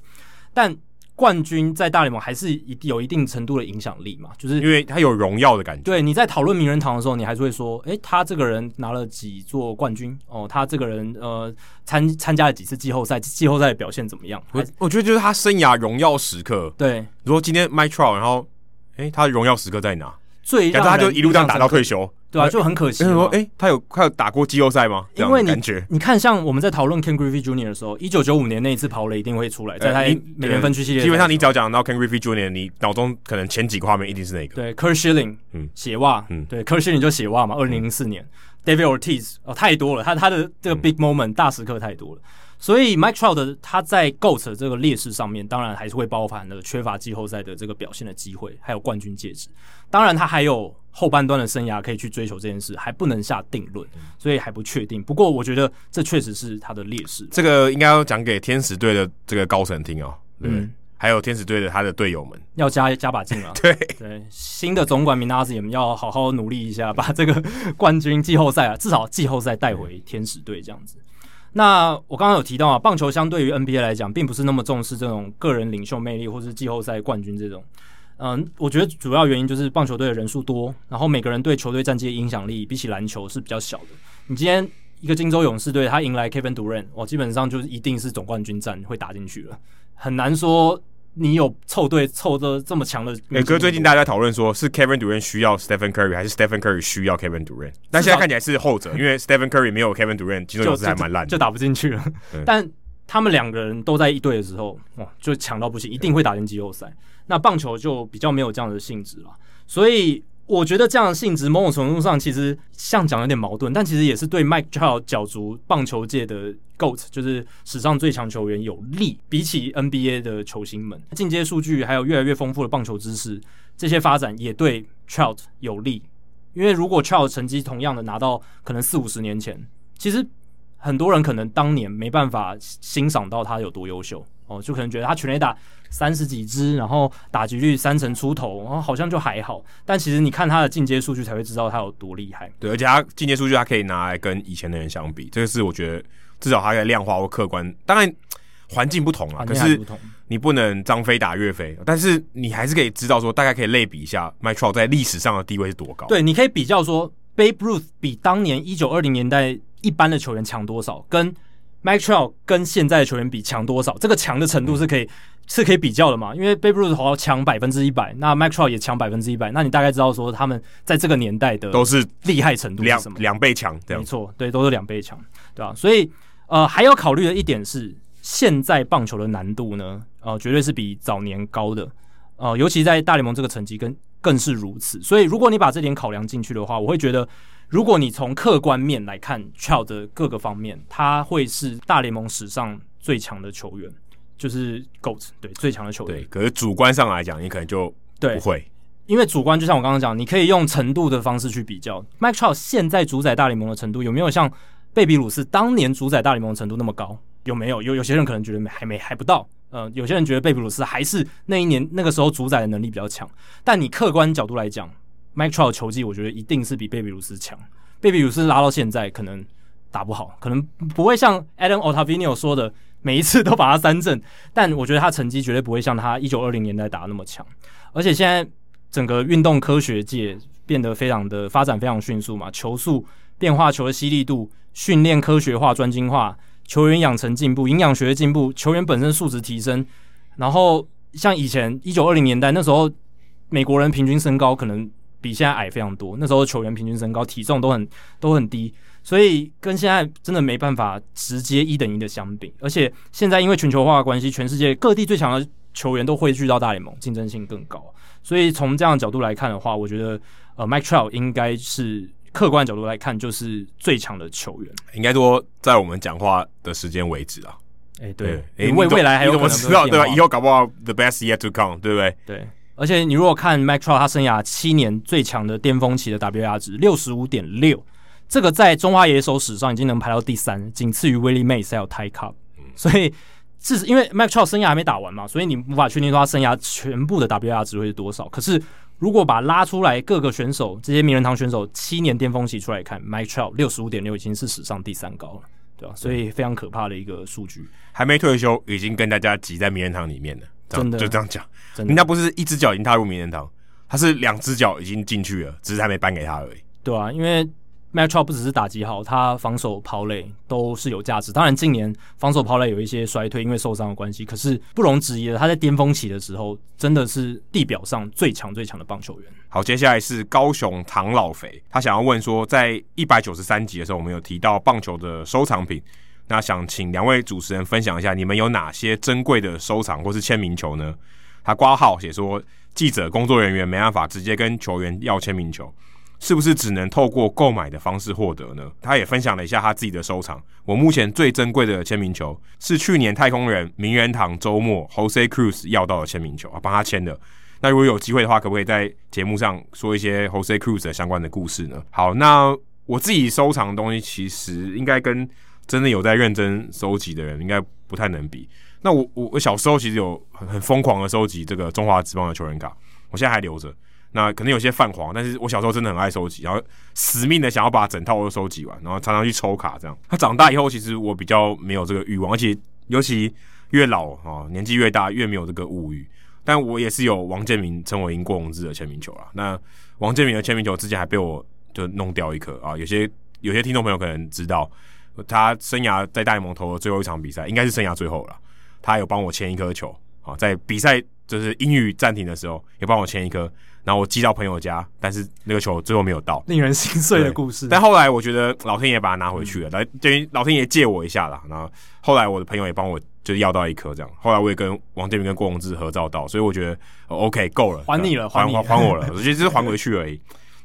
S1: 但。冠军在大联盟还是一有一定程度的影响力嘛，就是
S2: 因为他有荣耀的感觉。
S1: 对，你在讨论名人堂的时候，你还是会说，诶，他这个人拿了几座冠军哦，他这个人呃参参加了几次季后赛，季后赛的表现怎么样？
S2: 我我觉得就是他生涯荣耀时刻。
S1: 对，
S2: 如果今天 Mike Trout，然后诶，他的荣耀时刻在哪？
S1: 最
S2: 让他就一路这样打到退休。
S1: 对啊，就很可惜。
S2: 说，哎、欸，他有他有打过季后赛吗？因为你
S1: 你看，像我们在讨论 Ken Griffey Jr. 的时候，一九九五年那一次跑垒一定会出来，在他美联分区系列。
S2: 基本上，你只要讲到 Ken Griffey Jr.，你脑中可能前几个画面一定是那个。
S1: 对，Curt Schilling，嗯，鞋袜，嗯，对，Curt Schilling 就鞋袜嘛。二零零四年、嗯、David Ortiz，哦，太多了，他他的这个 big moment、嗯、大时刻太多了。所以 Mike Trout 的他在 GOAT 这个劣势上面，当然还是会包含了缺乏季后赛的这个表现的机会，还有冠军戒指。当然，他还有后半段的生涯可以去追求这件事，还不能下定论，所以还不确定。不过我觉得这确实是他的劣势。
S2: 这个应该要讲给天使队的这个高层听哦，对，
S1: 嗯，
S2: 还有天使队的他的队友们
S1: 要加加把劲了。
S2: 对
S1: 对，新的总管米纳斯也要好好努力一下，把这个冠军季后赛啊，至少季后赛带回天使队这样子。那我刚刚有提到啊，棒球相对于 NBA 来讲，并不是那么重视这种个人领袖魅力或是季后赛冠军这种。嗯，我觉得主要原因就是棒球队的人数多，然后每个人对球队战绩的影响力比起篮球是比较小的。你今天一个金州勇士队，他迎来 Kevin Durant，我基本上就是一定是总冠军战会打进去了，很难说你有凑队凑的这么强的。
S2: 哎、欸，哥，最近大家在讨论说是 Kevin Durant 需要 Stephen Curry，还是 Stephen Curry 需要 Kevin Durant？但现在看起来是后者，因为 Stephen Curry 没有 Kevin Durant，金州勇士还蛮烂的，
S1: 就打不进去了。但他们两个人都在一队的时候，哇，就强到不行，一定会打进季后赛。那棒球就比较没有这样的性质了，所以我觉得这样的性质某种程度上其实像讲有点矛盾，但其实也是对 Mike Trout 角逐棒球界的 GOAT，就是史上最强球员有利。比起 NBA 的球星们，进阶数据还有越来越丰富的棒球知识，这些发展也对 Trout 有利。因为如果 Trout 成绩同样的拿到可能四五十年前，其实很多人可能当年没办法欣赏到他有多优秀哦，就可能觉得他全垒打。三十几支，然后打击率三成出头，然后好像就还好。但其实你看他的进阶数据，才会知道他有多厉害。
S2: 对，而且他进阶数据，他可以拿来跟以前的人相比。这个是我觉得至少他在量化或客观。当然环境不同啊，可是你不能张飞打岳飞。但是你还是可以知道说，大概可以类比一下 Mike Trout 在历史上的地位是多高。
S1: 对，你可以比较说，Babe Ruth 比当年一九二零年代一般的球员强多少，跟 Mike Trout 跟现在的球员比强多少，这个强的程度是可以。嗯是可以比较的嘛？因为 Babe Ruth 好像强百分之一百，那 Mike Trout 也强百分之一百，那你大概知道说他们在这个年代的
S2: 都是
S1: 厉害程度是什么？
S2: 两两倍强，没
S1: 错，对，都是两倍强，对吧？所以呃，还要考虑的一点是，现在棒球的难度呢，呃，绝对是比早年高的，呃，尤其在大联盟这个层级跟更是如此。所以如果你把这点考量进去的话，我会觉得，如果你从客观面来看 c h i l d 的各个方面，他会是大联盟史上最强的球员。就是 GOAT 对最强的球员，
S2: 对，可是主观上来讲，你可能就不会，
S1: 因为主观就像我刚刚讲，你可以用程度的方式去比较。Mike Trout 现在主宰大联盟的程度有没有像贝比鲁斯当年主宰大联盟的程度那么高？有没有？有有些人可能觉得还没还不到，呃，有些人觉得贝比鲁斯还是那一年那个时候主宰的能力比较强。但你客观角度来讲，Mike Trout 的球技我觉得一定是比贝比鲁斯强。贝比鲁斯拉到现在可能打不好，可能不会像 Adam Ottavino 说的。每一次都把他三振，但我觉得他成绩绝对不会像他一九二零年代打的那么强。而且现在整个运动科学界变得非常的发展非常迅速嘛，球速、变化球的犀利度、训练科学化、专精化、球员养成进步、营养学的进步、球员本身素质提升。然后像以前一九二零年代那时候，美国人平均身高可能比现在矮非常多，那时候球员平均身高体重都很都很低。所以跟现在真的没办法直接一等一的相比，而且现在因为全球化的关系，全世界各地最强的球员都汇聚到大联盟，竞争性更高。所以从这样的角度来看的话，我觉得呃，Mike Trout 应该是客观角度来看就是最强的球员。
S2: 应该说，在我们讲话的时间为止啊，
S1: 哎、欸，对，哎、欸，未未来还有
S2: 你怎么知道对吧？以后搞不好 The best yet to come，对不对？
S1: 对，而且你如果看 Mike Trout 他生涯七年最强的巅峰期的 WAR 值六十五点六。这个在中华野手史上已经能排到第三，仅次于 Willie Mays 还有 Ty Cobb。所以，这是因为 Mike Trout 生涯还没打完嘛，所以你无法确定说他生涯全部的 WAR 值会是多少。可是，如果把拉出来各个选手这些名人堂选手七年巅峰期出来看，Mike Trout 六十五点六已经是史上第三高了，对吧？所以非常可怕的一个数据。
S2: 还没退休，已经跟大家挤在名人堂里面了，
S1: 真的
S2: 就这样讲。人家不是一只脚已经踏入名人堂，他是两只脚已经进去了，只是还没颁给他而已。
S1: 对啊，因为。Mike Trout 不只是打击好，他防守抛垒都是有价值。当然，近年防守抛垒有一些衰退，因为受伤的关系。可是不容置疑的，他在巅峰期的时候，真的是地表上最强最强的棒球员。
S2: 好，接下来是高雄唐老肥，他想要问说，在一百九十三集的时候，我们有提到棒球的收藏品，那想请两位主持人分享一下，你们有哪些珍贵的收藏或是签名球呢？他挂号写说，记者工作人员没办法直接跟球员要签名球。是不是只能透过购买的方式获得呢？他也分享了一下他自己的收藏。我目前最珍贵的签名球是去年太空人名人堂周末 Jose Cruz 要到的签名球啊，帮他签的。那如果有机会的话，可不可以在节目上说一些 Jose Cruz 的相关的故事呢？好，那我自己收藏的东西，其实应该跟真的有在认真收集的人，应该不太能比。那我我我小时候其实有很很疯狂的收集这个中华职棒的球员卡，我现在还留着。那可能有些泛黄，但是我小时候真的很爱收集，然后死命的想要把整套都收集完，然后常常去抽卡这样。他长大以后，其实我比较没有这个欲望，而且尤其越老啊，年纪越大越没有这个物欲。但我也是有王建民、陈伟英、郭泓志的签名球啊。那王建民的签名球之前还被我就弄掉一颗啊。有些有些听众朋友可能知道，他生涯在大联盟投的最后一场比赛，应该是生涯最后了。他有帮我签一颗球啊，在比赛就是英语暂停的时候，也帮我签一颗。然后我寄到朋友家，但是那个球最后没有到，
S3: 令人心碎的故事。
S2: 但后来我觉得老天爷把它拿回去了，来等于老天爷借我一下啦。然后后来我的朋友也帮我就要到一颗这样。后来我也跟王建民跟郭宏志合照到，所以我觉得 OK 够了，
S3: 还你了，
S2: 还
S3: 还
S2: 还我了，我觉得只是还回去而已。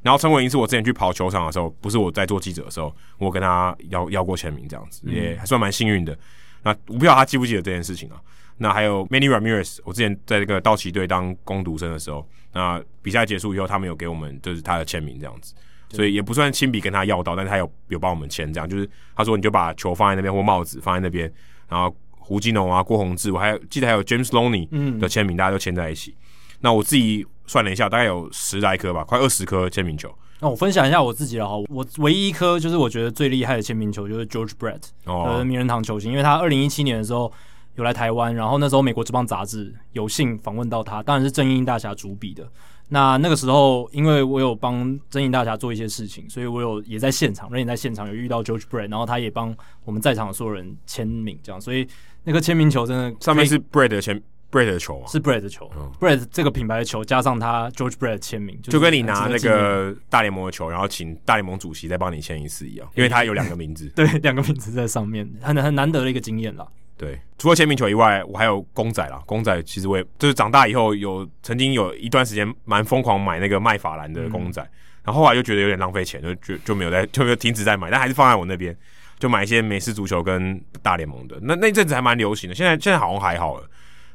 S2: 然后陈伟霆是我之前去跑球场的时候，不是我在做记者的时候，我跟他要要过签名这样子，也还算蛮幸运的。那我不知道他记不记得这件事情啊？那还有 Manny Ramirez，我之前在这个道奇队当攻读生的时候，那比赛结束以后，他们有给我们就是他的签名这样子，所以也不算亲笔跟他要到，但是他有有帮我们签这样，就是他说你就把球放在那边或帽子放在那边，然后胡金龙啊、郭宏志，我还有记得还有 James Loney 的签名，大家都签在一起。那我自己算了一下，大概有十来颗吧，快二十颗签名球。
S3: 那我分享一下我自己的哈，我唯一一颗就是我觉得最厉害的签名球就是 George Brett，呃，名人堂球星，因为他二零一七年的时候。有来台湾，然后那时候美国职棒杂志有幸访问到他，当然是正英大侠主笔的。那那个时候，因为我有帮正英大侠做一些事情，所以我有也在现场，人也在现场有遇到 George Brett，然后他也帮我们在场的所有人签名，这样。所以那个签名球真的
S2: 上面是 Brett 的签，Brett 的球啊，
S3: 是 Brett 的球，嗯，Brett 这个品牌的球加上他 George Brett 签名，
S2: 就跟你拿那个大联盟的球，然后请大联盟主席再帮你签一次一样，因为他有两个名字，
S3: 对，两个名字在上面，很很难得的一个经验啦。
S2: 对，除了签名球以外，我还有公仔啦。公仔其实我也就是长大以后有曾经有一段时间蛮疯狂买那个麦法兰的公仔，嗯、然后后来就觉得有点浪费钱，就就就没有再 就没有停止在买，但还是放在我那边，就买一些美式足球跟大联盟的。那那阵子还蛮流行的，现在现在好像还好了。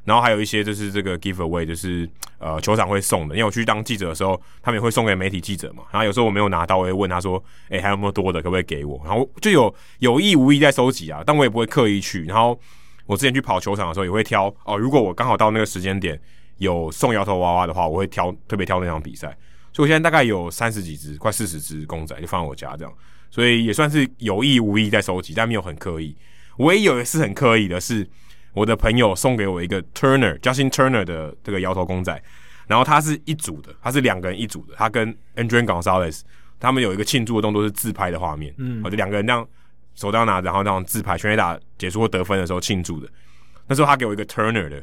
S2: 然后还有一些就是这个 give away，就是呃球场会送的，因为我去当记者的时候，他们也会送给媒体记者嘛。然后有时候我没有拿到，我会问他说：“哎，还有没有多的，可不可以给我？”然后就有有意无意在收集啊，但我也不会刻意去。然后。我之前去跑球场的时候也会挑哦，如果我刚好到那个时间点有送摇头娃娃的话，我会挑特别挑那场比赛。所以我现在大概有三十几只，快四十只公仔就放在我家这样，所以也算是有意无意在收集，但没有很刻意。唯一有一次很刻意的是，我的朋友送给我一个 Turner，Justin Turner 的这个摇头公仔，然后他是一组的，他是两个人一组的，他跟 Adrian Gonzalez 他们有一个庆祝的动作是自拍的画面，嗯，我就两个人这样。手刀拿着，然后那种自拍，全垒打结束或得分的时候庆祝的。那时候他给我一个 Turner 的，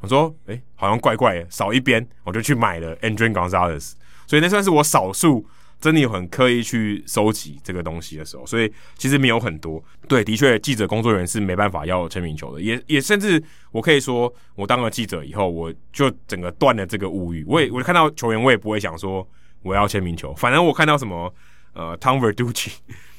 S2: 我说：“诶、欸，好像怪怪的，少一边。”我就去买了 Adrian Gonzalez。所以那算是我少数真的有很刻意去收集这个东西的时候。所以其实没有很多。对，的确，记者工作人员是没办法要签名球的。也也甚至我可以说，我当了记者以后，我就整个断了这个物欲。我也我看到球员，我也不会想说我要签名球。反正我看到什么。呃 Tom Verducci、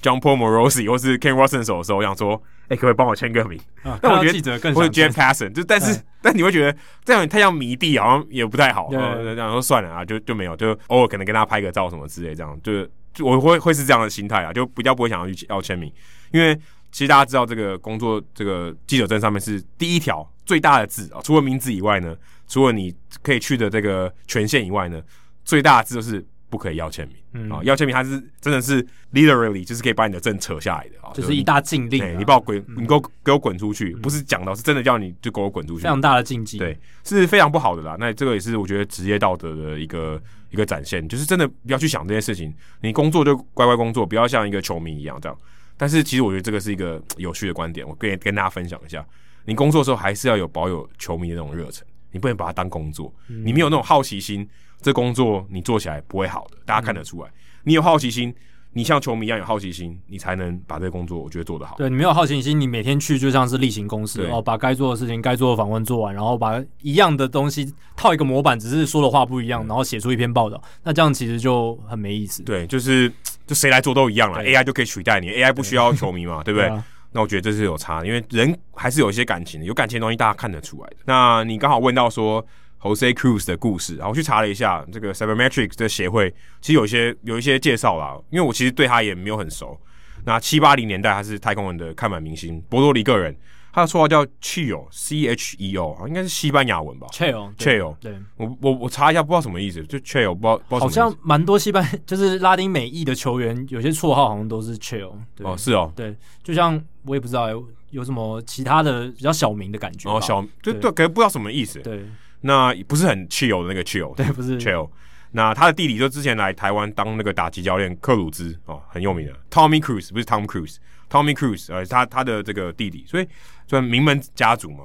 S2: John Paul Morosi 或是 Ken Rosenthal 手的时候，我想说，哎、欸，可不可以帮我签个名？
S3: 啊、但我觉得记者更
S2: 或者 Jeff Passan，就但是、嗯、但你会觉得这样太像迷弟，好像也不太好。呃，这样说算了啊，就就没有，就偶尔可能跟他拍个照什么之类，这样就就我会会是这样的心态啊，就比较不会想要去要签名，因为其实大家知道这个工作这个记者证上面是第一条最大的字啊，除了名字以外呢，除了你可以去的这个权限以外呢，最大的字就是。不可以要签名，嗯。啊，要签名他是真的是 literally 就是可以把你的证扯下来的啊，
S3: 就是一大禁令、啊，
S2: 你把我滚，你给我给我滚出去，嗯、不是讲到是真的叫你就给我滚出去，
S3: 非常大的禁忌，
S2: 对，是非常不好的啦。那这个也是我觉得职业道德的一个一个展现，就是真的不要去想这件事情，你工作就乖乖工作，不要像一个球迷一样这样。但是其实我觉得这个是一个有趣的观点，我跟跟大家分享一下，你工作的时候还是要有保有球迷的那种热忱，你不能把它当工作，嗯、你没有那种好奇心。这工作你做起来不会好的，大家看得出来。嗯、你有好奇心，你像球迷一样有好奇心，你才能把这个工作我觉得做得好。
S3: 对，你没有好奇心，你每天去就像是例行公事，然后把该做的事情、该做的访问做完，然后把一样的东西套一个模板，只是说的话不一样，然后写出一篇报道，那这样其实就很没意思。
S2: 对，就是就谁来做都一样了，AI 就可以取代你，AI 不需要球迷嘛，对，不对？那我觉得这是有差的，因为人还是有一些感情的，有感情的东西大家看得出来的。那你刚好问到说。Jose Cruz 的故事，然后我去查了一下这个 Cybermetrics 的协会，其实有一些有一些介绍啦。因为我其实对他也没有很熟。那七八零年代他是太空人的看板明星，博多黎各人，他的绰号叫 Cheo，C H E O，应该是西班牙文吧
S1: ？Cheo，Cheo，
S2: 对，我我我查一下，不知道什么意思，就 Cheo，不知道不知道
S1: 好像蛮多西班就是拉丁美裔的球员，有些绰号好像都是 Cheo。
S2: 哦，是哦，
S1: 对，就像我也不知道有有什么其他的比较小名的感觉。
S2: 哦，小就对，可能不知道什么意思。
S1: 对。
S2: 那不是很 chill 的那个 chill，
S1: 对，不是
S2: chill。那他的弟弟就之前来台湾当那个打击教练，克鲁兹哦，很有名的 Tommy Cruise，不是 Tom Cruise，Tommy Cruise，呃，他他的这个弟弟，所以算名门家族嘛。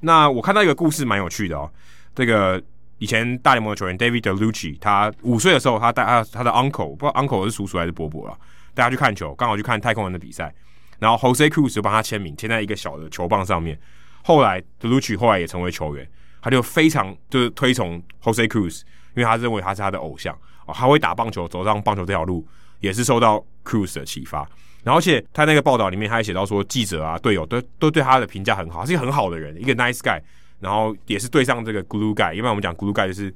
S2: 那我看到一个故事蛮有趣的哦，这个以前大联盟的球员 David Dellucci，他五岁的时候，他带他他的 uncle，不知道 uncle 是叔叔还是伯伯了，带他去看球，刚好去看太空人的比赛，然后 Jose Cruz 就帮他签名，签在一个小的球棒上面。后来 Dellucci 后来也成为球员。他就非常就是推崇 Jose Cruz，因为他认为他是他的偶像哦，他会打棒球，走上棒球这条路也是受到 Cruz 的启发。然后而且他那个报道里面，他还写到说，记者啊、队友都都对他的评价很好，是一个很好的人，一个 nice guy。然后也是对上这个 glue guy，一般我们讲 glue guy 就是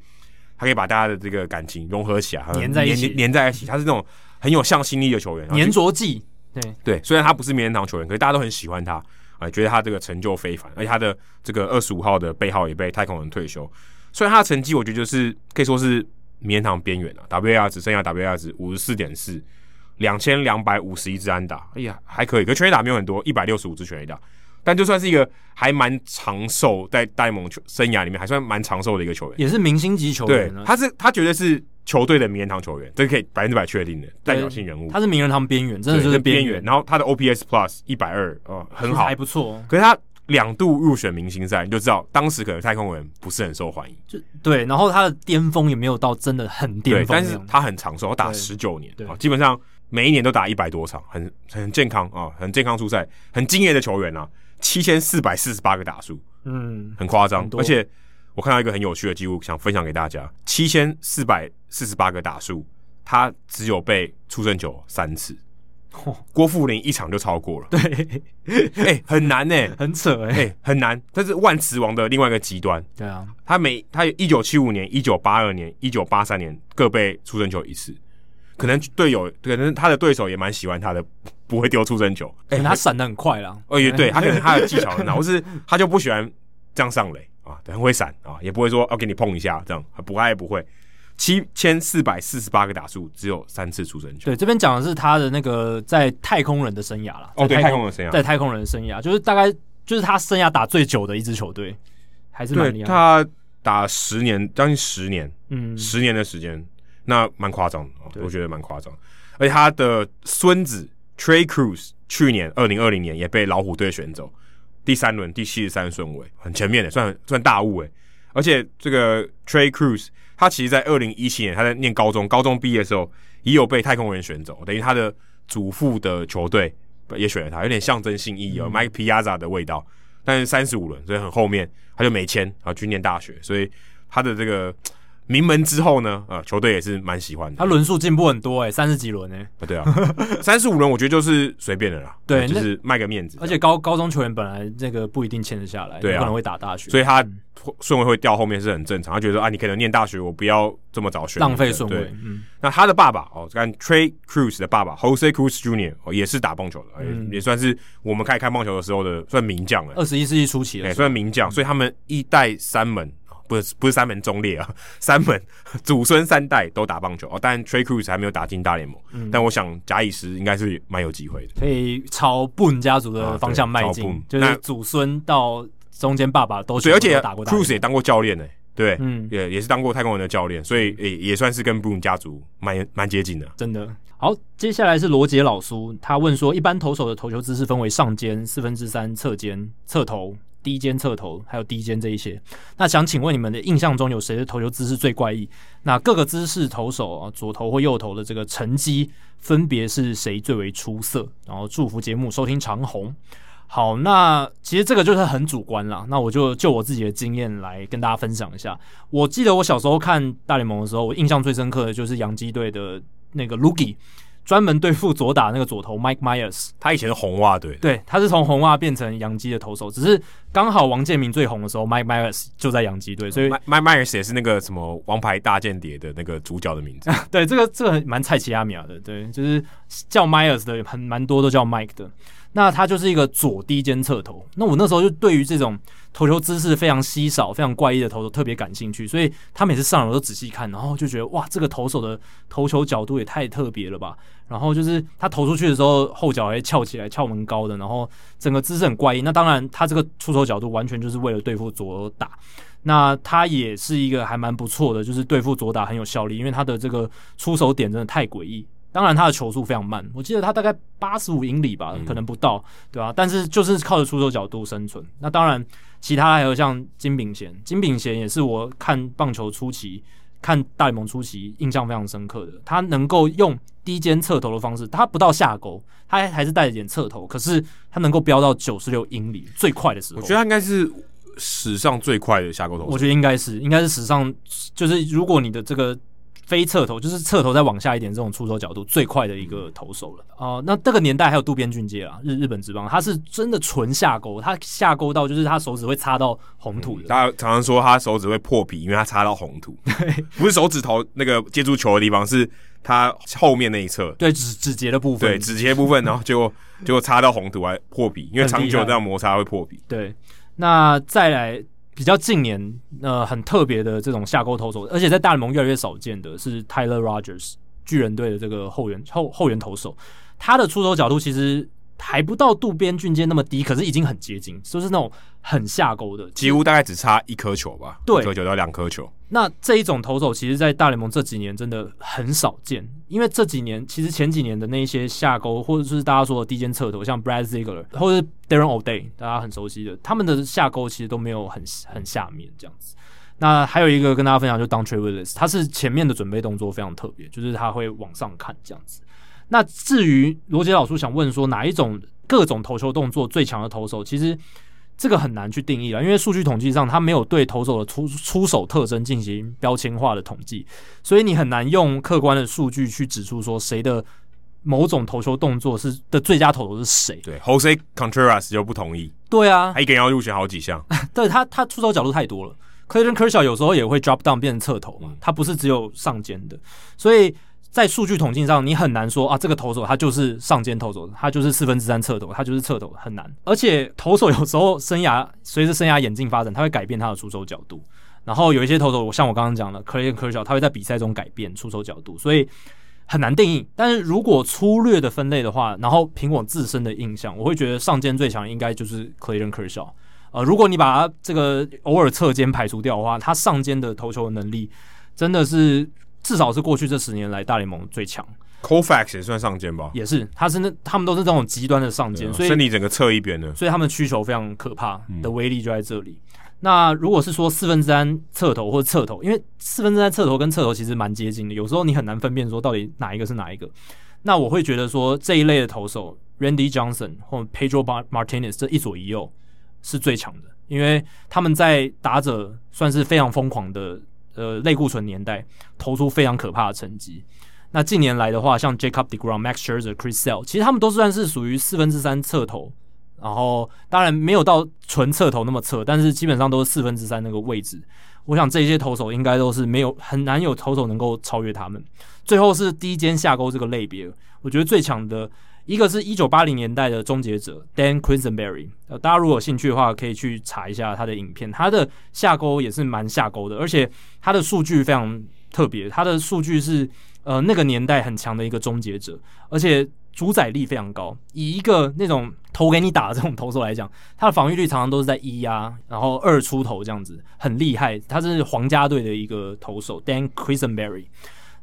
S2: 他可以把大家的这个感情融合起来，
S1: 黏在一起，
S2: 黏在一起。他是那种很有向心力的球员，
S1: 黏着剂。对
S2: 对，虽然他不是名人堂球员，可是大家都很喜欢他。哎，觉得他这个成就非凡，而且他的这个二十五号的背号也被太空人退休。虽然他的成绩，我觉得就是可以说是名人堂边缘了。WAR 只剩下 WAR 值五十四点四，两千两百五十一支安打，哎呀还可以。可全垒打没有很多，一百六十五支全垒打，但就算是一个还蛮长寿，在大联盟球生涯里面还算蛮长寿的一个球员，
S1: 也是明星级球员。
S2: 对，他是他绝对是。球队的名人堂球员，这个可以百分之百确定的代表性人物。
S1: 他是名人堂边缘，真的就是边缘。
S2: 然后他的 OPS Plus 一百二，哦，很好，
S1: 还不错。
S2: 可是他两度入选明星赛，你就知道当时可能太空人不是很受欢迎。
S1: 就对，然后他的巅峰也没有到真的很巅峰，
S2: 但是他很长寿，打十九年，啊，基本上每一年都打一百多场，很很健康啊，很健康出赛，很敬业的球员啊，七千四百四十八个打数，嗯，很夸张，而且。我看到一个很有趣的记录，想分享给大家：七千四百四十八个打数，他只有被出生球三次。哦、郭富林一场就超过了。
S1: 对，
S2: 哎、欸，很难呢、欸，
S1: 很扯哎、
S2: 很难。这是万磁王的另外一个极端。
S1: 对啊，
S2: 他每他一九七五年、一九八二年、一九八三年各被出生球一次。可能队友，可能他的对手也蛮喜欢他的，不会丢出生球。
S1: 哎、欸，他闪的很快啦。
S2: 哦，也对 他可能他的技巧很好，或是他就不喜欢这样上垒。啊，很会闪啊，也不会说要给你碰一下这样，不爱也不会。七千四百四十八个打数，只有三次出生球。
S1: 对，这边讲的是他的那个在太空人的生涯了。
S2: 哦，对，太空人生涯，
S1: 在太空人的生涯，就是大概就是他生涯打最久的一支球队，还是蛮厉害。
S2: 他打十年，将近十年，
S1: 嗯，
S2: 十年的时间，那蛮夸张的，我觉得蛮夸张。而且他的孙子 Trey Cruz 去年二零二零年也被老虎队选走。第三轮第七十三顺位，很前面的，算算大物诶。而且这个 Trey Cruz，他其实在二零一七年他在念高中，高中毕业的时候也有被太空人选走，等于他的祖父的球队也选了他，有点象征性意义哦，Mike Piazza 的味道。但是三十五轮，所以很后面他就没签，然后去念大学，所以他的这个。名门之后呢，呃，球队也是蛮喜欢的。
S1: 他轮数进步很多哎、欸，三十几轮哎、欸。
S2: 对啊，三十五轮我觉得就是随便的啦。
S1: 对，
S2: 就是卖个面子。
S1: 而且高高中球员本来那个不一定签得下来，对啊，可能会打大学，
S2: 所以他顺位会掉后面是很正常。他觉得啊，你可能念大学，我不要这么早选，
S1: 浪费顺位。
S2: 嗯，那他的爸爸哦，看 Trey Cruz 的爸爸 Jose Cruz Jr. 哦，也是打棒球的，嗯、也算是我们开始看棒球的时候的算名将了。
S1: 二十一世纪初期的，
S2: 哎，算名将，所以他们一代三门。不是不是三门忠烈啊，三门 祖孙三代都打棒球哦。但 Trey Cruz 还没有打进大联盟，嗯、但我想假以时应该是蛮有机会的，
S1: 可以朝 Boone 家族的方向迈进，啊、就是祖孙到中间爸爸都，
S2: 对，而且 Cruz 也当过教练呢，对，
S1: 嗯，
S2: 也也是当过太空人的教练，所以也也算是跟 Boone 家族蛮蛮接近的，
S1: 真的。好，接下来是罗杰老叔，他问说，一般投手的投球姿势分为上肩、四分之三侧肩、侧投。低肩侧投还有低肩这一些，那想请问你们的印象中有谁的投球姿势最怪异？那各个姿势投手啊，左投或右投的这个成绩分别是谁最为出色？然后祝福节目收听长虹。好，那其实这个就是很主观啦。那我就就我自己的经验来跟大家分享一下。我记得我小时候看大联盟的时候，我印象最深刻的就是洋基队的那个 Lugie 专门对付左打那个左投 Mike Myers。
S2: 他以前是红袜队，
S1: 对，他是从红袜变成洋基的投手，只是刚好王建民最红的时候，Mike Myers 就在洋基队，所以
S2: Mike Myers 也是那个什么王牌大间谍的那个主角的名字。
S1: 对，这个这个蛮菜奇亚米亚的，对，就是叫 Myers 的很蛮多都叫 Mike 的。那他就是一个左低肩侧投，那我那时候就对于这种投球姿势非常稀少、非常怪异的投手特别感兴趣，所以他每次上来我都仔细看，然后就觉得哇，这个投手的投球角度也太特别了吧。然后就是他投出去的时候，后脚还翘起来，翘蛮高的，然后整个姿势很怪异。那当然，他这个出手角度完全就是为了对付左打。那他也是一个还蛮不错的，就是对付左打很有效力，因为他的这个出手点真的太诡异。当然，他的球速非常慢，我记得他大概八十五英里吧，可能不到，对吧、啊？但是就是靠着出手角度生存。那当然，其他还有像金炳贤，金炳贤也是我看棒球初期、看大联盟初期印象非常深刻的。他能够用低肩侧投的方式，他不到下勾，他还是带着点侧投，可是他能够飙到九十六英里，最快的时候，
S2: 我觉得他应该是史上最快的下勾投。
S1: 我觉得应该是，应该是史上，就是如果你的这个。非侧投就是侧投再往下一点，这种出手角度最快的一个投手了哦、呃，那这个年代还有渡边俊介啊，日日本职棒，他是真的纯下勾，他下勾到就是他手指会擦到红土的。
S2: 他、嗯、常常说他手指会破皮，因为他擦到红土。对，不是手指头那个接触球的地方，是他后面那一侧。
S1: 对，指指节的部分。
S2: 对，指节部分，然后结果结果擦到红土还破皮，因为长久这样摩擦会破皮。
S1: 对，那再来。比较近年，呃，很特别的这种下钩投手，而且在大联盟越来越少见的是 Tyler Rogers 巨人队的这个后援后后援投手，他的出手角度其实还不到渡边俊介那么低，可是已经很接近，就是那种很下钩的，
S2: 几乎大概只差一颗球吧，
S1: 对，
S2: 一颗球到两颗球。
S1: 那这一种投手，其实，在大联盟这几年真的很少见，因为这几年其实前几年的那些下勾，或者是大家说的低肩侧投，像 Brad Ziegler 或者是 Darren O'Day，大家很熟悉的，他们的下勾其实都没有很很下面这样子。那还有一个跟大家分享，就是 Dontrelle Willis，他是前面的准备动作非常特别，就是他会往上看这样子。那至于罗杰老师想问说，哪一种各种投球动作最强的投手，其实。这个很难去定义了，因为数据统计上它没有对投手的出出手特征进行标签化的统计，所以你很难用客观的数据去指出说谁的某种投球动作是的最佳投手是谁。
S2: 对，Jose Contreras 就不同意。
S1: 对啊，
S2: 他一个人要入选好几项。
S1: 对他，他出手角度太多了。Clayton Kershaw 有时候也会 drop down 变成侧投嘛，他不是只有上肩的，所以。在数据统计上，你很难说啊，这个投手他就是上肩投手，他就是四分之三侧投，他就是侧投，很难。而且投手有时候生涯随着生涯演进发展，他会改变他的出手角度。然后有一些投手，我像我刚刚讲的 c l a y k e r s h a 他会在比赛中改变出手角度，所以很难定义。但是如果粗略的分类的话，然后凭我自身的印象，我会觉得上肩最强应该就是 c l a y k e r s h a。呃，如果你把他这个偶尔侧肩排除掉的话，他上肩的投球能力真的是。至少是过去这十年来大联盟最强。
S2: Colfax 也算上肩吧，
S1: 也是，他是那他们都是这种极端的上肩，啊、所以
S2: 身体整个侧一边的，
S1: 所以他们需求非常可怕的威力就在这里。嗯、那如果是说四分之三侧头或者侧头，因为四分之三侧头跟侧头其实蛮接近的，有时候你很难分辨说到底哪一个是哪一个。那我会觉得说这一类的投手，Randy Johnson 或 Pedro Martinez 这一左一右是最强的，因为他们在打者算是非常疯狂的。呃，类固醇年代投出非常可怕的成绩。那近年来的话，像 Jacob deGrom、Max Scherzer、Chris Sale，其实他们都算是属于四分之三侧投，然后当然没有到纯侧投那么侧，但是基本上都是四分之三那个位置。我想这些投手应该都是没有很难有投手能够超越他们。最后是低肩下勾这个类别，我觉得最强的。一个是一九八零年代的终结者 Dan Quisenberry，呃，大家如果有兴趣的话，可以去查一下他的影片。他的下勾也是蛮下勾的，而且他的数据非常特别。他的数据是呃那个年代很强的一个终结者，而且主宰力非常高。以一个那种投给你打的这种投手来讲，他的防御率常常都是在一啊，然后二出头这样子，很厉害。他是皇家队的一个投手 Dan Quisenberry。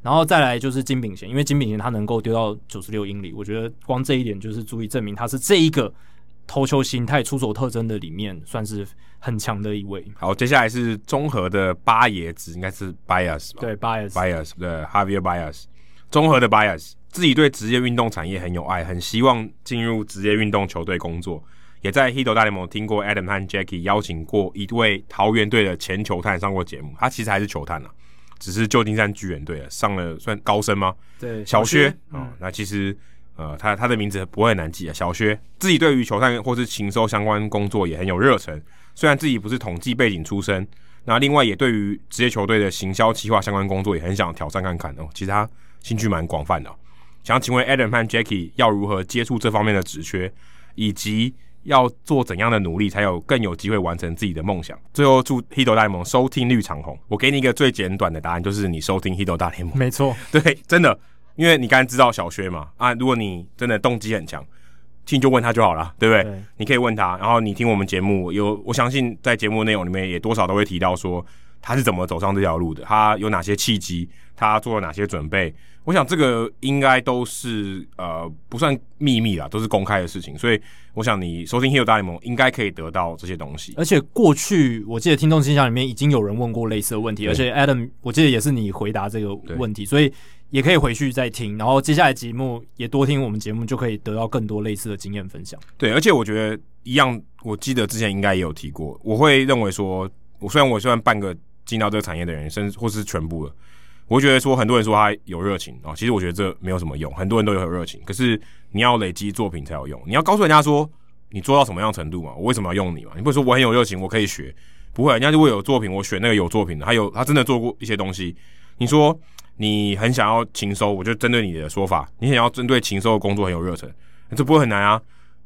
S1: 然后再来就是金炳贤，因为金炳贤他能够丢到九十六英里，我觉得光这一点就是足以证明他是这一个投球形态、出手特征的里面算是很强的一位。
S2: 好，接下来是综合的八爷子，应该是 Bias 吧？
S1: 对，Baez，Baez，
S2: 对，Javier Bias，综合的 Bias，自己对职业运动产业很有爱，很希望进入职业运动球队工作，也在 Hito 大联盟听过 Adam 和 Jackie 邀请过一位桃园队的前球探上过节目，他其实还是球探啊。只是旧金山巨人队上了算高升吗？
S1: 对，
S2: 小薛啊、
S1: 嗯
S2: 哦。那其实呃，他他的名字不会很难记啊。小薛自己对于球探或是情搜相关工作也很有热忱，虽然自己不是统计背景出身，那另外也对于职业球队的行销企划相关工作也很想挑战看看哦。其实他兴趣蛮广泛的、哦。想请问 Adam 和 Jackie 要如何接触这方面的职缺，以及要做怎样的努力，才有更有机会完成自己的梦想？最后祝 Hito 大联盟收听率长虹。我给你一个最简短的答案，就是你收听 Hito 大联盟。
S1: 没错，
S2: 对，真的，因为你刚才知道小薛嘛啊，如果你真的动机很强，其实你就问他就好了，对不对？
S1: 对
S2: 你可以问他，然后你听我们节目，有我相信在节目内容里面也多少都会提到说他是怎么走上这条路的，他有哪些契机，他做了哪些准备。我想这个应该都是呃不算秘密啦，都是公开的事情，所以我想你收听 Hito 大联盟应该可以得到这些东西。
S1: 而且过去我记得听众信箱里面已经有人问过类似的问
S2: 题，
S1: 而且 Adam 我记得也是你回答这个问题，所以也可以回去再听，然后接下来节目也多听我们节目，就可以得到更多类似的经验分享。
S2: 对，而且我觉得一样，我记得之前应该也有提过，我会认为说，我虽然我虽然半个进到这个产业的人，甚至或是全部了。我觉得说很多人说他有热情啊，其实我觉得这没有什么用。很多人都有热情，可是你要累积作品才有用。你要告诉人家说你做到什么样程度嘛？我为什么要用你嘛？你不会说我很有热情，我可以学，不会。人家如果有作品，我选那个有作品的，他有他真的做过一些东西。你说你很想要情搜，我就针对你的说法，你想要针对情搜的工作很有热忱，这不会很难啊。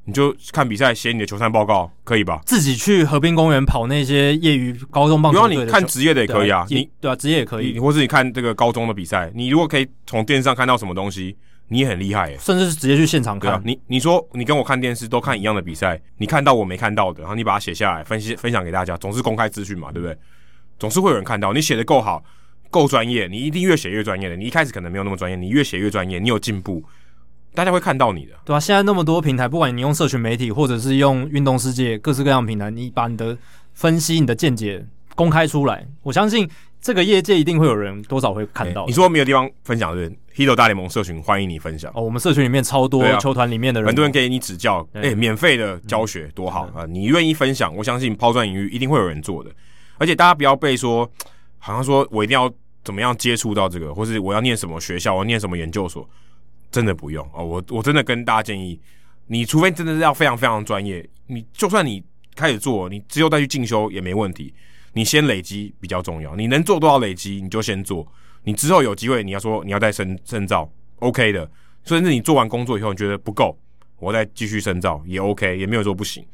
S2: 你就看比赛，写你的球赛报告，可以吧？
S1: 自己去河滨公园跑那些业余高中棒球队的，
S2: 不要你看职业的也可以啊。你
S1: 对啊，职业也可以，
S2: 或是你看这个高中的比赛，你如果可以从电视上看到什么东西，你也很厉害耶。
S1: 甚至是直接去现场看。
S2: 啊、你你说你跟我看电视都看一样的比赛，你看到我没看到的，然后你把它写下来，分析分享给大家，总是公开资讯嘛，对不对？总是会有人看到你写的够好、够专业，你一定越写越专业的。你一开始可能没有那么专业，你越写越专业，你有进步。大家会看到你的，
S1: 对啊，现在那么多平台，不管你用社群媒体，或者是用运动世界各式各样的平台，你把你的分析、你的见解公开出来，我相信这个业界一定会有人多少会看到、欸。
S2: 你说没有地方分享的，Hito 大联盟社群欢迎你分享
S1: 哦。我们社群里面超多球团里面的人、啊，
S2: 很多人给你指教，哎、欸，免费的教学多好啊！你愿意分享，我相信抛砖引玉，一定会有人做的。而且大家不要被说，好像说我一定要怎么样接触到这个，或是我要念什么学校，我要念什么研究所。真的不用哦，我我真的跟大家建议，你除非真的是要非常非常专业，你就算你开始做，你之后再去进修也没问题。你先累积比较重要，你能做多少累积你就先做，你之后有机会你要说你要再深深造，OK 的。甚至你做完工作以后你觉得不够，我再继续深造也 OK，也没有说不行。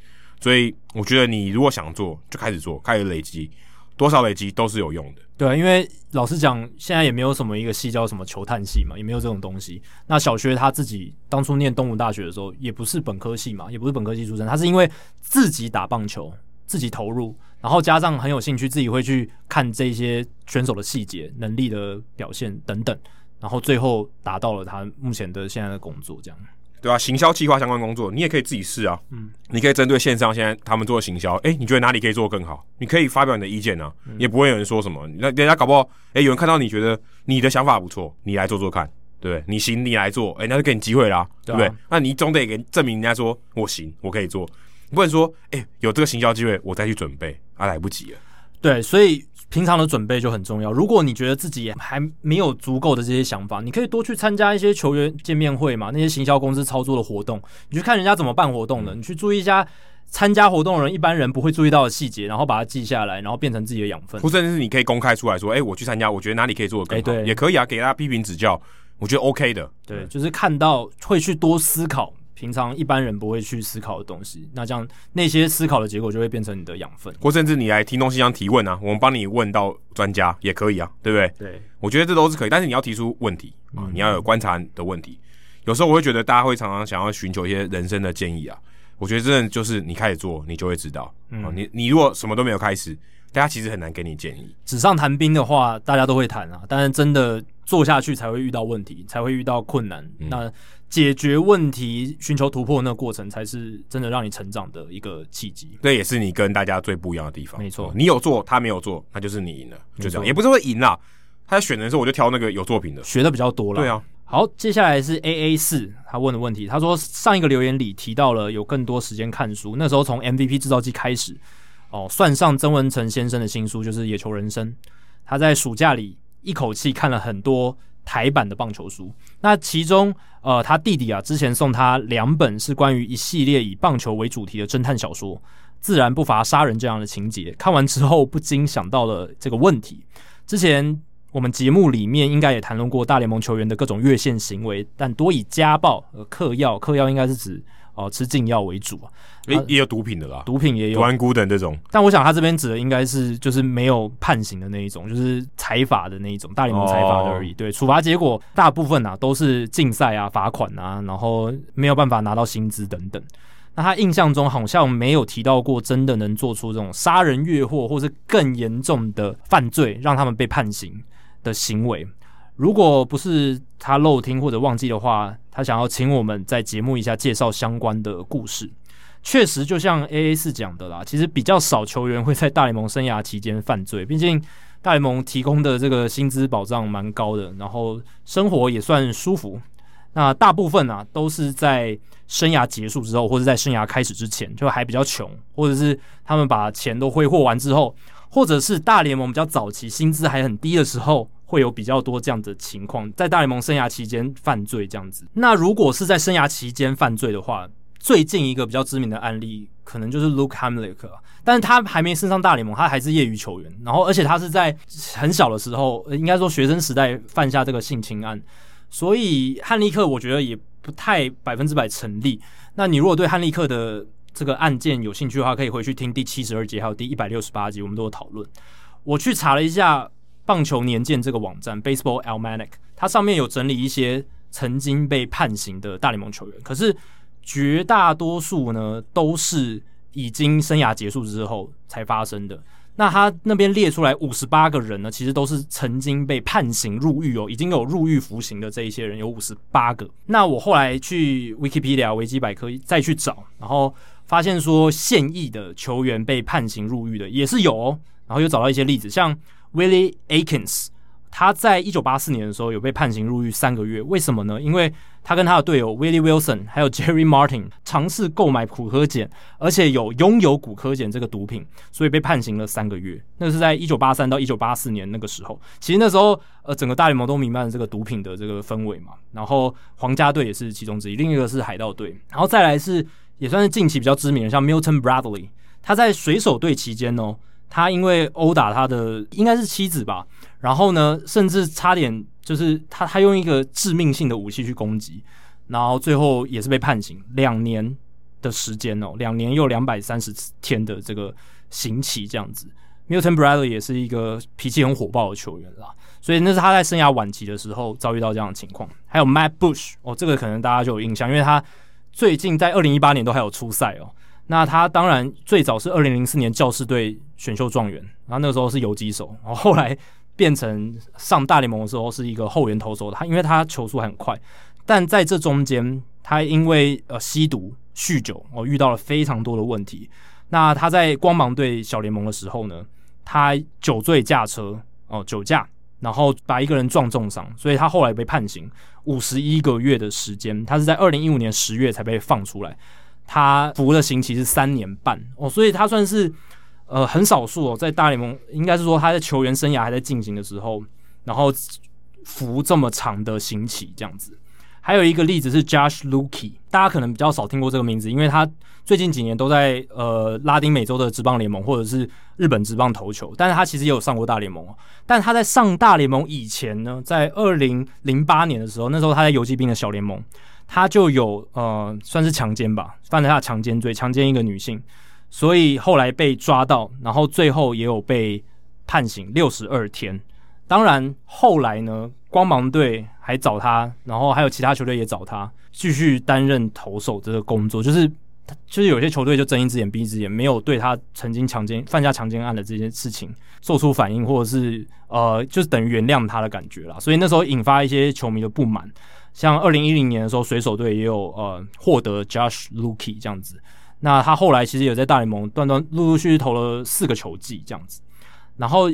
S2: 所以我觉得你如果想做，就开始做，开始累积。多少累积都是有用的，
S1: 对啊，因为老实讲，现在也没有什么一个系叫什么球探系嘛，也没有这种东西。那小薛他自己当初念东吴大学的时候，也不是本科系嘛，也不是本科系出身，他是因为自己打棒球，自己投入，然后加上很有兴趣，自己会去看这些选手的细节、能力的表现等等，然后最后达到了他目前的现在的工作这样。
S2: 对啊，行销企划相关工作，你也可以自己试啊。嗯，你可以针对线上现在他们做的行销，哎，你觉得哪里可以做更好？你可以发表你的意见啊，嗯、也不会有人说什么。那人家搞不好，哎，有人看到你觉得你的想法不错，你来做做看，对不对？你行，你来做，哎，那就给你机会啦，对不对？那你总得给证明人家说我行，我可以做，你不能说，哎，有这个行销机会，我再去准备，啊，来不及了。
S1: 对，所以。平常的准备就很重要。如果你觉得自己还没有足够的这些想法，你可以多去参加一些球员见面会嘛，那些行销公司操作的活动，你去看人家怎么办活动的，你去注意一下参加活动的人一般人不会注意到的细节，然后把它记下来，然后变成自己的养分。
S2: 或甚至是你可以公开出来说：“哎、欸，我去参加，我觉得哪里可以做的更好。欸”对，也可以啊，给大家批评指教，我觉得 OK 的。
S1: 对，就是看到会去多思考。平常一般人不会去思考的东西，那这样那些思考的结果就会变成你的养分，
S2: 或甚至你来听东西想提问啊，我们帮你问到专家也可以啊，对不对？
S1: 对，
S2: 我觉得这都是可以，但是你要提出问题啊，你要有观察的问题。有时候我会觉得大家会常常想要寻求一些人生的建议啊，我觉得真的就是你开始做，你就会知道。嗯，你你如果什么都没有开始，大家其实很难给你建议。
S1: 纸上谈兵的话，大家都会谈啊，但是真的做下去才会遇到问题，才会遇到困难。嗯、那解决问题、寻求突破那个过程，才是真的让你成长的一个契机。
S2: 这也是你跟大家最不一样的地方。
S1: 没错，
S2: 你有做，他没有做，那就是你赢了。就这样，也不是会赢啦。他在选的时候，我就挑那个有作品的，
S1: 学的比较多了。
S2: 对啊。
S1: 好，接下来是 A A 四，他问的问题。他说上一个留言里提到了有更多时间看书，那时候从 M V P 制造机开始，哦，算上曾文成先生的新书就是《野球人生》，他在暑假里。一口气看了很多台版的棒球书。那其中，呃，他弟弟啊，之前送他两本是关于一系列以棒球为主题的侦探小说，自然不乏杀人这样的情节。看完之后，不禁想到了这个问题。之前我们节目里面应该也谈论过大联盟球员的各种越线行为，但多以家暴、和、嗑药、嗑药应该是指。哦，吃禁药为主啊，
S2: 诶、欸，也有毒品的啦，
S1: 毒品也有，
S2: 毒安菇等这种。
S1: 但我想他这边指的应该是就是没有判刑的那一种，就是财阀的那一种，大联盟财阀的而已。哦、对，处罚结果大部分啊都是禁赛啊、罚款啊，然后没有办法拿到薪资等等。那他印象中好像没有提到过真的能做出这种杀人越货或是更严重的犯罪，让他们被判刑的行为。如果不是他漏听或者忘记的话，他想要请我们在节目一下介绍相关的故事。确实，就像 AA 四讲的啦，其实比较少球员会在大联盟生涯期间犯罪，毕竟大联盟提供的这个薪资保障蛮高的，然后生活也算舒服。那大部分啊都是在生涯结束之后，或者在生涯开始之前就还比较穷，或者是他们把钱都挥霍完之后，或者是大联盟比较早期薪资还很低的时候。会有比较多这样的情况，在大联盟生涯期间犯罪这样子。那如果是在生涯期间犯罪的话，最近一个比较知名的案例，可能就是 Luke Hamlick，但是他还没升上大联盟，他还是业余球员。然后，而且他是在很小的时候，应该说学生时代犯下这个性侵案，所以汉利克我觉得也不太百分之百成立。那你如果对汉利克的这个案件有兴趣的话，可以回去听第七十二集还有第一百六十八集，我们都有讨论。我去查了一下。棒球年鉴这个网站 Baseball Almanac，它上面有整理一些曾经被判刑的大联盟球员，可是绝大多数呢都是已经生涯结束之后才发生的。那他那边列出来五十八个人呢，其实都是曾经被判刑入狱哦，已经有入狱服刑的这一些人有五十八个。那我后来去 Wikipedia 维基百科再去找，然后发现说现役的球员被判刑入狱的也是有哦，然后又找到一些例子，像。Willie Aikens，他在一九八四年的时候有被判刑入狱三个月，为什么呢？因为他跟他的队友 Willie Wilson 还有 Jerry Martin 尝试购买古柯碱，而且有拥有古柯碱这个毒品，所以被判刑了三个月。那是在一九八三到一九八四年那个时候。其实那时候，呃，整个大联盟都弥漫了这个毒品的这个氛围嘛。然后皇家队也是其中之一，另一个是海盗队，然后再来是也算是近期比较知名的，像 Milton Bradley，他在水手队期间哦。他因为殴打他的应该是妻子吧，然后呢，甚至差点就是他他用一个致命性的武器去攻击，然后最后也是被判刑两年的时间哦，两年又两百三十天的这个刑期这样子。Milton Bradley 也是一个脾气很火爆的球员啦，所以那是他在生涯晚期的时候遭遇到这样的情况。还有 Matt Bush 哦，这个可能大家就有印象，因为他最近在二零一八年都还有出赛哦。那他当然最早是二零零四年教士队选秀状元，然后那个时候是游击手，然后后来变成上大联盟的时候是一个后援投手。他因为他球速很快，但在这中间他因为呃吸毒、酗酒，哦遇到了非常多的问题。那他在光芒队小联盟的时候呢，他酒醉驾车哦酒驾，然后把一个人撞重伤，所以他后来被判刑五十一个月的时间。他是在二零一五年十月才被放出来。他服的刑期是三年半哦，所以他算是呃很少数哦，在大联盟应该是说他在球员生涯还在进行的时候，然后服这么长的刑期这样子。还有一个例子是 Josh Luckey，大家可能比较少听过这个名字，因为他最近几年都在呃拉丁美洲的职棒联盟或者是日本职棒投球，但是他其实也有上过大联盟。但他在上大联盟以前呢，在二零零八年的时候，那时候他在游骑兵的小联盟。他就有呃，算是强奸吧，犯了他的强奸罪，强奸一个女性，所以后来被抓到，然后最后也有被判刑六十二天。当然后来呢，光芒队还找他，然后还有其他球队也找他继续担任投手这个工作，就是就是有些球队就睁一只眼闭一只眼，没有对他曾经强奸犯下强奸案的这件事情做出反应，或者是呃，就是等于原谅他的感觉啦。所以那时候引发一些球迷的不满。像二零一零年的时候，水手队也有呃获得 Josh Luckey 这样子。那他后来其实也在大联盟断断陆陆续续投了四个球季这样子。然后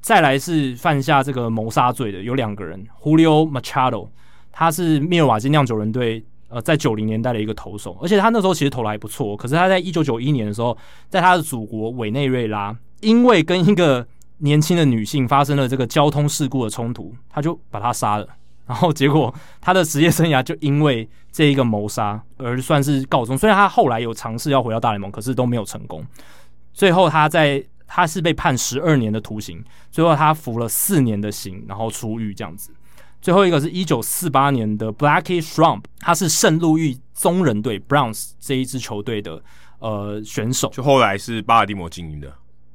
S1: 再来是犯下这个谋杀罪的有两个人，Julio Machado，他是密尔瓦基酿酒人队呃在九零年代的一个投手，而且他那时候其实投的还不错。可是他在一九九一年的时候，在他的祖国委内瑞拉，因为跟一个年轻的女性发生了这个交通事故的冲突，他就把她杀了。然后结果他的职业生涯就因为这一个谋杀而算是告终。虽然他后来有尝试要回到大联盟，可是都没有成功。最后他在他是被判十二年的徒刑，最后他服了四年的刑，然后出狱这样子。最后一个是一九四八年的 Blackie Trump，他是圣路易棕人队 Browns 这一支球队的呃选手，
S2: 就后来是巴尔的摩精英的，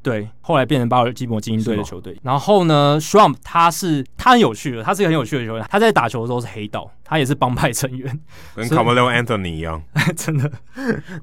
S1: 对，后来变成巴尔基摩精英队的球队。然后呢 s h r u m p 他是他很有趣的，他是一个很有趣的球员。他在打球的时候是黑道，他也是帮派成员，
S2: 跟 Carmelo Anthony 一样，
S1: 真的。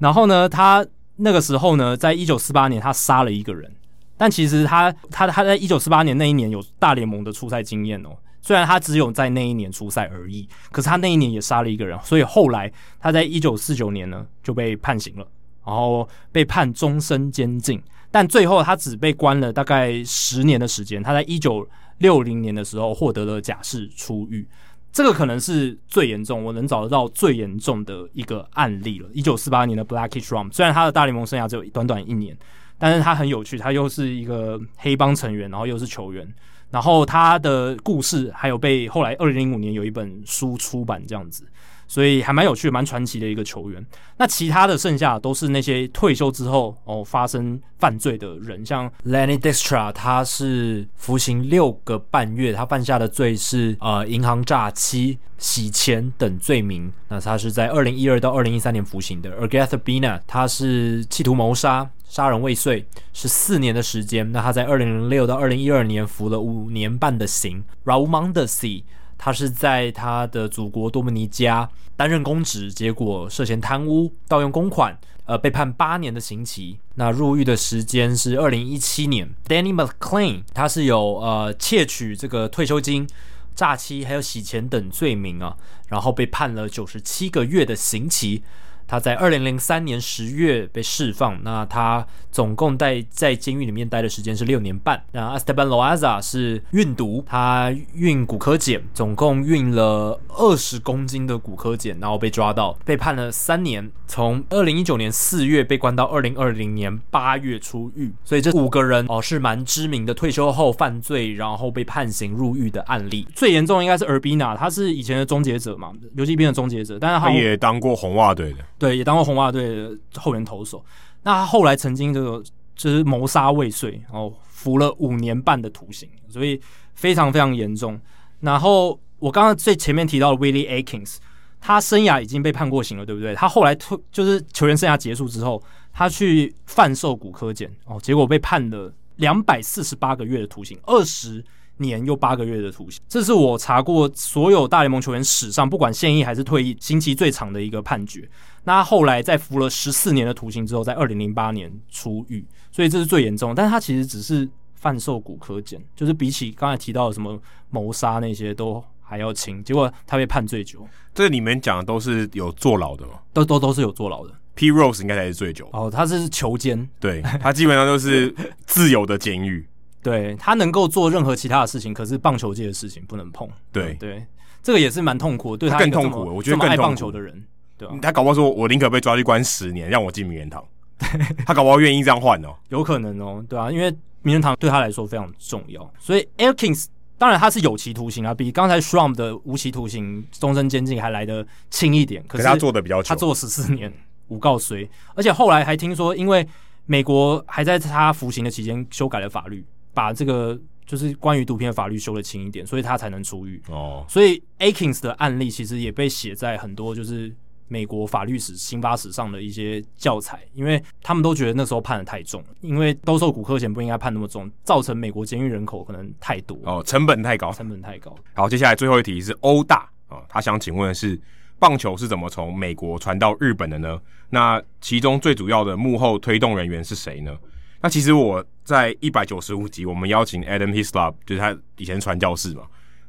S1: 然后呢，他那个时候呢，在一九四八年他杀了一个人，但其实他他他在一九四八年那一年有大联盟的出赛经验哦。虽然他只有在那一年出赛而已，可是他那一年也杀了一个人，所以后来他在一九四九年呢就被判刑了，然后被判终身监禁，但最后他只被关了大概十年的时间。他在一九六零年的时候获得了假释出狱，这个可能是最严重，我能找得到最严重的一个案例了。一九四八年的 Blackie Trump，虽然他的大联盟生涯只有短短一年，但是他很有趣，他又是一个黑帮成员，然后又是球员。然后他的故事还有被后来二零零五年有一本书出版这样子，所以还蛮有趣、蛮传奇的一个球员。那其他的剩下都是那些退休之后哦发生犯罪的人，像
S3: Lenny Dykstra，他是服刑六个半月，他犯下的罪是呃银行诈欺、洗钱等罪名。那他是在二零一二到二零一三年服刑的。Agatha Bina，他是企图谋杀。杀人未遂是四年的时间，那他在二零零六到二零一二年服了五年半的刑。Raul Mondesi，他是在他的祖国多米尼加担任公职，结果涉嫌贪污、盗用公款，呃，被判八年的刑期。那入狱的时间是二零一七年。Danny McLean，他是有呃窃取这个退休金、诈欺还有洗钱等罪名啊，然后被判了九十七个月的刑期。他在二零零三年十月被释放，那他总共待在监狱里面待的时间是六年半。那 Esteban Loaza 是运毒，他运骨科碱，总共运了二十公斤的骨科碱，然后被抓到，被判了三年，从二零一九年四月被关到二零二零年八月出狱。所以这五个人哦是蛮知名的退休后犯罪，然后被判刑入狱的案例。最严重应该是 Urbina，他是以前的终结者嘛，游骑兵的终结者，但是，他
S2: 也当过红袜队的。
S1: 对，也当过红袜队的后援投手。那他后来曾经这个就是谋杀未遂，然后服了五年半的徒刑，所以非常非常严重。然后我刚刚最前面提到的 Willie Aikins，他生涯已经被判过刑了，对不对？他后来退就是球员生涯结束之后，他去贩售骨科检哦，结果被判了两百四十八个月的徒刑，二十年又八个月的徒刑，这是我查过所有大联盟球员史上，不管现役还是退役，刑期最长的一个判决。那他后来在服了十四年的徒刑之后，在二零零八年出狱，所以这是最严重。但是他其实只是贩售骨科碱，就是比起刚才提到的什么谋杀那些都还要轻。结果他被判最久。
S2: 这里面讲的都是有坐牢的吗？
S1: 都都都是有坐牢的。
S2: Pete Rose 应该才是最久。
S1: 哦，他是囚监，
S2: 对，他基本上都是自由的监狱。
S1: 对，他能够做任何其他的事情，可是棒球界的事情不能碰。
S2: 对
S1: 对，这个也是蛮痛苦的，对他
S2: 更痛苦。我觉得更
S1: 爱棒球的人，对
S2: 他搞不好说，我宁可被抓去关十年，让我进名人堂。他搞不好愿意这样换哦，
S1: 有可能哦，对啊，因为名人堂对他来说非常重要。所以 Aikins 当然他是有期徒刑啊，比刚才 Trump 的无期徒刑终身监禁还来得轻一点。可是
S2: 他做的比较久，
S1: 他做十四年，无告随，而且后来还听说，因为美国还在他服刑的期间修改了法律。把这个就是关于毒品的法律修得轻一点，所以他才能出狱。哦，所以 Aikins 的案例其实也被写在很多就是美国法律史、刑法史上的一些教材，因为他们都觉得那时候判的太重了，因为兜售古柯碱不应该判那么重，造成美国监狱人口可能太多
S2: 哦，成本太高，
S1: 成本太高。
S2: 好，接下来最后一题是欧大啊，他想请问的是，棒球是怎么从美国传到日本的呢？那其中最主要的幕后推动人员是谁呢？那其实我在一百九十五集，我们邀请 Adam Hislop，就是他以前传教士嘛，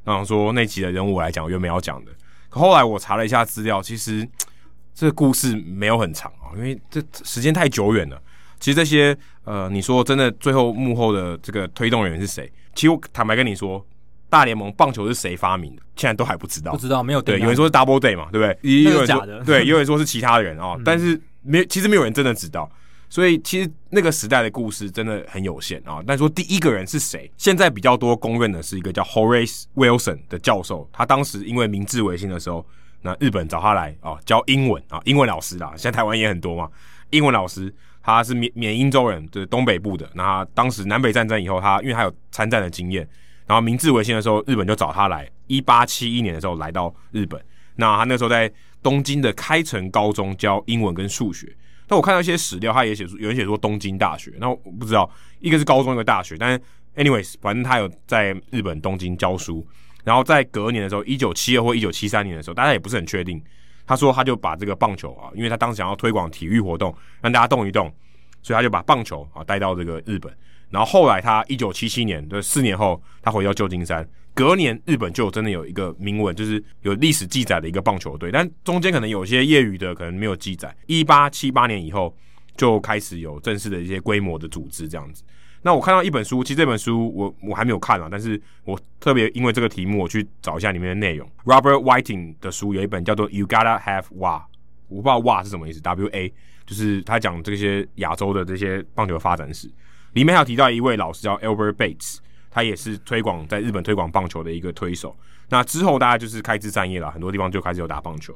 S2: 然后说那集的人物来讲，原本要讲的。可后来我查了一下资料，其实这个故事没有很长啊，因为这时间太久远了。其实这些呃，你说真的，最后幕后的这个推动人员是谁？其实我坦白跟你说，大联盟棒球是谁发明的，现在都还不知道。
S1: 不知道，没有
S2: 对，有人说是 Double Day 嘛，对不对？也 有人说
S1: 的，
S2: 对，也有人说是其他的人啊，嗯、但是没，其实没有人真的知道。所以其实那个时代的故事真的很有限啊。但说第一个人是谁，现在比较多公认的是一个叫 Horace Wilson 的教授，他当时因为明治维新的时候，那日本找他来啊教英文啊，英文老师啦，现在台湾也很多嘛，英文老师。他是缅缅因州人，就是东北部的。那他当时南北战争以后，他因为他有参战的经验，然后明治维新的时候，日本就找他来。一八七一年的时候来到日本，那他那时候在东京的开成高中教英文跟数学。那我看到一些史料，他也写出有人写说东京大学，那我不知道一个是高中一个大学，但 anyways，反正他有在日本东京教书。然后在隔年的时候，一九七二或一九七三年的时候，大家也不是很确定。他说，他就把这个棒球啊，因为他当时想要推广体育活动，让大家动一动，所以他就把棒球啊带到这个日本。然后后来他一九七七年的四年后，他回到旧金山，隔年日本就真的有一个明文，就是有历史记载的一个棒球队，但中间可能有些业余的可能没有记载。一八七八年以后就开始有正式的一些规模的组织这样子。那我看到一本书，其实这本书我我还没有看啊，但是我特别因为这个题目，我去找一下里面的内容。Robert Whiting 的书有一本叫做《You Gotta Have WA》，我不知道 WA 是什么意思，W A 就是他讲这些亚洲的这些棒球发展史。里面还有提到一位老师叫 Albert Bates，他也是推广在日本推广棒球的一个推手。那之后大家就是开枝散叶了，很多地方就开始有打棒球。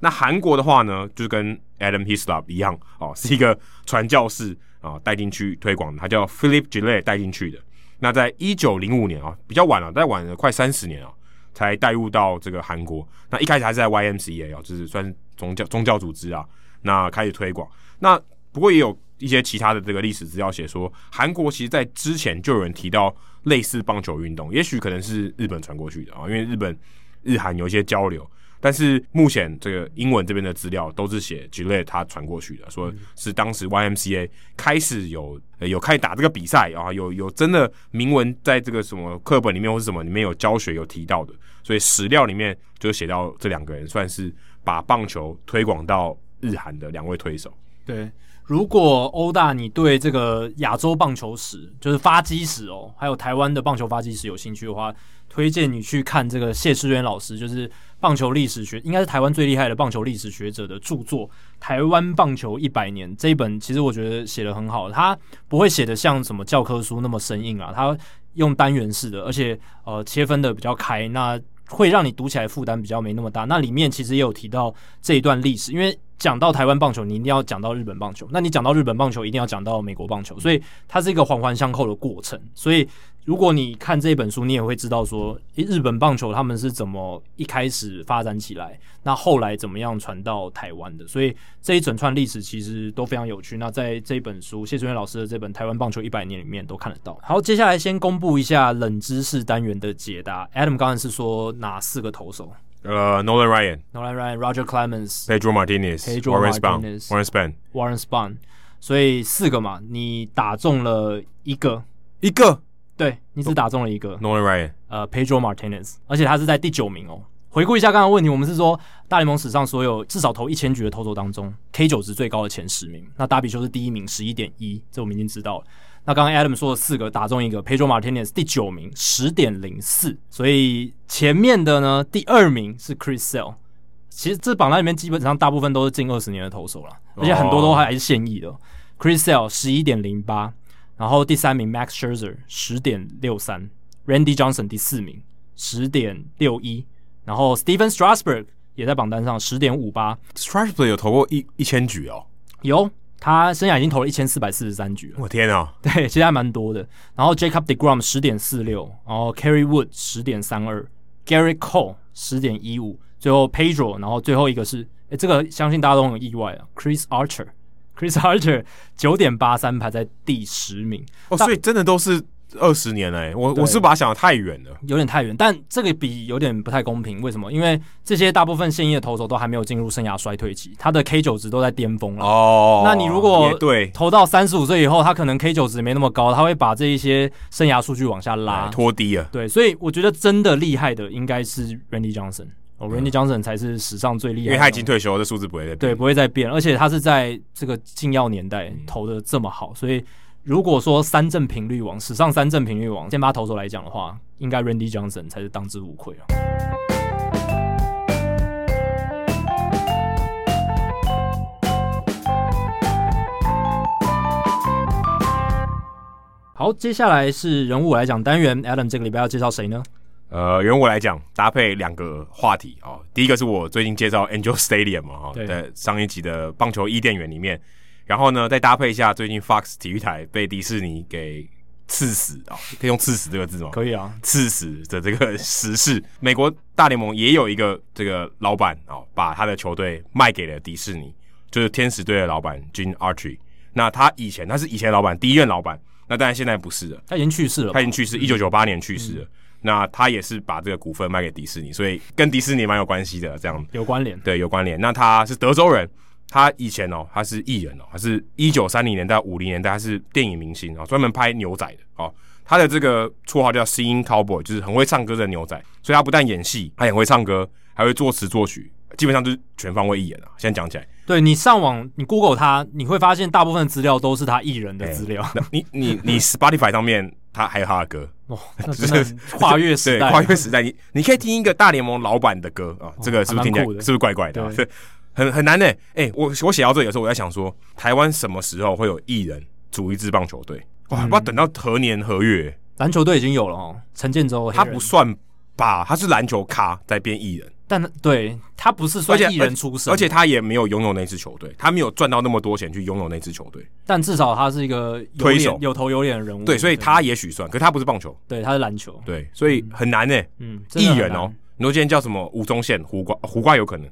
S2: 那韩国的话呢，就是跟 Adam Hislop 一样哦，是一个传教士。啊，带进去推广，他叫 Philip Gillet 带进去的。那在一九零五年啊，比较晚了，再晚了快三十年啊，才带入到这个韩国。那一开始还是在 YMCA 啊，就是算宗教宗教组织啊，那开始推广。那不过也有一些其他的这个历史资料写说，韩国其实在之前就有人提到类似棒球运动，也许可能是日本传过去的啊，因为日本日韩有一些交流。但是目前这个英文这边的资料都是写 Gillette 他传过去的，说是当时 YMCA 开始有有开始打这个比赛啊，有有真的明文在这个什么课本里面或是什么里面有教学有提到的，所以史料里面就写到这两个人算是把棒球推广到日韩的两位推手。
S1: 对，如果欧大你对这个亚洲棒球史，就是发迹史哦，还有台湾的棒球发迹史有兴趣的话，推荐你去看这个谢世渊老师，就是棒球历史学，应该是台湾最厉害的棒球历史学者的著作《台湾棒球一百年》这一本，其实我觉得写得很好，他不会写得像什么教科书那么生硬啊，他用单元式的，而且呃切分的比较开，那会让你读起来负担比较没那么大。那里面其实也有提到这一段历史，因为讲到台湾棒球，你一定要讲到日本棒球，那你讲到日本棒球，一定要讲到美国棒球，所以它是一个环环相扣的过程，所以。如果你看这本书，你也会知道说，日本棒球他们是怎么一开始发展起来，那后来怎么样传到台湾的。所以这一整串历史其实都非常有趣。那在这本书谢师渊老师的这本《台湾棒球一百年》里面都看得到。好，接下来先公布一下冷知识单元的解答。Adam 刚才是说哪四个投手？
S2: 呃、uh,，Nolan
S1: Ryan，Nolan Ryan，Roger
S2: Clemens，Pedro Martinez，Warren Spahn，Warren
S1: Spahn，Warren Spahn。所以四个嘛，你打中了一个，
S2: 一个。
S1: 对，你只打中了一个
S2: Nolan Ryan，
S1: 呃，Pedro Martinez，而且他是在第九名哦。回顾一下刚刚问题，我们是说大联盟史上所有至少投一千局的投手当中，K 九值最高的前十名。那达比修是第一名，十一点一，这我们已经知道了。那刚刚 Adam 说的四个打中一个，Pedro Martinez 第九名，十点零四。所以前面的呢，第二名是 Chris Sale。其实这榜单里面基本上大部分都是近二十年的投手了，而且很多都还是现役的。Oh. Chris Sale 十一点零八。然后第三名 Max Scherzer 十点六三，Randy Johnson 第四名十点六一，然后 Stephen Strasburg 也在榜单上十点五八。
S2: Strasburg 有投过一一千局哦，
S1: 有，他生涯已经投了一千四百四十三局了。
S2: 我天啊，
S1: 对，其实还蛮多的。然后 Jacob Degrom 十点四六，然后 Carry Wood 十点三二，Gerrit Cole 十点一五，最后 Pedro，然后最后一个是，诶，这个相信大家都很意外啊，Chris Archer。Chris Archer 九点八三排在第十名
S2: 哦，所以真的都是二十年哎、欸。我我是把它想得太远了，
S1: 有点太远。但这个比有点不太公平，为什么？因为这些大部分现役的投手都还没有进入生涯衰退期，他的 K 九值都在巅峰了。哦，那你如果对投到三十五岁以后，他可能 K 九值没那么高，他会把这一些生涯数据往下拉，
S2: 拖低了。
S1: 对，所以我觉得真的厉害的应该是 Randy Johnson。哦，Randy Johnson 才是史上最厉害的，因
S2: 为他已经退休，这数字不会再变。
S1: 对，不会再变，而且他是在这个禁药年代投的这么好，所以如果说三振频率王，史上三振频率王，先把投手来讲的话，应该 Randy Johnson 才是当之无愧啊。好，接下来是人物来讲单元，Adam 这个礼拜要介绍谁呢？
S2: 呃，由我来讲搭配两个话题哦。第一个是我最近介绍 Angel Stadium 嘛，哈，在上一集的棒球伊甸园里面，然后呢再搭配一下最近 Fox 体育台被迪士尼给刺死啊、哦，可以用“刺死”这个字吗？
S1: 可以啊，
S2: 刺死的这个时事，美国大联盟也有一个这个老板哦，把他的球队卖给了迪士尼，就是天使队的老板 Gene Autry。那他以前他是以前老板，第一任老板，那当然现在不是了，
S1: 他已经去世了，
S2: 他已经去世，一九九八年去世了。嗯、那他也是把这个股份卖给迪士尼，所以跟迪士尼蛮有关系的，这样
S1: 有关联，
S2: 对，有关联。那他是德州人。他以前哦，他是艺人哦，他是一九三零年代、五零年代，他是电影明星哦，专门拍牛仔的哦。他的这个绰号叫 Singing Cowboy，就是很会唱歌的牛仔。所以他不但演戏，他也会唱歌，还会作词作曲，基本上就是全方位艺人啊。现在讲起来，
S1: 对，你上网你 Google 他，你会发现大部分资料都是他艺人的资料。
S2: 欸、你你你 Spotify 上面他还有他的歌
S1: 哦，就是跨越时代，
S2: 跨越时代。你你可以听一个大联盟老板的歌啊、哦，这个是不是听起来是不是怪怪的？对。很很难呢，哎、欸，我我写到这里的时候，我在想说，台湾什么时候会有艺人组一支棒球队？哇，不知道等到何年何月？
S1: 篮球队已经有了哦，陈建州，
S2: 他不算吧？他是篮球咖在变艺人，
S1: 但对他不是算艺人出身，
S2: 而且他也没有拥有那支球队，他没有赚到那么多钱去拥有那支球队。
S1: 但至少他是一个有
S2: 推手、
S1: 有头有脸的人物，
S2: 对，所以他也许算，可是他不是棒球，
S1: 对，他是篮球，
S2: 对，所以很难呢。嗯，艺人哦，你说今天叫什么？吴宗宪、胡瓜，胡瓜有可能。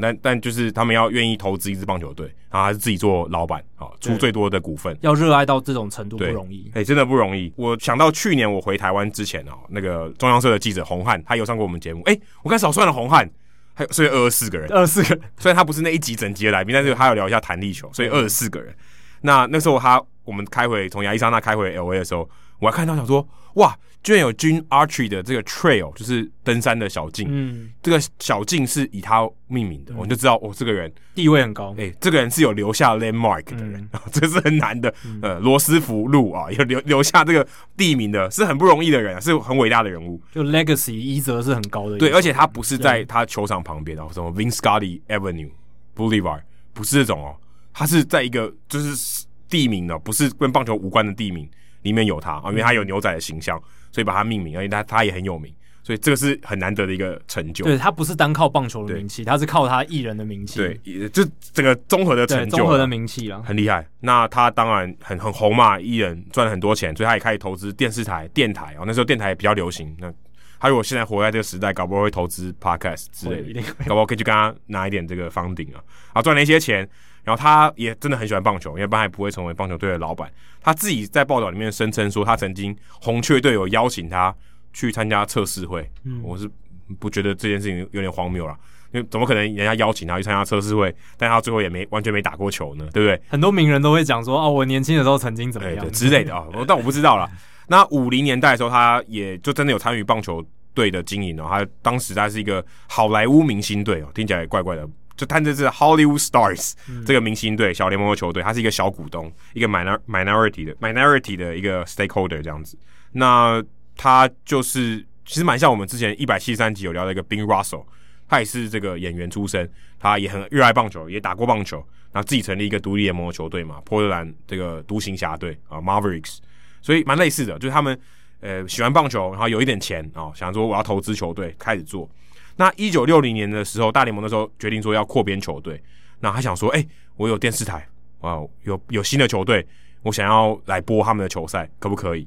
S2: 但但就是他们要愿意投资一支棒球队，然后还是自己做老板，啊，出最多的股份，
S1: 要热爱到这种程度不容易，
S2: 哎、欸，真的不容易。我想到去年我回台湾之前哦，那个中央社的记者洪汉，他有上过我们节目，哎、欸，我刚少算了洪汉，还有所以二十四个人，
S1: 二十四个人，
S2: 虽然他不是那一集整集的来宾，但是他有聊一下弹力球，所以二十四个人。那那时候他我们开回从亚利桑那开回 LA 的时候，我还看到想说，哇！居然有 Gene Autry 的这个 trail，就是登山的小径。嗯，这个小径是以他命名的，我、们、就知道哦，这个人
S1: 地位很高。
S2: 哎、欸，这个人是有留下 landmark 的人，嗯、这是很难的。嗯、呃，罗斯福路啊，有留留下这个地名的，是很不容易的人，是很伟大的人物。
S1: 就 legacy 一则是很高的。
S2: 对，而且他不是在他球场旁边哦，什么 Vince Scully Avenue Boulevard，不是这种哦，他是在一个就是地名的，不是跟棒球无关的地名里面有他啊，因为他有牛仔的形象。嗯所以把他命名，而且他他也很有名，所以这个是很难得的一个成就。
S1: 对，他不是单靠棒球的名气，他是靠他艺人的名气。
S2: 对，就整个综合的成就，
S1: 综合的名气了，
S2: 很厉害。那他当然很很红嘛，艺人赚了很多钱，所以他也开始投资电视台、电台哦。那时候电台也比较流行。那他如果现在活在这个时代，搞不好会投资 Podcast 之类的，搞不好可以去跟他拿一点这个 funding 啊，啊，赚了一些钱。然后他也真的很喜欢棒球，因为不然不会成为棒球队的老板。他自己在报道里面声称说，他曾经红雀队有邀请他去参加测试会。嗯，我是不觉得这件事情有点荒谬了，因为怎么可能人家邀请他去参加测试会，但他最后也没完全没打过球呢？对不对？
S1: 很多名人都会讲说，哦，我年轻的时候曾经怎么样、
S2: 欸、之类的啊，但我不知道啦。那五零年代的时候，他也就真的有参与棒球队的经营哦。他当时他是一个好莱坞明星队哦，听起来也怪怪的。就他这是 Hollywood Stars、嗯、这个明星队，小联盟的球队，他是一个小股东，一个 minor minority 的 minority 的一个 stakeholder 这样子。那他就是其实蛮像我们之前一百七十三集有聊的一个 Bing Russell，他也是这个演员出身，他也很热爱棒球，也打过棒球，然后自己成立一个独立联盟的球队嘛，波特兰这个独行侠队啊 Mavericks，所以蛮类似的，就是他们呃喜欢棒球，然后有一点钱啊、哦，想说我要投资球队，开始做。那一九六零年的时候，大联盟的时候决定说要扩编球队，那他想说，哎、我有电视台，啊，有有新的球队，我想要来播他们的球赛，可不可以？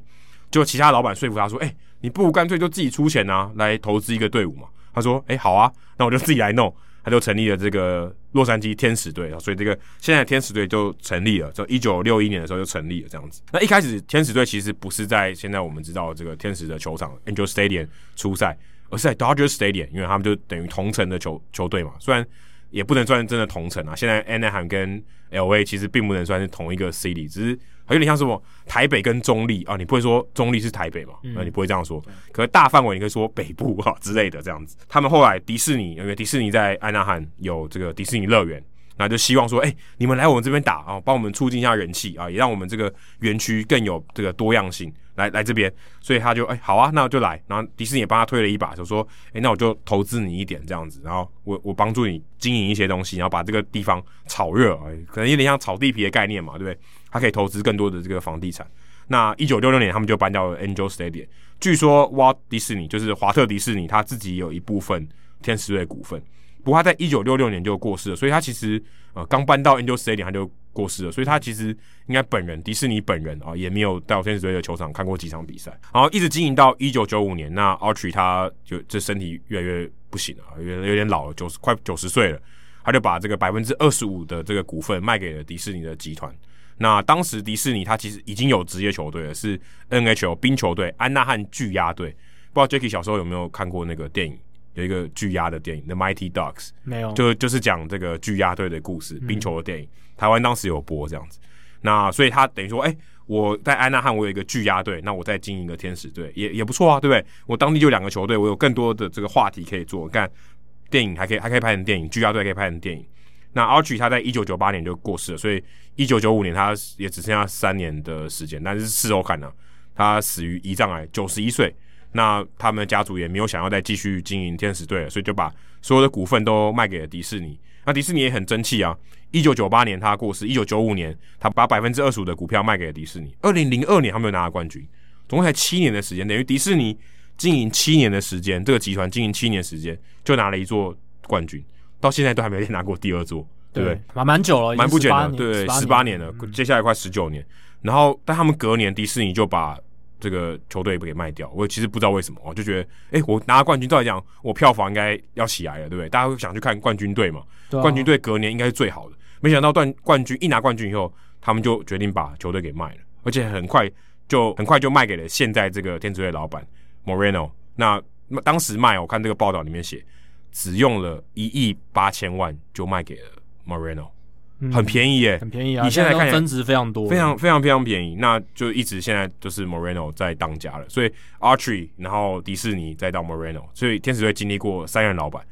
S2: 就其他老板说服他说，哎、你不如干脆就自己出钱啊，来投资一个队伍嘛。他说，哎、好啊，那我就自己来弄。他就成立了这个洛杉矶天使队啊，所以这个现在天使队就成立了，就一九六一年的时候就成立了这样子。那一开始天使队其实不是在现在我们知道这个天使的球场 Angel Stadium 出赛。而是在 Dodger Stadium，因为他们就等于同城的球球队嘛，虽然也不能算真的同城啊。现在 Anaheim 跟 LA 其实并不能算是同一个 city，只是有点像什么台北跟中立啊，你不会说中立是台北嘛？嗯，你不会这样说。可是大范围你可以说北部啊之类的这样子。他们后来迪士尼，因为迪士尼在安纳罕有这个迪士尼乐园。那就希望说，哎、你们来我们这边打啊，帮我们促进一下人气啊，也让我们这个园区更有这个多样性。来来这边，所以他就哎、好啊，那我就来。然后迪士尼也帮他推了一把，就说，哎、那我就投资你一点这样子，然后我我帮助你经营一些东西，然后把这个地方炒热，可能有点像炒地皮的概念嘛，对不对？他可以投资更多的这个房地产。那一九六六年他们就搬到了 Angel Stadium。据说 Walt 迪士尼就是华特迪士尼他自己有一部分天使队股份，不过他在一九六六年就过世了，所以他其实呃刚搬到 Angel 点他就过世了，所以他其实应该本人迪士尼本人啊也没有到天使队的球场看过几场比赛，然后一直经营到一九九五年，那 Archie 他就这身体越来越不行了，有有点老了，九十快九十岁了，他就把这个百分之二十五的这个股份卖给了迪士尼的集团。那当时迪士尼他其实已经有职业球队了，是 NHL 冰球队安纳汉巨鸭队。不知道 Jacky 小时候有没有看过那个电影？有一个巨鸭的电影《The Mighty Ducks》，
S1: 没有，
S2: 就就是讲这个巨鸭队的故事，冰球的电影。
S1: 嗯、
S2: 台湾当时有播这样子。那所以他等于说，哎、欸，我在安纳汉我有一个巨鸭队，那我再经营一个天使队也也不错啊，对不对？我当地就两个球队，我有更多的这个话题可以做。看电影还可以还可以拍成电影，巨鸭队可以拍成电影。那 Autry 他在一九九八年就过世了，所以一九九五年他也只剩下三年的时间。但是事后看呢、啊，他死于胰脏癌，九十一岁。那他们的家族也没有想要再继续经营天使队了，所以就把所有的股份都卖给了迪士尼。那迪士尼也很争气啊，一九九八年他过世，一九九五年他把百分之二十五的股票卖给了迪士尼。二零零二年他没有拿到冠军，总共才七年的时间，等于迪士尼经营七年的时间，这个集团经营七年时间就拿了一座冠军。到现在都还没拿过第二座，对不对？
S1: 蛮蛮久了，
S2: 蛮不简的，对，十八年了，
S1: 嗯、
S2: 接下来快十九年。然后，但他们隔年迪士尼就把这个球队给卖掉。我其实不知道为什么，我就觉得，哎，我拿了冠军，照理讲，我票房应该要起来了，对不对？大家会想去看冠军队嘛？
S1: 啊、
S2: 冠军队隔年应该是最好的。没想到冠冠军一拿冠军以后，他们就决定把球队给卖了，而且很快就很快就卖给了现在这个天使队老板 Moreno。那当时卖，我看这个报道里面写。只用了一亿八千万就卖给了 Moreno，、嗯、很便宜耶，
S1: 很便宜啊！
S2: 你现在看
S1: 增值非常多，
S2: 非常非常非常便宜。那就一直现在就是 Moreno 在当家了，所以 Autry，然后迪士尼再到 Moreno，所以天使队经历过三任老板，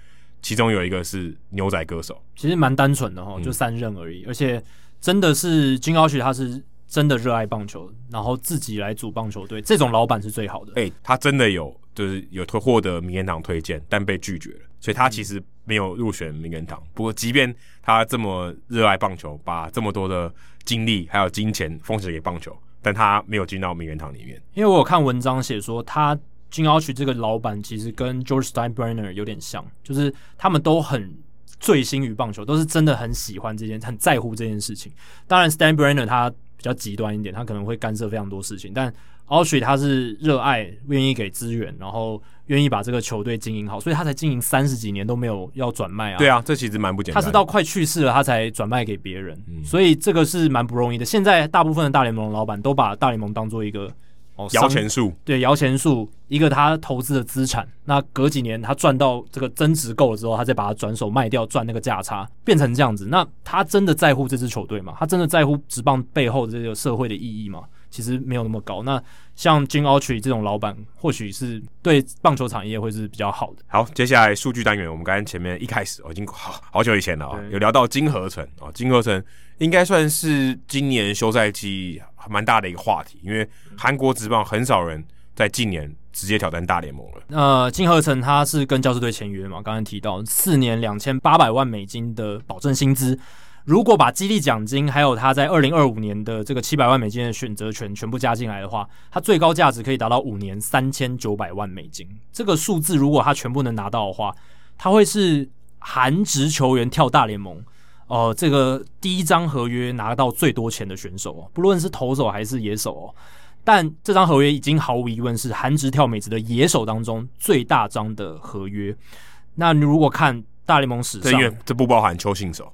S2: 其中有一个是牛仔歌手，
S1: 其实蛮单纯的哈，就三任而已，嗯、而且真的是 Jim Autry 他是真的热爱棒球，然后自己来组棒球队，这种老板是最好的。
S2: 哎、欸，他真的有就是有获得名人堂推荐，但被拒绝了。所以他其实没有入选名人堂。不过，即便他这么热爱棒球，把这么多的精力还有金钱奉献给棒球，但他没有进到名人堂里面。
S1: 因为我有看文章写说，他 Jim Autry 这个老板其实跟 George Steinbrenner 有点像，就是他们都很醉心于棒球，都是真的很喜欢这件，很在乎这件事情。当然，Steinbrenner 他比较极端一点，他可能会干涉非常多事情，但 Autry 他是热爱，愿意给资源，然后。愿意把这个球队经营好，所以他才经营三十几年都没有要转卖啊。
S2: 对啊，这其实蛮不简单。
S1: 他是到快去世了，他才转卖给别人，
S2: 嗯、
S1: 所以这个是蛮不容易的。现在大部分的大联盟老板都把大联盟当做一个哦
S2: 摇钱树，
S1: 对摇钱树一个他投资的资产。那隔几年他赚到这个增值够了之后，他再把它转手卖掉，赚那个价差，变成这样子。那他真的在乎这支球队吗？他真的在乎职棒背后的这个社会的意义吗？其实没有那么高。那像 Jim Autry 这种老板，或许是对棒球产业会是比较好的。
S2: 好，接下来数据单元，我们刚才前面一开始，哦、已经好好久以前了啊，有聊到金河成啊，金河成应该算是今年休赛季蛮大的一个话题，因为韩国职棒很少人在近年直接挑战大联盟了。
S1: 呃，金河成他是跟教士队签约嘛，刚才提到四年两千八百万美金的保证薪资。如果把激励奖金还有他在二零二五年的这个七百万美金的选择权全部加进来的话，他最高价值可以达到五年三千九百万美金。这个数字如果他全部能拿到的话，他会是韩职球员跳大联盟，呃，这个第一张合约拿到最多钱的选手哦，不论是投手还是野手哦。但这张合约已经毫无疑问是韩职跳美职的野手当中最大张的合约。那你如果看大联盟史上，
S2: 这不包含邱信守。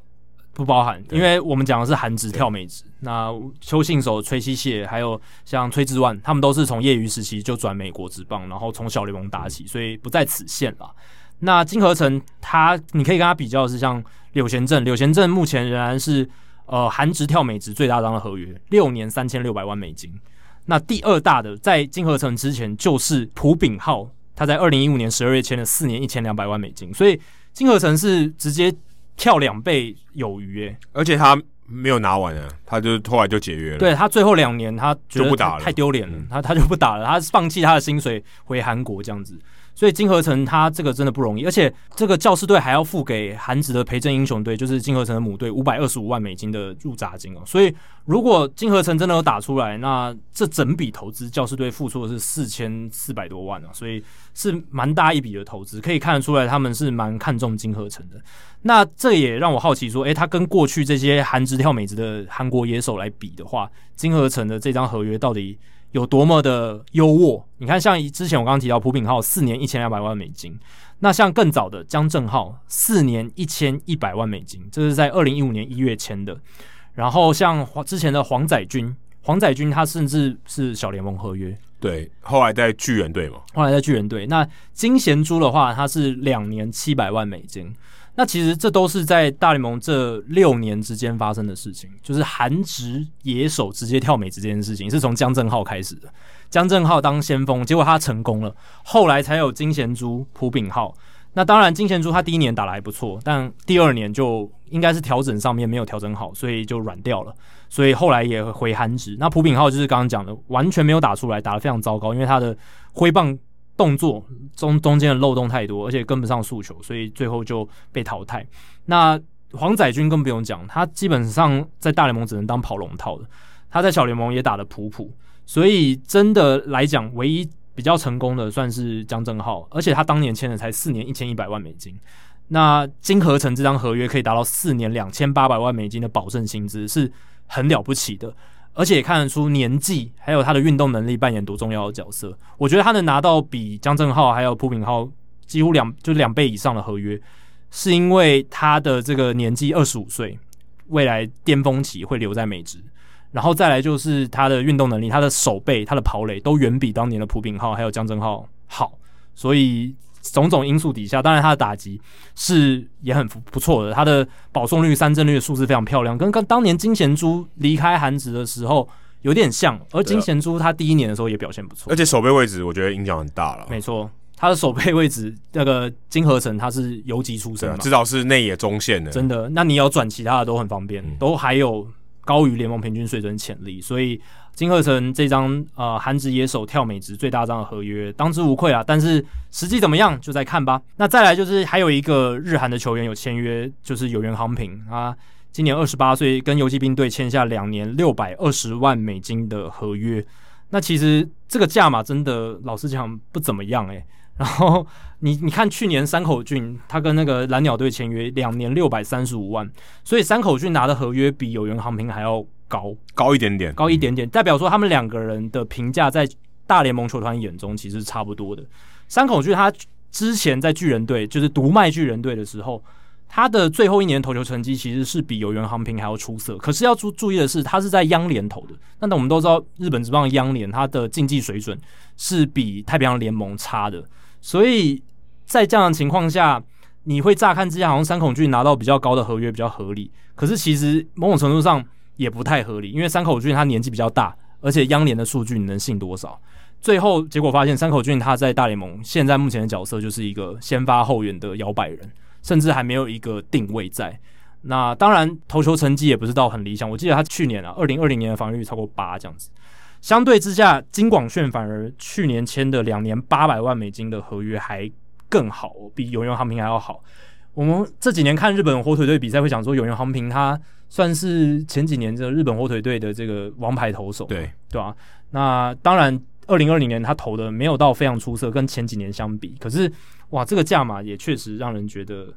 S1: 不包含，因为我们讲的是韩职跳美职。那邱信守、崔希谢，还有像崔志万，他们都是从业余时期就转美国职棒，然后从小联盟打起，所以不在此限了。那金河成他，你可以跟他比较的是像柳贤振，柳贤振目前仍然是呃韩职跳美职最大张的合约，六年三千六百万美金。那第二大的在金河成之前就是朴炳浩，他在二零一五年十二月签了四年一千两百万美金，所以金河成是直接。跳两倍有余诶，
S2: 而且他没有拿完啊，他就后来就解约了。
S1: 对，他最后两年他觉得
S2: 就不打了，
S1: 太丢脸了，他他就不打了，他放弃他的薪水回韩国这样子。所以金河成他这个真的不容易，而且这个教士队还要付给韩职的培正英雄队，就是金河成的母队五百二十五万美金的入闸金哦。所以如果金河成真的有打出来，那这整笔投资教士队付出的是四千四百多万啊，所以是蛮大一笔的投资，可以看得出来他们是蛮看重金河成的。那这也让我好奇说，诶，他跟过去这些韩职跳美职的韩国野手来比的话，金河成的这张合约到底有多么的优渥？你看，像之前我刚刚提到朴炳浩四年一千两百万美金，那像更早的江正浩四年一千一百万美金，这是在二零一五年一月签的。然后像之前的黄载军，黄载军他甚至是小联盟合约，
S2: 对，后来在巨人队嘛，
S1: 后来在巨人队。那金贤洙的话，他是两年七百万美金。那其实这都是在大联盟这六年之间发生的事情，就是韩职野手直接跳美职这件事情是从江正浩开始的。江正浩当先锋，结果他成功了，后来才有金贤洙、朴炳浩。那当然，金贤洙他第一年打得还不错，但第二年就应该是调整上面没有调整好，所以就软掉了。所以后来也回韩职。那朴炳浩就是刚刚讲的，完全没有打出来，打得非常糟糕，因为他的挥棒。动作中中间的漏洞太多，而且跟不上诉求，所以最后就被淘汰。那黄载军更不用讲，他基本上在大联盟只能当跑龙套的。他在小联盟也打得普普，所以真的来讲，唯一比较成功的算是江正浩，而且他当年签的才四年一千一百万美金。那金河成这张合约可以达到四年两千八百万美金的保证薪资，是很了不起的。而且也看得出年纪还有他的运动能力扮演多重要的角色。我觉得他能拿到比江正浩还有朴炳浩几乎两就两倍以上的合约，是因为他的这个年纪二十五岁，未来巅峰期会留在美职。然后再来就是他的运动能力，他的手背、他的跑垒都远比当年的朴炳浩还有江正浩好，所以。种种因素底下，当然他的打击是也很不错的，他的保送率、三振率的数字非常漂亮，跟跟当年金贤洙离开韩职的时候有点像。而金贤洙他第一年的时候也表现不错，
S2: 而且守备位置我觉得影响很大了。
S1: 没错，他的守备位置那个金河成他是游击出身嘛，
S2: 至少是内野中线的，
S1: 真的。那你要转其他的都很方便，嗯、都还有高于联盟平均水准潜力，所以。金鹤成这张呃韩职野手跳美职最大张的合约当之无愧啊，但是实际怎么样就再看吧。那再来就是还有一个日韩的球员有签约，就是有原航平啊，今年二十八岁，跟游骑兵队签下两年六百二十万美金的合约。那其实这个价码真的老实讲不怎么样诶、然后你你看去年山口俊他跟那个蓝鸟队签约两年六百三十五万，所以山口俊拿的合约比有原航平还要。高
S2: 高一点点，
S1: 高一点点，代表说他们两个人的评价在大联盟球团眼中其实差不多的。山口俊他之前在巨人队，就是独卖巨人队的时候，他的最后一年投球成绩其实是比有原航平还要出色。可是要注注意的是，他是在央联投的。那那我们都知道，日本职棒央联他的竞技水准是比太平洋联盟差的。所以在这样的情况下，你会乍看之下好像山口俊拿到比较高的合约比较合理。可是其实某种程度上，也不太合理，因为山口俊他年纪比较大，而且央联的数据你能信多少？最后结果发现，山口俊他在大联盟现在目前的角色就是一个先发后援的摇摆人，甚至还没有一个定位在。那当然投球成绩也不是到很理想，我记得他去年啊，二零二零年的防御率超过八这样子。相对之下，金广炫反而去年签的两年八百万美金的合约还更好，比永原航平还要好。我们这几年看日本火腿队比赛，会想说永原航平他。算是前几年这个日本火腿队的这个王牌投手，
S2: 对
S1: 对吧、啊？那当然，二零二零年他投的没有到非常出色，跟前几年相比，可是哇，这个价码也确实让人觉得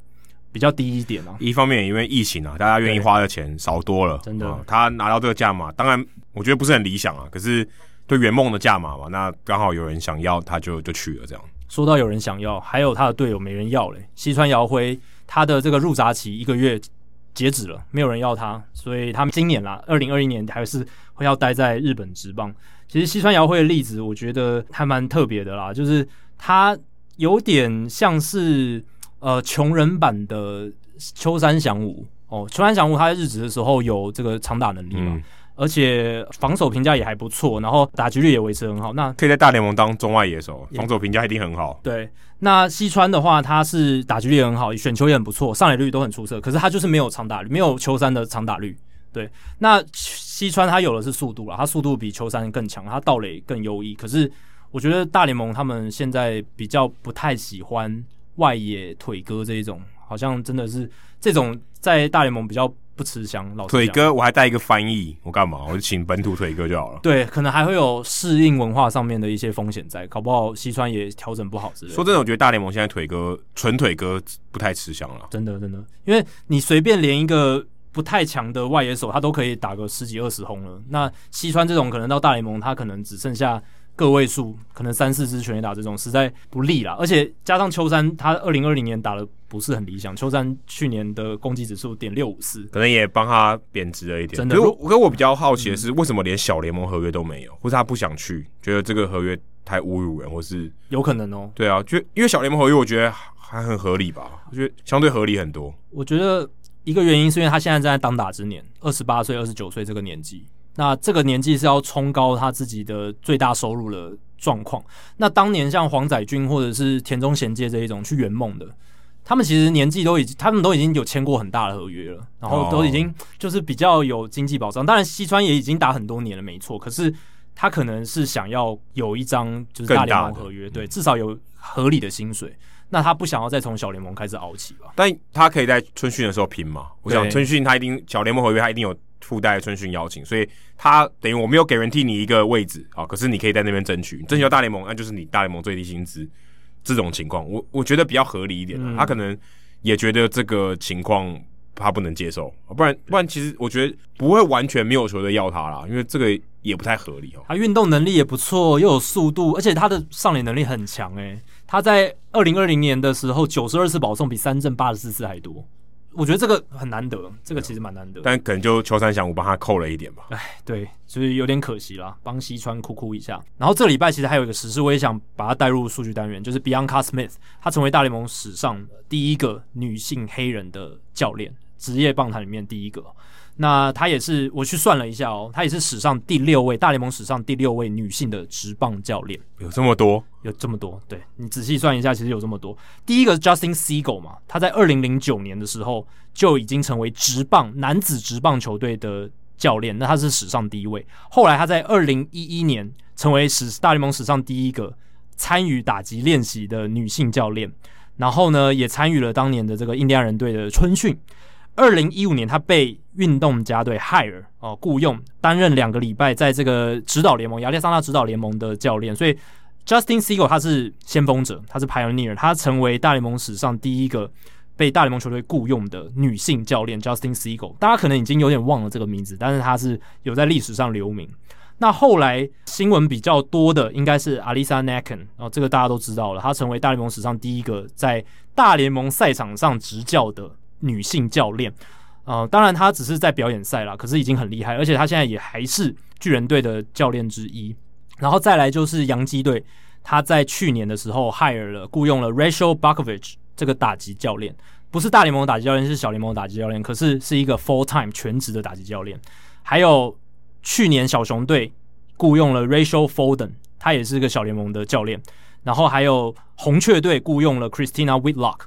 S1: 比较低一点啊。
S2: 一方面因为疫情啊，大家愿意花的钱少多了，
S1: 真的、
S2: 嗯。他拿到这个价码，当然我觉得不是很理想啊。可是对圆梦的价码嘛，那刚好有人想要，他就就去了这样。
S1: 说到有人想要，还有他的队友没人要嘞。西川遥辉他的这个入札期一个月。截止了，没有人要他，所以他们今年啦，二零二一年还是会要待在日本职棒。其实西川遥辉的例子，我觉得还蛮特别的啦，就是他有点像是呃穷人版的秋山翔吾哦。秋山翔吾他在日职的时候有这个长打能力嘛。而且防守评价也还不错，然后打击率也维持很好。那
S2: 可以在大联盟当中外野手，防守评价一定很好。
S1: 对，那西川的话，他是打击率很好，选球也很不错，上垒率都很出色。可是他就是没有长打率，没有秋山的长打率。对，那西川他有的是速度了，他速度比秋山更强，他盗垒更优异。可是我觉得大联盟他们现在比较不太喜欢外野腿哥这一种，好像真的是这种在大联盟比较。不吃香，老
S2: 腿哥，我还带一个翻译，我干嘛？我就请本土腿哥就好了。
S1: 对，可能还会有适应文化上面的一些风险在，搞不好西川也调整不好之类的。
S2: 说真的，我觉得大联盟现在腿哥纯腿哥不太吃香了，
S1: 真的真的，因为你随便连一个不太强的外野手，他都可以打个十几二十轰了。那西川这种可能到大联盟，他可能只剩下。个位数可能三四支全垒打这种实在不利啦，而且加上秋山他二零二零年打的不是很理想，秋山去年的攻击指数点六五四，
S2: 可能也帮他贬值了一点。
S1: 真的，
S2: 可我可我比较好奇的是，为什么连小联盟合约都没有，或是他不想去，觉得这个合约太侮辱人，或是
S1: 有可能哦？
S2: 对啊，就因为小联盟合约，我觉得还很合理吧，我觉得相对合理很多。
S1: 我觉得一个原因是因为他现在正在当打之年，二十八岁、二十九岁这个年纪。那这个年纪是要冲高他自己的最大收入的状况。那当年像黄载军或者是田中贤介这一种去圆梦的，他们其实年纪都已经，他们都已经有签过很大的合约了，然后都已经就是比较有经济保障。当然西川也已经打很多年了，没错。可是他可能是想要有一张就是大联盟合约，对，至少有合理的薪水。那他不想要再从小联盟开始熬起吧？
S2: 但他可以在春训的时候拼嘛？我想春训他一定小联盟合约他一定有。附带春训邀请，所以他等于我没有给人替你一个位置啊，可是你可以在那边争取，争取到大联盟，那就是你大联盟最低薪资这种情况，我我觉得比较合理一点。嗯、他可能也觉得这个情况他不能接受，不然不然其实我觉得不会完全没有球队要他啦，因为这个也不太合理哦。
S1: 他运动能力也不错，又有速度，而且他的上垒能力很强诶、欸。他在二零二零年的时候，九十二次保送比三振八十四次还多。我觉得这个很难得，这个其实蛮难得，
S2: 但可能就秋山翔我帮他扣了一点吧。
S1: 哎，对，所以有点可惜啦，帮西川哭哭一下。然后这礼拜其实还有一个实事，我也想把它带入数据单元，就是 Bianca Smith，她成为大联盟史上第一个女性黑人的教练，职业棒坛里面第一个。那她也是，我去算了一下哦，她也是史上第六位大联盟史上第六位女性的职棒教练。
S2: 有这么多？
S1: 有这么多？对，你仔细算一下，其实有这么多。第一个是 Justin Siegel 嘛，他在二零零九年的时候就已经成为职棒男子职棒球队的教练，那他是史上第一位。后来他在二零一一年成为史大联盟史上第一个参与打击练习的女性教练，然后呢，也参与了当年的这个印第安人队的春训。二零一五年，他被运动家队 hire 哦雇佣，担任两个礼拜在这个指导联盟亚利桑那指导联盟的教练。所以 Justin Siegel 他是先锋者，他是 pioneer，他成为大联盟史上第一个被大联盟球队雇佣的女性教练。Justin Siegel，大家可能已经有点忘了这个名字，但是他是有在历史上留名。那后来新闻比较多的应该是 Alisa Naken 哦，这个大家都知道了，她成为大联盟史上第一个在大联盟赛场上执教的。女性教练，呃，当然她只是在表演赛啦，可是已经很厉害，而且她现在也还是巨人队的教练之一。然后再来就是洋基队，他在去年的时候 hire 了雇佣了 Rachel Buckovich 这个打击教练，不是大联盟打击教练，是小联盟打击教练，可是是一个 full time 全职的打击教练。还有去年小熊队雇佣了 Rachel Foden，他也是个小联盟的教练。然后还有红雀队雇佣了 Christina Whitlock，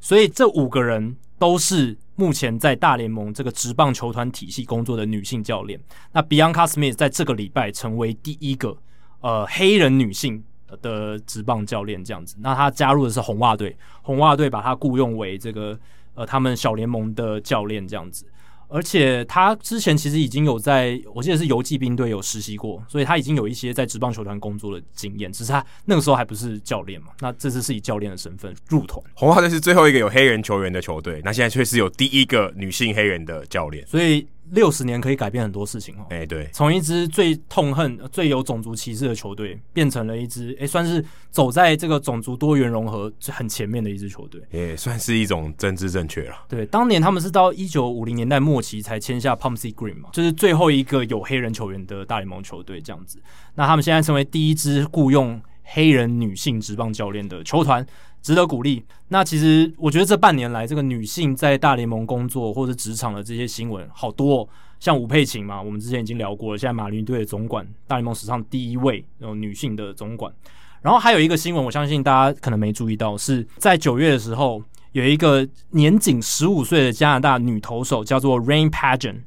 S1: 所以这五个人。都是目前在大联盟这个职棒球团体系工作的女性教练。那 Bianca Smith 在这个礼拜成为第一个呃黑人女性的职棒教练，这样子。那她加入的是红袜队，红袜队把她雇佣为这个呃他们小联盟的教练，这样子。而且他之前其实已经有在，我记得是游骑兵队有实习过，所以他已经有一些在职棒球团工作的经验。只是他那个时候还不是教练嘛，那这次是以教练的身份入团。
S2: 红袜队是最后一个有黑人球员的球队，那现在却是有第一个女性黑人的教练，
S1: 所以。六十年可以改变很多事情哦。
S2: 哎，对，
S1: 从一支最痛恨、最有种族歧视的球队，变成了一支哎，算是走在这个种族多元融合很前面的一支球队，
S2: 也算是一种政治正确了。
S1: 对，当年他们是到一九五零年代末期才签下 Pumsey Green 嘛，就是最后一个有黑人球员的大联盟球队这样子。那他们现在成为第一支雇佣黑人女性职棒教练的球团。值得鼓励。那其实我觉得这半年来，这个女性在大联盟工作或者职场的这些新闻好多哦，像吴佩琴嘛，我们之前已经聊过了。现在马林队的总管，大联盟史上第一位有女性的总管。然后还有一个新闻，我相信大家可能没注意到，是在九月的时候，有一个年仅十五岁的加拿大女投手叫做 Rain Pageant，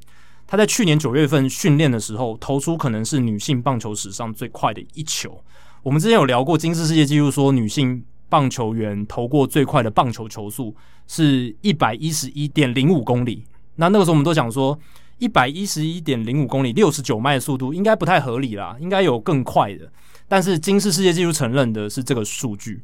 S1: 她在去年九月份训练的时候，投出可能是女性棒球史上最快的一球。我们之前有聊过金氏世界纪录，说女性棒球员投过最快的棒球球速是一百一十一点零五公里。那那个时候我们都想说，一百一十一点零五公里，六十九迈的速度应该不太合理啦，应该有更快的。但是金氏世界纪录承认的是这个数据。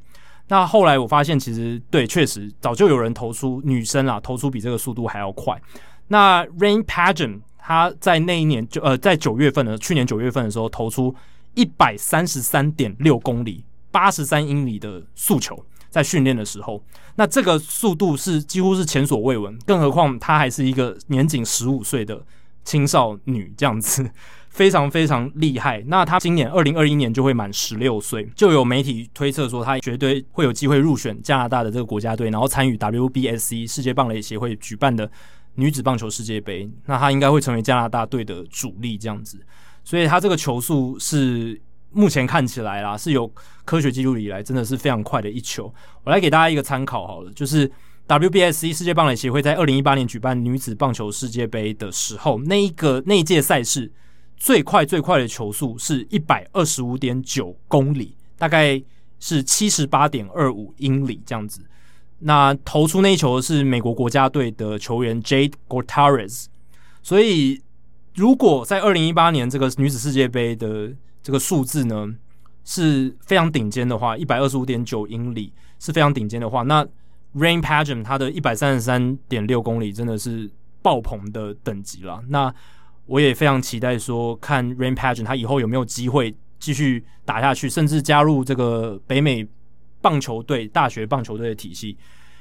S1: 那后来我发现，其实对，确实早就有人投出女生啊，投出比这个速度还要快。那 Rain Pageant 他在那一年就呃，在九月份的去年九月份的时候投出一百三十三点六公里，八十三英里的速球，在训练的时候，那这个速度是几乎是前所未闻，更何况她还是一个年仅十五岁的青少女，这样子 非常非常厉害。那她今年二零二一年就会满十六岁，就有媒体推测说她绝对会有机会入选加拿大的这个国家队，然后参与 WBSC 世界棒垒协会举办的女子棒球世界杯。那她应该会成为加拿大队的主力，这样子。所以她这个球速是。目前看起来啦，是有科学记录以来真的是非常快的一球。我来给大家一个参考好了，就是 WBSC 世界棒垒协会在二零一八年举办女子棒球世界杯的时候，那一个那一届赛事最快最快的球速是一百二十五点九公里，大概是七十八点二五英里这样子。那投出那一球的是美国国家队的球员 Jade Gutierrez。所以如果在二零一八年这个女子世界杯的这个数字呢是非常顶尖的话，一百二十五点九英里是非常顶尖的话，那 Rain Pageant 它的一百三十三点六公里真的是爆棚的等级了。那我也非常期待说，看 Rain Pageant 他以后有没有机会继续打下去，甚至加入这个北美棒球队、大学棒球队的体系。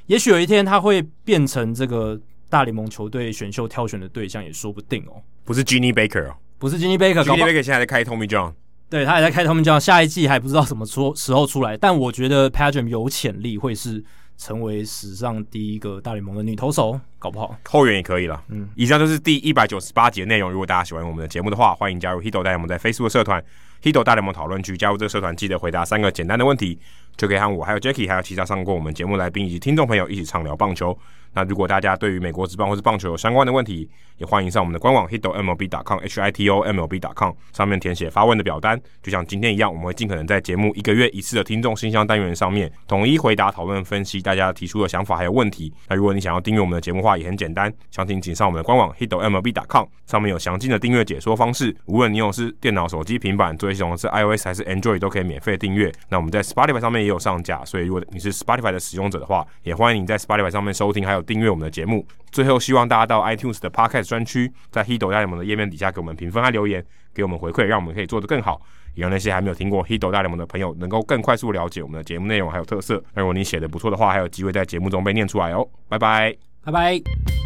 S1: 也许有一天他会变成这个大联盟球队选秀挑选的对象，也说不定哦。
S2: 不是 Ginny Baker 哦，
S1: 不是 Ginny Baker，Ginny
S2: Baker 现在在开 Tommy John。
S1: 对，他也在开他们讲，下一季还不知道什么出时候出来，但我觉得 Pageant 有潜力会是成为史上第一个大联盟的女投手，搞不好
S2: 后援也可以了。嗯，以上就是第一百九十八集的内容。如果大家喜欢我们的节目的话，欢迎加入 Hito 大联盟在 Facebook 社团 Hito 大联盟讨论区，加入这个社团记得回答三个简单的问题，就可以和我还有 Jackie 还有其他上过我们节目来宾以及听众朋友一起畅聊棒球。那如果大家对于美国职棒或是棒球有相关的问题，也欢迎上我们的官网 hitomlb.com h i t o m l b.com 上面填写发问的表单。就像今天一样，我们会尽可能在节目一个月一次的听众信箱单元上面统一回答、讨论、分析大家提出的想法还有问题。那如果你想要订阅我们的节目话，也很简单，详情请上我们的官网 hitomlb.com 上面有详尽的订阅解说方式。无论你用是电脑、手机、平板，作业系统是 iOS 还是 Android，都可以免费订阅。那我们在 Spotify 上面也有上架，所以如果你是 Spotify 的使用者的话，也欢迎你在 Spotify 上面收听还有订阅我们的节目。最后，希望大家到 iTunes 的 Podcast 专区，在 Hido 大联盟的页面底下给我们评分和留言，给我们回馈，让我们可以做得更好，也让那些还没有听过 Hido 大联盟的朋友能够更快速了解我们的节目内容还有特色。如果你写得不错的话，还有机会在节目中被念出来哦。拜拜，
S1: 拜拜。